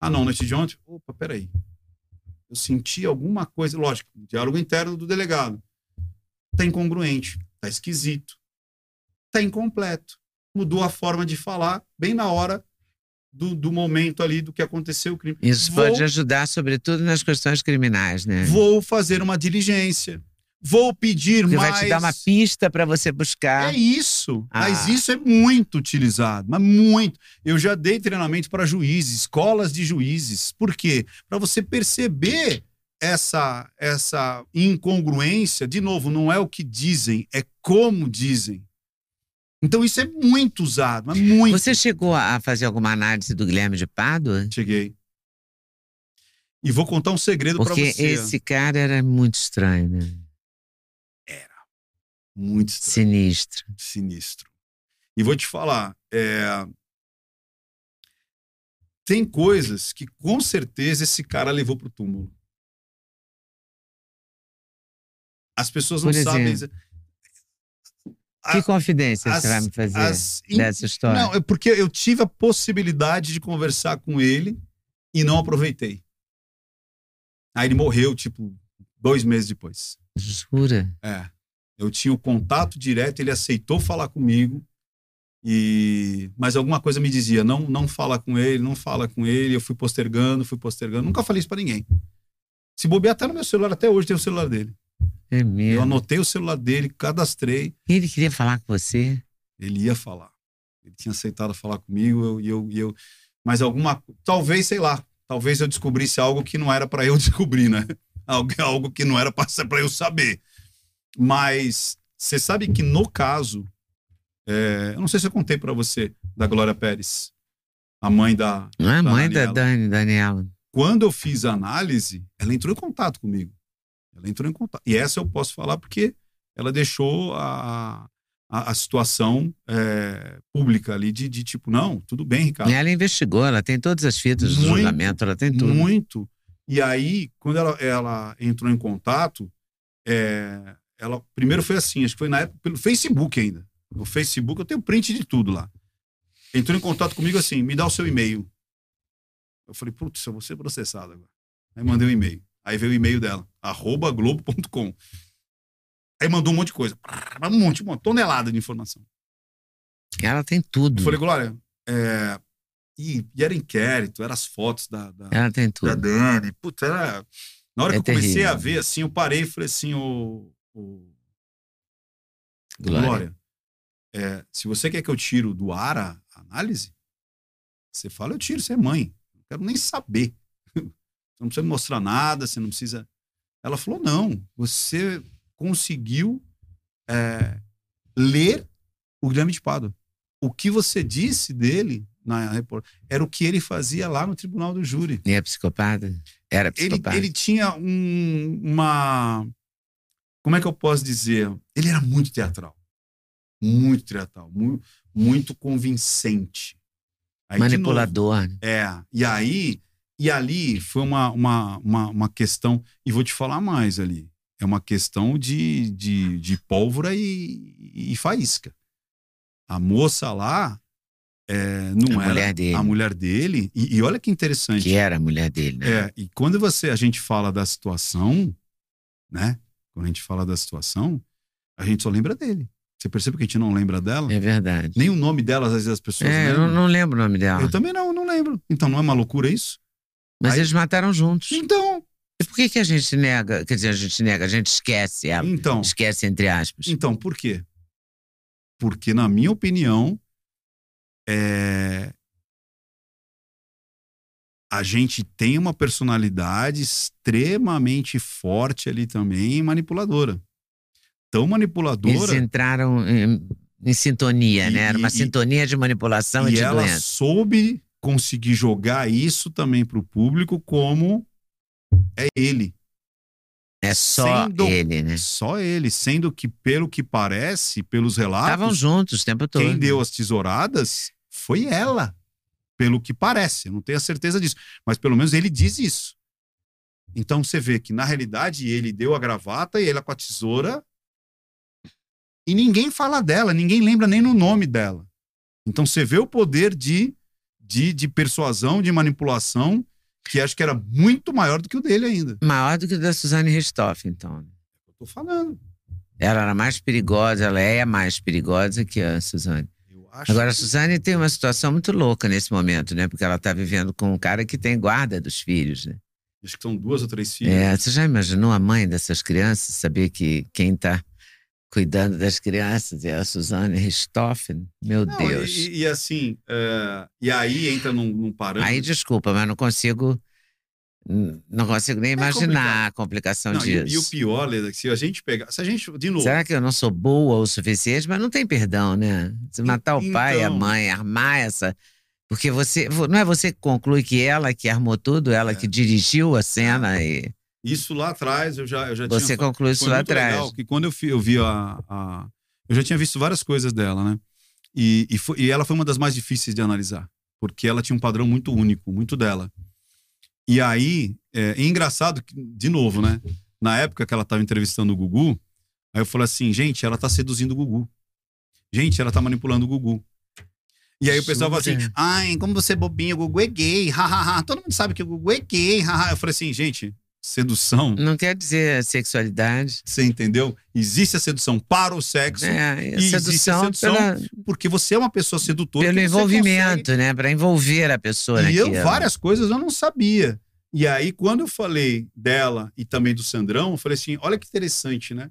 Ah, não, noite de ontem. Opa, peraí. Eu senti alguma coisa, lógico, diálogo interno do delegado. Tá incongruente, tá esquisito, tá incompleto. Mudou a forma de falar bem na hora do, do momento ali do que aconteceu o crime. Isso Vou- pode ajudar, sobretudo, nas questões criminais, né? Vou fazer uma diligência. Vou pedir Porque mais. vai te dar uma pista para você buscar. É isso. Ah. Mas isso é muito utilizado, mas muito. Eu já dei treinamento para juízes, escolas de juízes. Por quê? Para você perceber essa essa incongruência. De novo, não é o que dizem, é como dizem. Então isso é muito usado, mas muito. Você chegou a fazer alguma análise do Guilherme de Pádua? Cheguei. E vou contar um segredo para Porque você. esse cara era muito estranho, né? Muito estranho. Sinistro. sinistro. E vou te falar, é, tem coisas que com certeza esse cara levou pro túmulo. As pessoas não Por sabem. exemplo? Que confidência as- você vai me fazer as- dessa história? Não, é porque eu tive a possibilidade de conversar com ele e não aproveitei. Aí ele morreu, tipo, dois meses depois. Jura? É. Eu tinha o contato direto, ele aceitou falar comigo. E mas alguma coisa me dizia, não, não fala com ele, não fala com ele. Eu fui postergando, fui postergando. Nunca falei isso pra ninguém. Se bobear até no meu celular, até hoje tem o celular dele. É Eu mesmo. anotei o celular dele, cadastrei, Ele queria falar com você? ele ia falar. Ele tinha aceitado falar comigo eu- e eu, e eu, mas alguma, talvez, sei lá, talvez eu descobrisse algo que não era pra eu descobrir, né? Algo, algo que não era pra pra eu saber. Mas você sabe que no caso, é, eu não sei se eu contei pra você da Glória Pérez, a mãe da. Não é Da mãe da Daniela. Dani, Daniela? Quando eu fiz a análise, ela entrou em contato comigo. Ela entrou em contato. E essa eu posso falar porque ela deixou a, a, a situação é, pública ali de, de tipo, não, tudo bem, Ricardo. E ela investigou, ela tem todas as fitas do julgamento, ela tem tudo. Muito. E aí, quando ela, ela entrou em contato, é, ela primeiro foi assim, acho que foi na época pelo Facebook ainda. No Facebook eu tenho print de tudo lá. Entrou em contato comigo assim, me dá o seu e-mail. Eu falei, putz, eu vou ser processado agora. Aí mandei o e-mail. Aí veio o e-mail dela, arroba globo.com. Aí mandou um monte de coisa. Um monte, uma tonelada de informação. Ela tem tudo. Eu falei, Glória, é... e, e era inquérito, eram as fotos da, da, Ela tem da tudo. Dani. Puta, era. Na hora É que eu comecei terrível. a ver, assim, eu parei e falei assim, ô. ô Glória. Glória, é, se você quer que eu tiro do ar a análise, você fala, eu tiro, você é mãe. Não quero nem saber. Você não precisa me mostrar nada, você não precisa. Ela falou, não, você conseguiu é, ler o Guilherme de Pádua. O que você disse dele na reportagem era o que ele fazia lá no tribunal do júri. E é psicopata? Era ele, psicopata. ele tinha um- uma. Como é que eu posso dizer? Ele era muito teatral. Muito teatral. Muito, muito convincente. Aí, Manipulador. né? novo, é. E aí. E ali foi uma, uma, uma, uma questão. E vou te falar mais ali. É uma questão de, de, de pólvora e, e faísca. A moça lá. é, não A era mulher dele. a mulher dele. E, e olha que interessante. Que era a mulher dele, né? É, e quando você a gente fala da situação, né? Quando a gente fala da situação, a gente só lembra dele. Você percebe que a gente não lembra dela? É verdade. Nem o nome dela, às vezes as pessoas É, eu lembram. não, não lembro o nome dela. Eu também não, não lembro. Então não é uma loucura isso? Mas Aí- eles mataram juntos. Então, E por que, que a gente nega? Quer dizer, a gente nega, a gente esquece ela. então, Esquece, entre aspas. então, por quê? Porque, na minha opinião, é... a gente tem uma personalidade extremamente forte ali também, manipuladora. Tão Eles manipuladora. entraram em, em sintonia, E- né? Era uma e- sintonia de manipulação e, E de ela doença. soube conseguir jogar isso também para o público como é ele. É só sendo- ele, né? Só ele. Sendo que, pelo que parece, pelos Estavam relatos, juntos o tempo todo. quem deu as tesouradas foi ela. Pelo que parece. Eu não tenho a certeza disso. Mas pelo menos ele diz isso. Então você vê que, na realidade, ele deu a gravata e ela com a tesoura. E ninguém fala dela, ninguém lembra nem no nome dela. Então você vê o poder de, de, de persuasão, de manipulação, que acho que era muito maior do que o dele ainda. Maior do que o da Suzane Ristoff, então. Eu tô falando. Ela era mais perigosa, ela é mais perigosa que a Suzane. Agora, a Suzane tem uma situação muito louca nesse momento, né? Porque ela está vivendo com um cara que tem guarda dos filhos, né? acho que são duas ou três filhas. É, você já imaginou a mãe dessas crianças saber que quem está cuidando das crianças é a Suzane Ristoffen? Meu Não, Deus. E, e assim, é, e aí entra num, num parâmetro. Aí, desculpa, mas não consigo. Não consigo nem É imaginar a complicação Não, e, disso. e o pior, Leda, que se a gente pegar. Se a gente. De novo. Será que eu não sou boa o suficiente? Mas não tem perdão, né? Se matar o pai, a então. mãe, armar essa. Porque você. Não é você que conclui que ela que armou tudo, ela É. que dirigiu a cena e Isso lá atrás eu já, eu já você tinha. conclui isso lá atrás. legal, que quando eu, fi- eu vi a, a- Eu já tinha visto várias coisas dela, né? E, e, foi- e ela foi uma das mais difíceis de analisar. porque ela tinha um padrão muito único, muito dela. E aí, é, é engraçado, de novo, né? Na época que ela estava entrevistando o Gugu, aí eu falei assim, gente, ela tá seduzindo o Gugu. Gente, ela tá manipulando o Gugu. E aí o pessoal fala assim, ai, como você é bobinho, o Gugu é gay, hahaha. Todo mundo sabe que o Gugu é gay, haha. Eu falei assim, gente, sedução. Não quer dizer sexualidade. Você entendeu? Existe a sedução para o sexo. É, a sedução, a sedução pela, porque você é uma pessoa sedutora. Pelo envolvimento, consegue... né? Para envolver a pessoa. E eu, várias coisas eu não sabia. E aí, quando eu falei dela e também do Sandrão, eu falei assim: olha que interessante, né?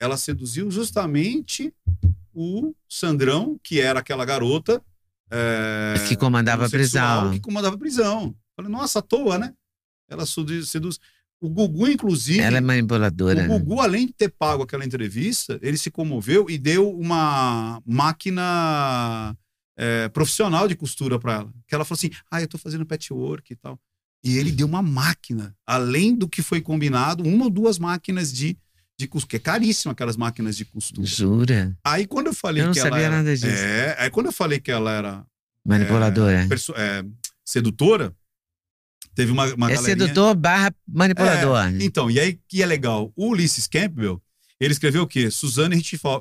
Ela seduziu justamente o Sandrão, que era aquela garota. É, que comandava a prisão. Que comandava a prisão. Falei, nossa, à toa, né? Ela seduz, seduz. O Gugu, inclusive. Ela é manipuladora. O Gugu, além de ter pago aquela entrevista, ele se comoveu e deu uma máquina é, profissional de costura para ela. Que ela falou assim: ah, eu tô fazendo patchwork e tal. E ele deu uma máquina, além do que foi combinado, uma ou duas máquinas de, de costura, que é caríssimo aquelas máquinas de costura. Jura? Aí quando eu falei eu não que sabia ela era, nada disso. É, aí quando eu falei que ela era manipuladora, é, é, sedutora, teve uma, uma É sedutor barra manipulador. É, então, e aí que é legal, o Ulysses Campbell, ele escreveu o quê? Suzanne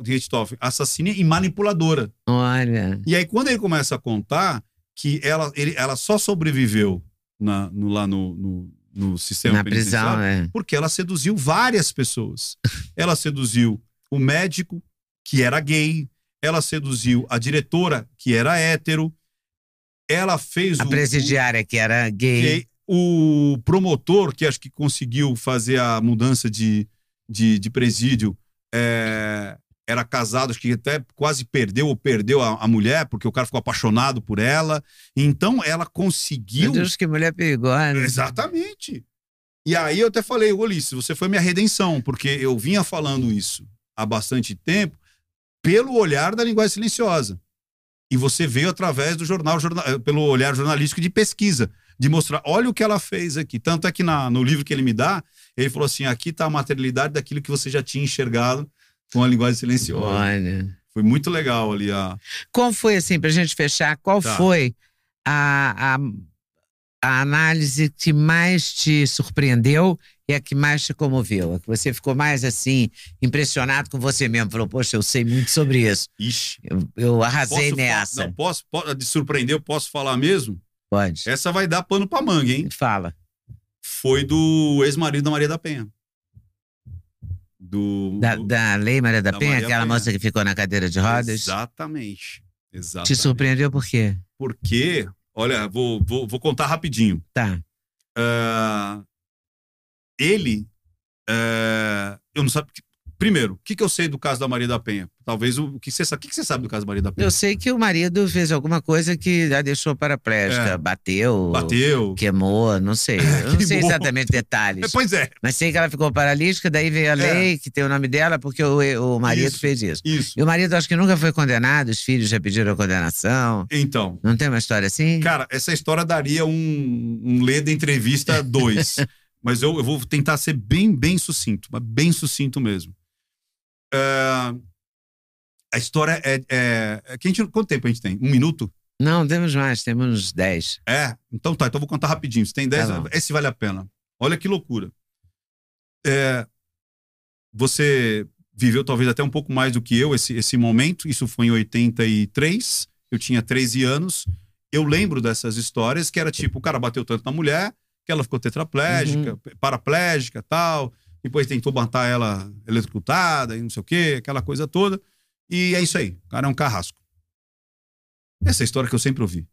Richthofen, assassina e manipuladora. Olha. E aí quando ele começa a contar que ela, ele, ela só sobreviveu na, no, lá no, no, no sistema Na prisão, é. porque ela seduziu várias pessoas. ela seduziu o médico, que era gay, ela seduziu a diretora, que era hétero, ela fez a o, presidiária, o, que era gay. gay. O promotor, que acho que conseguiu fazer a mudança de, de, de presídio, é, era casado, acho que até quase perdeu ou perdeu a, a, mulher, porque o cara ficou apaixonado por ela. Então ela conseguiu. Meu Deus, que mulher perigosa. Exatamente. E aí eu até falei, Ulisses, você foi minha redenção, porque eu vinha falando isso há bastante tempo pelo olhar da linguagem silenciosa. E você veio através do jornal, jornal pelo olhar jornalístico de pesquisa, de mostrar, olha o que ela fez aqui. Tanto é que na, no livro que ele me dá, ele falou assim: aqui está a materialidade daquilo que você já tinha enxergado com a linguagem silenciosa. Olha. Foi muito legal ali a. Qual foi, assim, para a gente fechar, qual tá. foi a, a, a, análise que mais te surpreendeu e a que mais te comoveu? A que você ficou mais, assim, impressionado com você mesmo? Falou, poxa, eu sei muito sobre isso. Ixi. Eu, eu arrasei posso nessa. Não, posso, pode, de surpreender, eu posso falar mesmo? Pode. Essa vai dar pano pra manga, hein? Fala. Foi do ex-marido da Maria da Penha. Do, da, da Lei Maria da, da Penha, Maria aquela Penha. moça que ficou na cadeira de rodas? Exatamente. Exatamente. Te surpreendeu por quê? Porque, olha, vou, vou, vou contar rapidinho. Tá. Uh, ele. Uh, eu não sabia. Primeiro, o que, que eu sei do caso da Maria da Penha? Talvez o, o que você sabe. O que, que você sabe do caso da Maria da Penha? Eu sei que o marido fez alguma coisa que a deixou paraplégica. É. Bateu. Bateu. Queimou, não sei. Eu não sei exatamente detalhes. Pois é. Mas sei que ela ficou paralítica, daí veio a é. lei é. que tem o nome dela, porque o, o marido isso, fez isso. Isso. E o marido acho que nunca foi condenado, os filhos já pediram a condenação. Então. Não tem uma história assim? Cara, essa história daria um, um Leda Entrevista 2. mas eu, eu vou tentar ser bem, bem sucinto, mas bem sucinto mesmo. Uh, a história é. é, é que a gente, quanto tempo a gente tem? Um minuto? Não, temos mais, temos 10. É? Então tá, então vou contar rapidinho. Se tem 10, tá esse vale a pena. Olha que loucura. É, você viveu talvez até um pouco mais do que eu esse, esse momento. Isso foi em 83. Eu tinha 13 anos. Eu lembro dessas histórias que era tipo: o cara bateu tanto na mulher que ela ficou tetraplégica, uhum. paraplégica tal depois tentou matar ela eletrocutada e não sei o quê, aquela coisa toda. E é isso aí. O cara é um carrasco. Essa é história que eu sempre ouvi.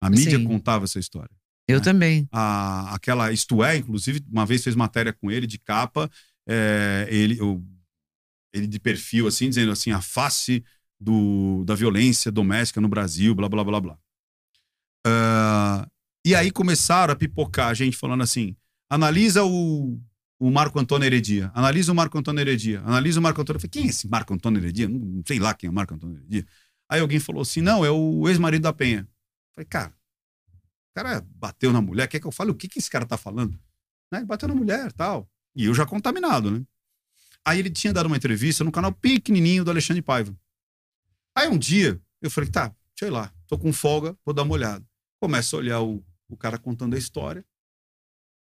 A mídia Sim. contava essa história. Eu né? também. A, aquela Isto É, inclusive, uma vez fez matéria com ele de capa, é, ele, eu, ele de perfil, assim, dizendo assim, a face do, da violência doméstica no Brasil, blá, blá, blá, blá. Uh, e aí começaram a pipocar a gente falando assim, analisa o o Marco Antônio Heredia. Analisa o Marco Antônio Heredia. Analisa o Marco Antônio. Eu falei, quem é esse Marco Antônio Heredia? Não sei lá quem é o Marco Antônio Heredia. Aí alguém falou assim: não, é o ex-marido da Penha. Eu falei, cara, o cara bateu na mulher, quer que eu fale o que, que esse cara tá falando? Né? Bateu na mulher tal. E eu já contaminado, né? Aí ele tinha dado uma entrevista no canal pequenininho do Alexandre Paiva. Aí um dia eu falei, tá, sei lá, tô com folga, vou dar uma olhada. Começa a olhar o, o cara contando a história.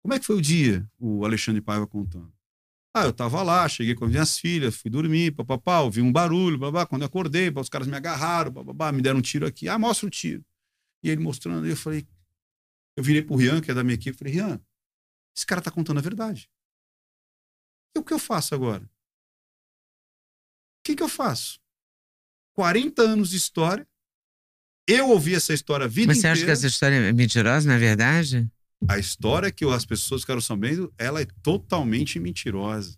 Como é que foi o dia? O Alexandre Paiva contando. Ah, eu tava lá, cheguei com as minhas filhas, fui dormir, papapá, ouvi um barulho, babá, quando eu acordei, os caras me agarraram, babá, me deram um tiro aqui. Ah, mostra o tiro. E ele mostrando, eu falei, eu virei pro Rian, que é da minha equipe, falei, Rian, esse cara tá contando a verdade. E o que eu faço agora? O que, que eu faço? 40 anos de história. Eu ouvi essa história a vida Mas você inteira. acha que essa história é mentirosa, na verdade? A história que as pessoas ficaram sabendo, ela é totalmente mentirosa.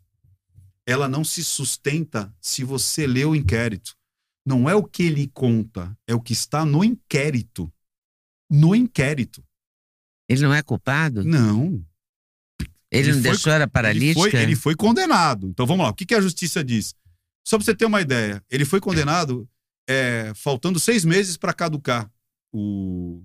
Ela não se sustenta se você lê o inquérito. Não é o que ele conta, é o que está no inquérito. No inquérito. Ele não é culpado? Não. Ele, Ele não foi- deixou Ele paralítica? foi, ele foi condenado. Então vamos lá. O que, que a justiça diz? Só para você ter uma ideia, ele foi condenado é, faltando seis meses para caducar o,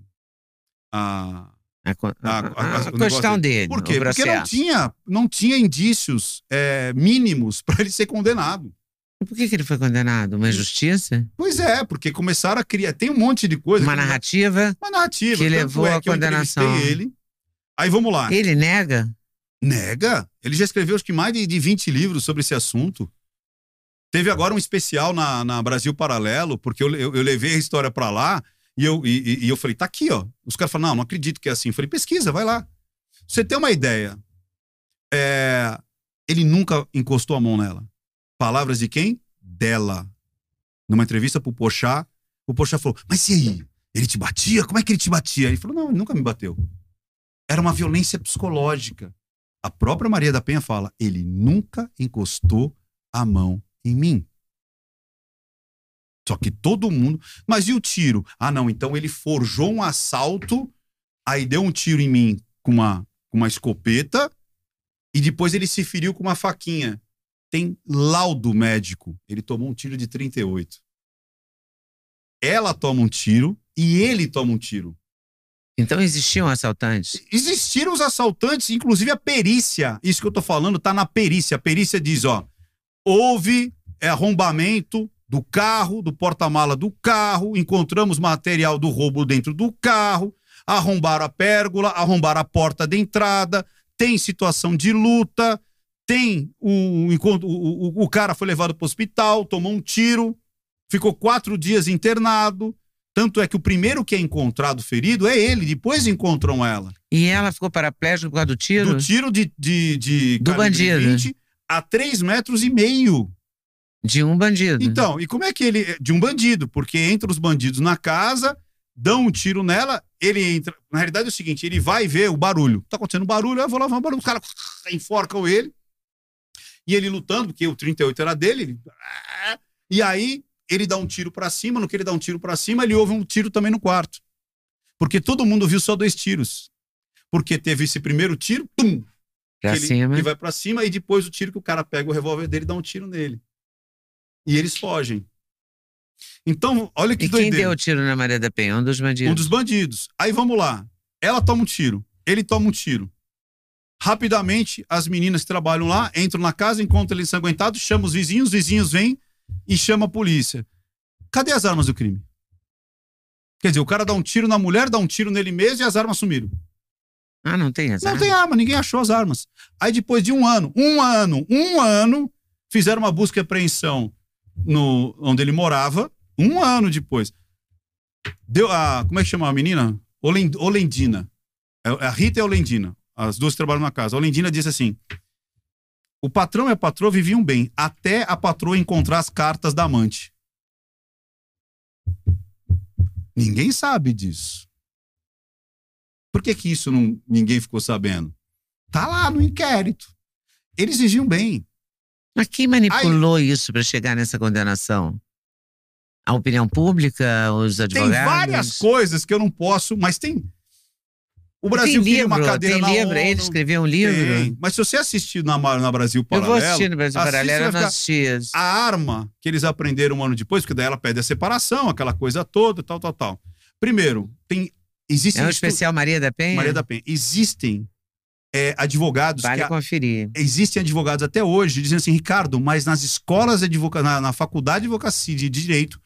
a, A, co- a- a- a- a- questão dele. Por quê? Porque não tinha, não tinha indícios é, mínimos para ele ser condenado. E Por que, que ele foi condenado? Uma injustiça? Pois é, porque começaram a criar. Tem um monte de coisa. Uma que- narrativa? Uma narrativa. que levou é à eu condenação. ele. Aí vamos lá. Ele nega? Nega. Ele já escreveu acho que mais de, de 20 livros sobre esse assunto. Teve agora um especial na, na Brasil Paralelo, porque eu, eu, eu levei a história para lá e eu, e, e eu falei, tá aqui, ó. Os caras falaram, não, não acredito que é assim. Eu falei, pesquisa, vai lá. Você ter uma ideia, é, ele nunca encostou a mão nela. Palavras de quem? Dela. Numa entrevista pro Pochá, o Pochá falou, mas e aí? Ele te batia? Como é que ele te batia? Ele falou, não, ele nunca me bateu. Era uma violência psicológica. A própria Maria da Penha fala: ele nunca encostou a mão em mim. Só que todo mundo. Mas e o tiro? Ah, não, então ele forjou um assalto, aí deu um tiro em mim com uma, com uma escopeta, e depois ele se feriu com uma faquinha. Tem laudo médico. Ele tomou um tiro de 38. Ela toma um tiro e ele toma um tiro. Então existiam assaltantes? Existiram os assaltantes, inclusive a perícia. Isso que eu tô falando tá na perícia. A perícia diz, ó, houve é, arrombamento do carro, do porta-mala do carro, encontramos material do roubo dentro do carro, arrombaram a pérgola, arrombaram a porta de entrada, tem situação de luta, tem o, o, o, cara foi levado para o hospital, tomou um tiro, ficou quatro dias internado. Tanto é que o primeiro que é encontrado ferido é ele, depois encontram ela. E ela ficou paraplégica por causa do tiro? Do tiro de, de, de Do bandido. 20 a 3 metros e meio. De um bandido. Então, e como é que ele. De um bandido, porque entra os bandidos na casa, dão um tiro nela, ele entra. Na realidade é o seguinte: ele vai ver o barulho. Tá acontecendo barulho, eu vou lá ver o barulho. Os caras enforcam ele. E ele lutando, porque o 38 era dele. Ele... E aí ele dá um tiro pra cima. No que ele dá um tiro pra cima, ele ouve um tiro também no quarto. Porque todo mundo viu só dois tiros. Porque teve esse primeiro tiro, pum, pra que ele, cima. que vai pra cima e depois o tiro que o cara pega o revólver dele e dá um tiro nele. E eles fogem. Então, olha que E quem doideira. deu o tiro na Maria da Penha? Um dos bandidos. Um dos bandidos. Aí vamos lá. Ela toma um tiro, ele toma um tiro. Rapidamente, as meninas que trabalham lá entram na casa, encontram ele ensanguentado, chamam os vizinhos, os vizinhos vêm e chamam a polícia. Cadê as armas do crime? Quer dizer, o cara dá um tiro na mulher, dá um tiro nele mesmo e as armas sumiram. Ah, não tem essa. Não tem arma, ninguém achou as armas. Aí depois de um ano, um ano, um ano, fizeram uma busca e apreensão no onde ele morava. Um ano depois. Deu a. Como é que chama a menina? Olen- Olendina. É- A Rita e a Olendina. As duas trabalham na casa. A Olendina disse assim: o patrão e a patroa viviam bem, até a patroa encontrar as cartas da amante. Ninguém sabe disso. Por que, que isso não, ninguém ficou sabendo? Tá lá no inquérito. Eles viviam bem. Mas quem manipulou isso para chegar nessa condenação? A opinião pública, os Tem advogados? várias coisas que eu não posso, mas tem. O Brasil tem livro, uma cadeira tem livro. ONU, Ele escreveu um livro. tem. Mas se você assistir na, na Brasil Eu Paralelo, vou assistir no Brasil Paralelo, eu não assisti. a arma que eles aprenderam um ano depois, porque daí ela pede a separação, aquela coisa toda, tal, tal, tal. Primeiro, tem existem É um estu- especial Maria da Penha? Maria da Penha. Existem é, advogados Vale que a- conferir. existem advogados até hoje dizendo assim, Ricardo, mas nas escolas de advocacia, na, na faculdade de advocacia de direito,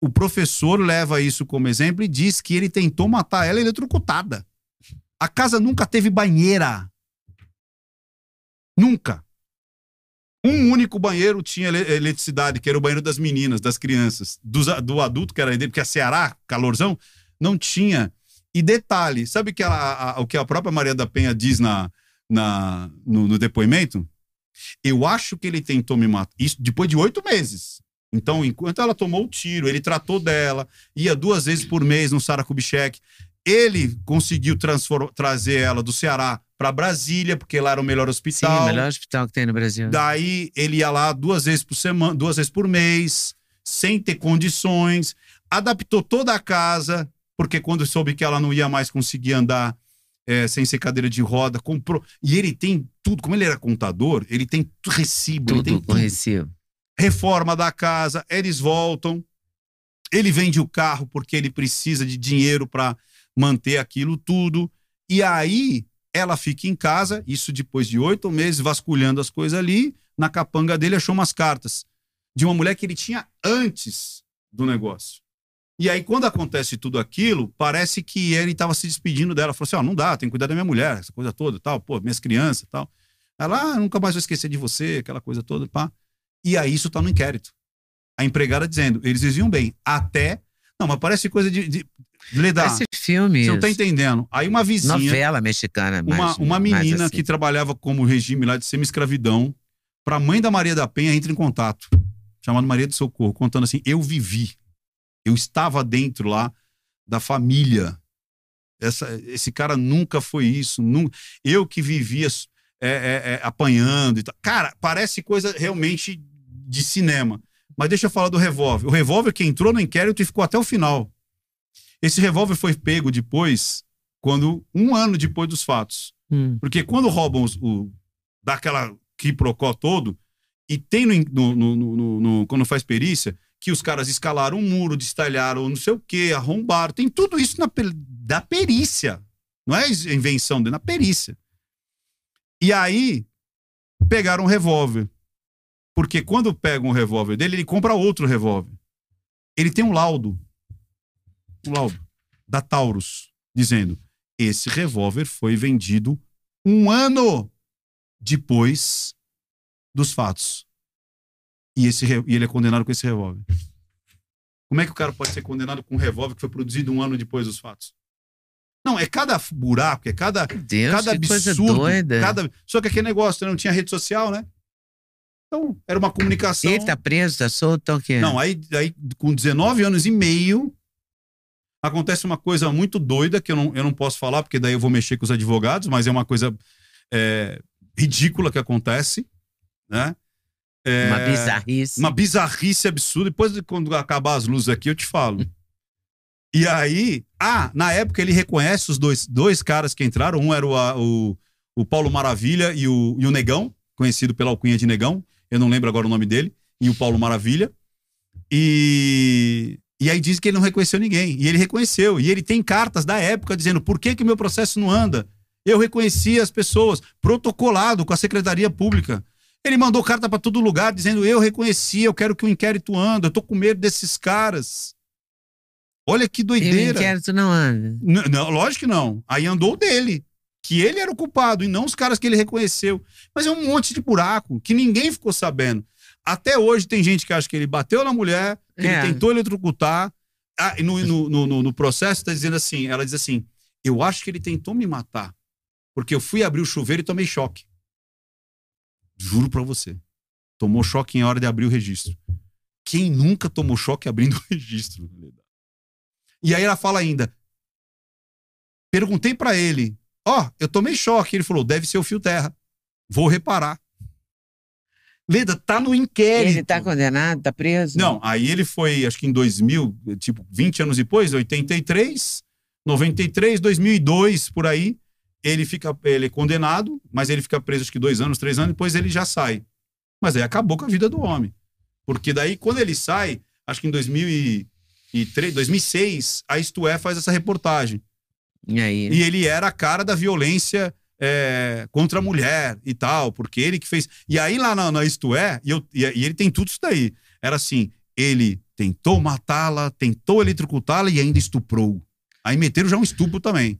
o professor leva isso como exemplo e diz que ele tentou matar ela eletrocutada. A casa nunca teve banheira. Nunca. Um único banheiro tinha eletricidade, que era o banheiro das meninas, das crianças. Do, do adulto, que era dele, porque a Ceará, calorzão, não tinha. E detalhe, sabe que a, a, o que a própria Maria da Penha diz na, na, no, no depoimento? Eu acho que ele tentou me matar. Isso depois de oito meses. Então, enquanto ela tomou o tiro, ele tratou dela, ia duas vezes por mês no Sara Kubitschek. Ele conseguiu trazer ela do Ceará para Brasília, porque lá era o melhor hospital. Sim, o melhor hospital que tem no Brasil. Daí ele ia lá duas vezes por semana, duas vezes por mês, sem ter condições, adaptou toda a casa, porque quando soube que ela não ia mais conseguir andar é, sem ser cadeira de roda, comprou. E ele tem tudo, como ele era contador, ele tem recibo. Tudo ele tem tudo. recibo. Reforma da casa, eles voltam. Ele vende o carro porque ele precisa de dinheiro para manter aquilo tudo. E aí ela fica em casa, isso depois de oito meses, vasculhando as coisas ali. Na capanga dele, achou umas cartas de uma mulher que ele tinha antes do negócio. E aí, quando acontece tudo aquilo, parece que ele estava se despedindo dela. Falou assim: Ó, oh, não dá, tem que cuidar da minha mulher, essa coisa toda tal, pô, minhas crianças tal. Ela, ah, nunca mais vou esquecer de você, aquela coisa toda, pá. E aí, isso tá no inquérito. A empregada dizendo: eles viviam bem, até. Não, mas parece coisa de. de Ledar. Parece filme. Você não tá entendendo. Aí, uma vizinha. Novela mexicana, Uma, mais, uma menina assim. que trabalhava como regime lá de semi-escravidão, pra mãe da Maria da Penha, entra em contato, chamada Maria do Socorro, contando assim: eu vivi eu estava dentro lá da família. Essa, esse cara nunca foi isso. Nunca, eu que vivia é, é, é, apanhando. Cara, parece coisa realmente de cinema. Mas deixa eu falar do revólver. O revólver que entrou no inquérito e ficou até o final. Esse revólver foi pego depois, quando um ano depois dos fatos. Hum. Porque quando roubam os, o. dá aquela quiprocó todo, e tem no, no, no, no, quando faz perícia, que os caras escalaram um muro, destalharam não sei o que, arrombaram. Tem tudo isso na, da perícia. Não é invenção dele, na perícia. E aí, pegaram um revólver. Porque quando pegam um revólver dele, ele compra outro revólver. Ele tem um laudo. Um laudo. Da Taurus. Dizendo: esse revólver foi vendido um ano depois dos fatos e, esse, e ele é condenado com esse revólver. Como é que o cara pode ser condenado com um revólver que foi produzido um ano depois dos fatos? Não, é cada buraco, é cada, Deus, cada absurdo. doida. Cada... Só que aquele negócio não tinha rede social, né? Então, era uma comunicação. Ele tá preso, tá solto, tá o quê? Não, aí, aí com 19 anos e meio, acontece uma coisa muito doida que eu não, eu não posso falar, porque daí eu vou mexer com os advogados, mas é uma coisa é, ridícula que acontece, né? É, Uma bizarrice. Uma bizarrice absurda. Depois, quando acabar as luzes aqui, eu te falo. E aí, ah, na época ele reconhece os dois, dois caras que entraram. Um era o, o, o Paulo Maravilha e o, e o Negão, conhecido pela alcunha de Negão. Eu não lembro agora o nome dele. E o Paulo Maravilha. E, e aí diz que ele não reconheceu ninguém. E ele reconheceu. E ele tem cartas da época dizendo por que, que meu processo não anda. Eu reconheci as pessoas, protocolado com a Secretaria Pública. Ele mandou carta para todo lugar dizendo: Eu reconheci, eu quero que o inquérito ande, eu tô com medo desses caras. Olha que doideira. E o inquérito não anda. Não, lógico que não. Aí andou dele. Que ele era o culpado e não os caras que ele reconheceu. Mas é um monte de buraco que ninguém ficou sabendo. Até hoje tem gente que acha que ele bateu na mulher, que é. ele tentou eletrocutar. Ah, no, no, no, no processo está dizendo assim: ela diz assim, eu acho que ele tentou me matar. Porque eu fui abrir o chuveiro e tomei choque. Juro para você. Tomou choque em hora de abrir o registro. Quem nunca tomou choque abrindo o registro? E aí ela fala ainda. Perguntei para ele: Ó, oh, eu tomei choque. Ele falou: deve ser o fio terra. Vou reparar. Leda, tá no inquérito. Ele tá condenado, tá preso? Não, aí ele foi, acho que em 2000, tipo, 20 anos depois, 83, 93, 2002, por aí ele fica ele é condenado, mas ele fica preso acho que dois anos, três anos, depois ele já sai. Mas aí acabou com a vida do homem. Porque daí, quando ele sai, acho que em 2003, 2006, a Isto É faz essa reportagem. E, aí? e ele era a cara da violência é, contra a mulher e tal, porque ele que fez. E aí lá na, na Isto É, e, eu, e, e ele tem tudo isso daí. Era assim: ele tentou matá-la, tentou eletrocutá-la e ainda estuprou. Aí meteram já um estupro também.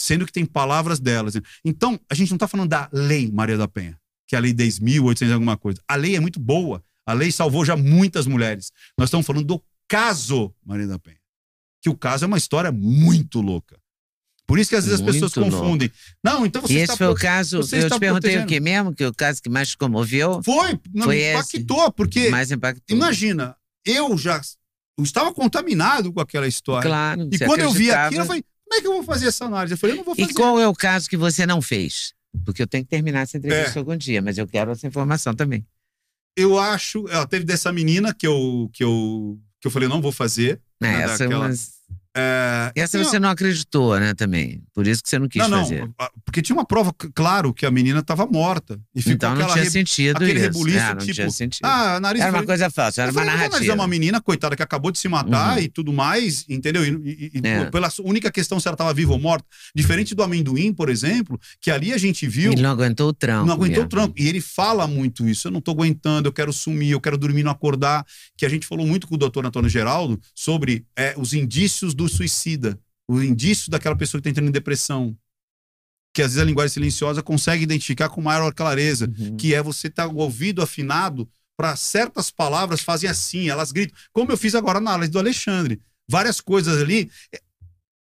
Sendo que tem palavras delas. Então, a gente não está falando da lei Maria da Penha, que é a lei 10.800 alguma coisa. A lei é muito boa. A lei salvou já muitas mulheres. Nós estamos falando do caso Maria da Penha. Que o caso é uma história muito louca. Por isso que às vezes Muito as pessoas confundem. Não, então você E está esse foi o caso, eu está te perguntei protegendo. o que mesmo, que o caso que mais te comoveu, Foi, não Foi me esse. impactou, porque mais impactou. imagina, eu já eu estava contaminado com aquela história. Claro, E quando eu vi aquilo, eu falei, como é que eu vou fazer essa análise? Eu falei, eu não vou fazer. E qual é o caso que você não fez? Porque eu tenho que terminar essa entrevista É. algum dia, mas eu quero essa informação também. Eu acho, ó, teve dessa menina que eu que eu que eu falei, não vou fazer. É, né, essa daquela- mas- É, essa tem- você não acreditou, né, também. Por isso que você não quis não, não, fazer. porque tinha uma prova, claro, que a menina estava morta. E ficou Então não tinha re- sentido aquele isso. rebuliço, É, não tipo, tinha sentido. Ah, nariz era uma coisa falsa, era uma falei, narrativa. uma menina, coitada, que acabou de se matar Uhum. e tudo mais, entendeu? E, e- É. pela única questão se ela estava viva ou morta. Diferente do amendoim, por exemplo, que ali a gente viu. Ele não aguentou o tranco. Não aguentou o mesmo. tranco. E ele fala muito isso. Eu não tô aguentando, eu quero sumir, eu quero dormir, não acordar. Que a gente falou muito com o doutor Antônio Geraldo sobre é, os indícios do suicida. O indício daquela pessoa que está entrando em depressão. Que às vezes a linguagem silenciosa consegue identificar com maior clareza. Uhum. Que é você estar com o ouvido afinado para certas palavras fazem assim, elas gritam. Como eu fiz agora na análise do Alexandre. Várias coisas ali.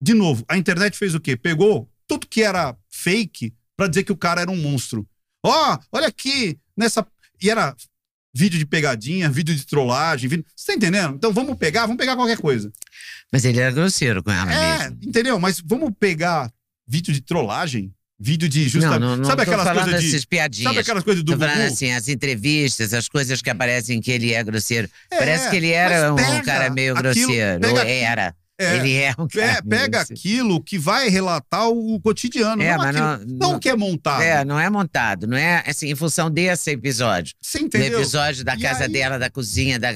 De novo, a internet fez o quê? Pegou tudo que era fake para dizer que o cara era um monstro. Ó, olha aqui, nessa. E era vídeo de pegadinha, vídeo de trollagem. Vídeo... Você tá entendendo? Então vamos pegar, vamos pegar qualquer coisa. Mas ele era grosseiro com ela É, mesmo. entendeu? Mas vamos pegar vídeo de trollagem, vídeo de Não, justamente. não, não sabe tô aquelas falando coisas de. piadinhas. Sabe aquelas coisas do Tô falando Gugu? assim, as entrevistas, as coisas que aparecem que ele é grosseiro. É, Parece que ele era um cara meio grosseiro. Ou era. É, ele é um cara É, pega aquilo que vai relatar o cotidiano. É, não, mas aquilo, não- não que é montado. É, não é montado, não é assim, em função desse episódio. Você Do entendeu? episódio da E casa aí- dela, da cozinha, da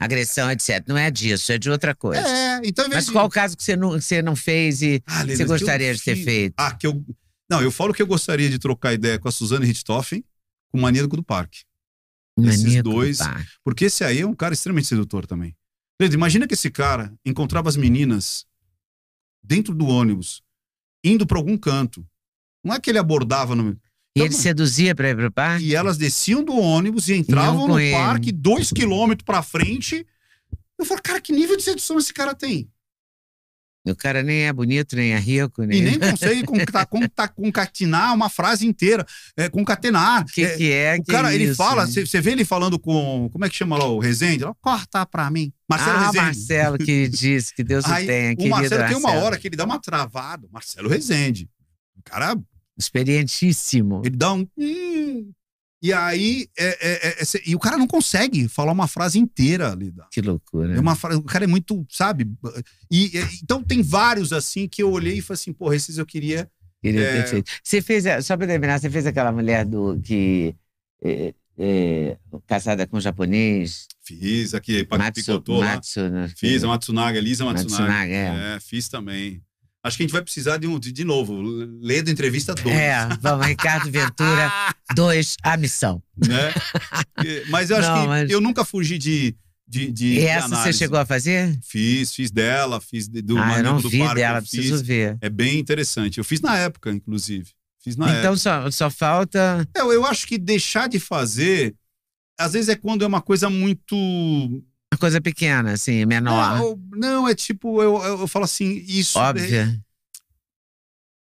agressão, etc. Não é disso, é de outra coisa. É, então. Mas qual o caso que você não, que você não fez e Ah, você gostaria de ter fiz- feito? Ah, que eu. Não, eu falo que eu gostaria de trocar ideia com a Suzane Richthofen, com o Maníaco do Parque. esses Maníaco do dois- parque. Porque esse aí é um cara extremamente sedutor também. Imagina que esse cara encontrava as meninas dentro do ônibus, indo para algum canto. Não é que ele abordava no. E Então, ele seduzia pra ir pro parque? E elas desciam do ônibus e entravam no ele. parque, dois quilômetros pra frente. Eu falo, cara, que nível de sedução esse cara tem? O cara nem é bonito, nem é rico, nem. E nem consegue conca- conca- concatenar uma frase inteira. É, concatenar. O que, É, que é? o que cara, ele isso? fala, você vê ele falando com. Como é que chama lá o Rezende? Lá, Corta pra mim. Marcelo ah, Rezende. Marcelo que disse, que Deus o Aí, tenha, o Marcelo tem uma Marcelo. hora que ele dá uma travada. Marcelo Rezende. O cara, Experientíssimo. ele dá um. hum, e aí, é, é, é, é, e o cara não consegue falar uma frase inteira ali. Que loucura. É uma frase, o cara é muito, sabe? E, então tem vários assim que eu olhei e falei assim, porra, esses eu queria. Queria É. ter feito. Você fez, a- só pra terminar, você fez aquela mulher do que. É, é, casada com um japonês, Fiz aqui, Matsu, picotou lá. Matsu? Fiz a Matsunaga, Elisa Matsunaga. Matsunaga, é. É, fiz também. Acho que a gente vai precisar de um, de, de novo, ler da entrevista 2. É, vamos, Ricardo Ventura, dois, a missão. né? Mas eu acho Não, que mas- eu nunca fugi de. de, de E essa você chegou a fazer? Fiz, fiz dela, fiz do ah, eu não do vi Parque, dela, preciso fiz. ver. É bem interessante. Eu fiz na época, inclusive. Fiz na época. Então só, só falta. Eu, eu acho que deixar de fazer, às vezes é quando é uma coisa muito. Uma coisa pequena, assim, menor. Não, não, é tipo, eu, eu, eu falo assim, isso. é- Óbvia.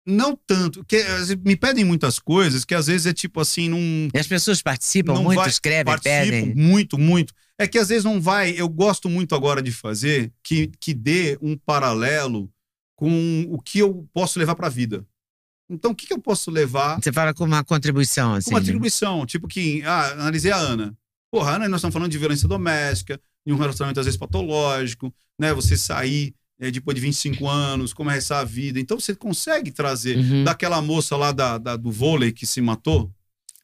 não tanto. Que, me pedem muitas coisas que às vezes é tipo assim, não. E as pessoas participam muito, vai- escrevem, pedem. muito, muito. É que às vezes não vai. Eu gosto muito agora de fazer que, que dê um paralelo com o que eu posso levar para a vida. Então, o que, que eu posso levar Você fala com uma contribuição, assim. com uma atribuição? Tipo que, ah, analisei a Ana. Porra, Ana, nós estamos falando de violência doméstica, de um relacionamento às vezes patológico, né? Você sair eh, depois de 25 anos, começar a vida. Então, você consegue trazer Uhum. daquela moça lá da, da- do vôlei que se matou.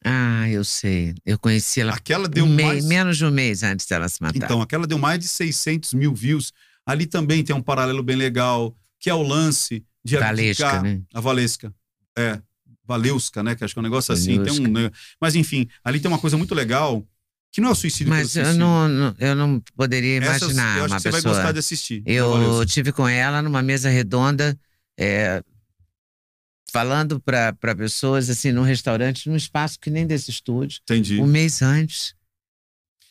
Ah, eu sei. Eu conheci ela Aquela deu um mais. menos de um mês antes dela se matar. Então, aquela deu mais de 600 mil views. Ali também tem um paralelo bem legal, que é o lance de Valesca, abdicar- né? A Valesca. É. Valeuska, né? Que acho que é um negócio assim. Tem um? Mas, enfim, ali tem uma coisa muito legal, que não é o suicídio Mas pelo eu suicídio. não, não- eu não poderia imaginar eu acho uma que você vai pessoa. gostar de assistir. Eu tive com ela numa mesa redonda, é, falando para pessoas assim, num restaurante, num espaço que nem desse estúdio, Entendi. um mês antes.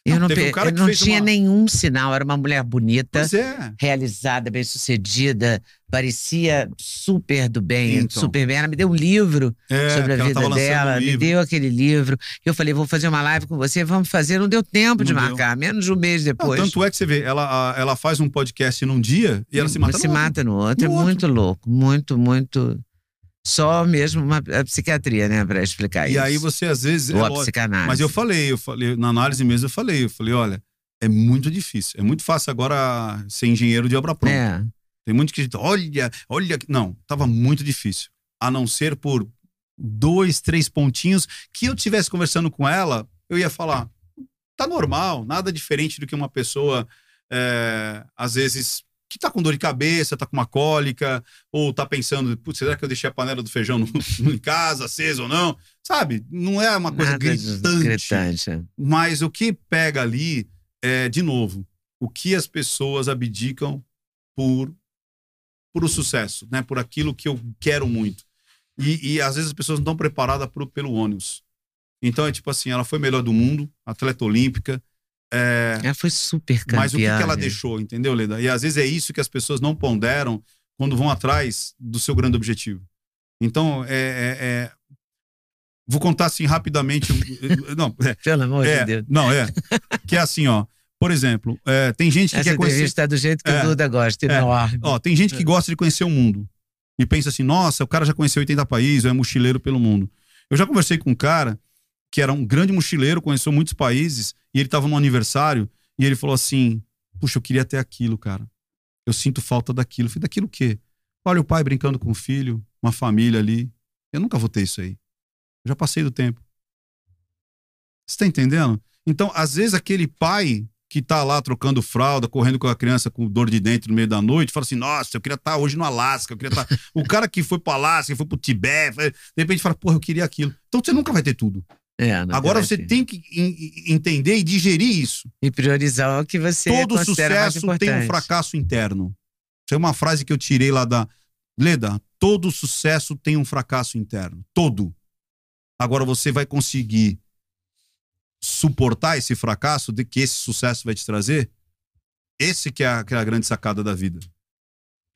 Eu Não, não, um eu não tinha uma- nenhum sinal, era uma mulher bonita, é. realizada, bem-sucedida, parecia super do bem, Então. super bem. Ela me deu um livro É, sobre a ela vida dela, um me deu aquele livro. Eu falei, vou fazer uma live com você, vamos fazer. Não deu tempo de Não deu. marcar, menos de um mês Não, depois. tanto é que você vê, ela, ela faz um podcast num dia e ela se mata se no outro. mata no outro. No é outro. muito louco, muito, muito. Só mesmo uma a psiquiatria, né, para explicar E isso. aí você às vezes. é Ou a lógico, psicanálise. Mas eu falei, eu falei, na análise mesmo eu falei, eu falei, olha, é muito difícil. É muito fácil agora ser engenheiro de obra pronta. É, Tem muito que olha, olha. Não, tava muito difícil. A não ser por dois, três pontinhos que eu tivesse conversando com ela, eu ia falar, tá normal, nada diferente do que uma pessoa, é, às vezes, que tá com dor de cabeça, tá com uma cólica, ou tá pensando, putz, será que eu deixei a panela do feijão no- em casa, acesa ou não? Sabe? Não é uma coisa nada gritante. gritante. Mas o que pega ali é, de novo, o que as pessoas abdicam por, por o sucesso, né? Por aquilo que eu quero muito. E, e às vezes as pessoas não estão preparadas pro, pelo ônibus. Então é tipo assim, ela foi melhor do mundo, atleta olímpica, é, Ela foi super campeã. mas o que, que ela deixou, entendeu, Leda? E às vezes é isso que as pessoas não ponderam quando vão atrás do seu grande objetivo. Então, é, é- é- vou contar assim rapidamente. não, é, Pelo amor é, de Deus. não, é. Que é assim, ó. Por exemplo, é, tem gente que Essa quer conhecer. é do jeito que É, o Duda gosta, é. enorme. Ó, tem gente que gosta de conhecer o mundo. E pensa assim, nossa, o cara já conheceu 80 países, é mochileiro pelo mundo. Eu já conversei com um cara que era um grande mochileiro, conheceu muitos países, e ele estava no aniversário, e ele falou assim: Puxa, eu queria ter aquilo, cara. Eu sinto falta daquilo. Eu falei, daquilo o quê? Olha o pai brincando com o filho, uma família ali. Eu nunca vou ter isso aí. Eu já passei do tempo. Você tá entendendo? Então, às vezes, aquele pai que tá lá trocando fralda, correndo com a criança com dor de dente no meio da noite, fala assim: Nossa, eu queria estar hoje no Alasca, eu queria estar. o cara que foi pro Alasca, que foi pro Tibete, foi- de repente fala: Porra, eu queria aquilo. Então você nunca vai ter tudo. É, Agora você tem que en- entender e digerir isso. E priorizar o que você Todo sucesso tem um fracasso interno. Isso é uma frase que eu tirei lá da. Leda, todo sucesso tem um fracasso interno. Todo. Agora você vai conseguir suportar esse fracasso de que esse sucesso vai te trazer? Esse que é a, que é a grande sacada da vida.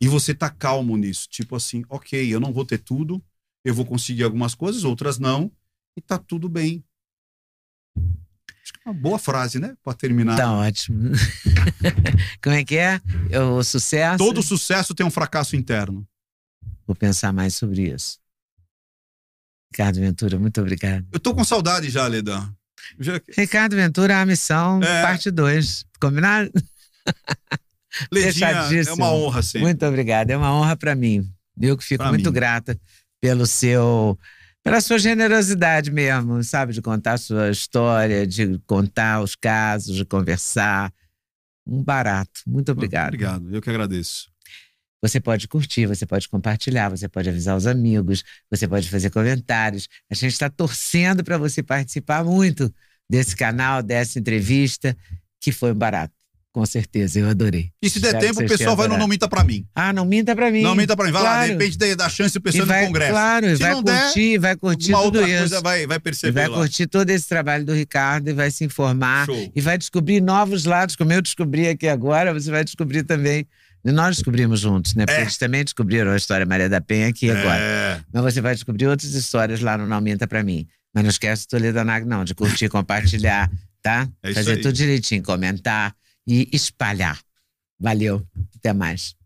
E você tá calmo nisso. Tipo assim, ok, eu não vou ter tudo, eu vou conseguir algumas coisas, outras não, e tá tudo bem. Acho que é uma boa frase, né? Pra terminar. Tá ótimo. Como é que é? O sucesso? Todo sucesso tem um fracasso interno. Vou pensar mais sobre isso. Ricardo Ventura, muito obrigado. Eu tô com saudade já, Leda. Já... Ricardo Ventura, a missão, É. parte 2. Combinado? Ledinha, é uma honra sempre. Muito obrigado. É uma honra para mim. Eu que fico Pra muito mim. grata pelo seu. Pela sua generosidade mesmo, sabe? De contar a sua história, de contar os casos, de conversar. Um barato. Muito obrigado. Obrigado, eu que agradeço. Você pode curtir, você pode compartilhar, você pode avisar os amigos, você pode fazer comentários. A gente está torcendo para você participar muito desse canal, dessa entrevista, que foi um barato. Com certeza, eu adorei. E se der Espero tempo, o pessoal vai no. Não Minta Pra Mim. Ah, não minta para mim. Não Minta Pra Mim. Vai lá, de Claro. repente dá chance o pessoal vai, no Congresso. Claro, Se vai não der, curtir, vai curtir Uma tudo outra isso. coisa vai, vai perceber vai lá. curtir todo esse trabalho do Ricardo e vai se informar. Show. E vai descobrir novos lados, como eu descobri aqui agora, você vai descobrir também. E nós descobrimos juntos, né? Porque É. eles também descobriram a história Maria da Penha aqui agora. É. Mas você vai descobrir outras histórias lá no Não Minta Pra Mim. Mas não esquece do Toledo Nag, não, de curtir, compartilhar, tá? É Fazer tudo direitinho, comentar e espalhar. Valeu. Até mais.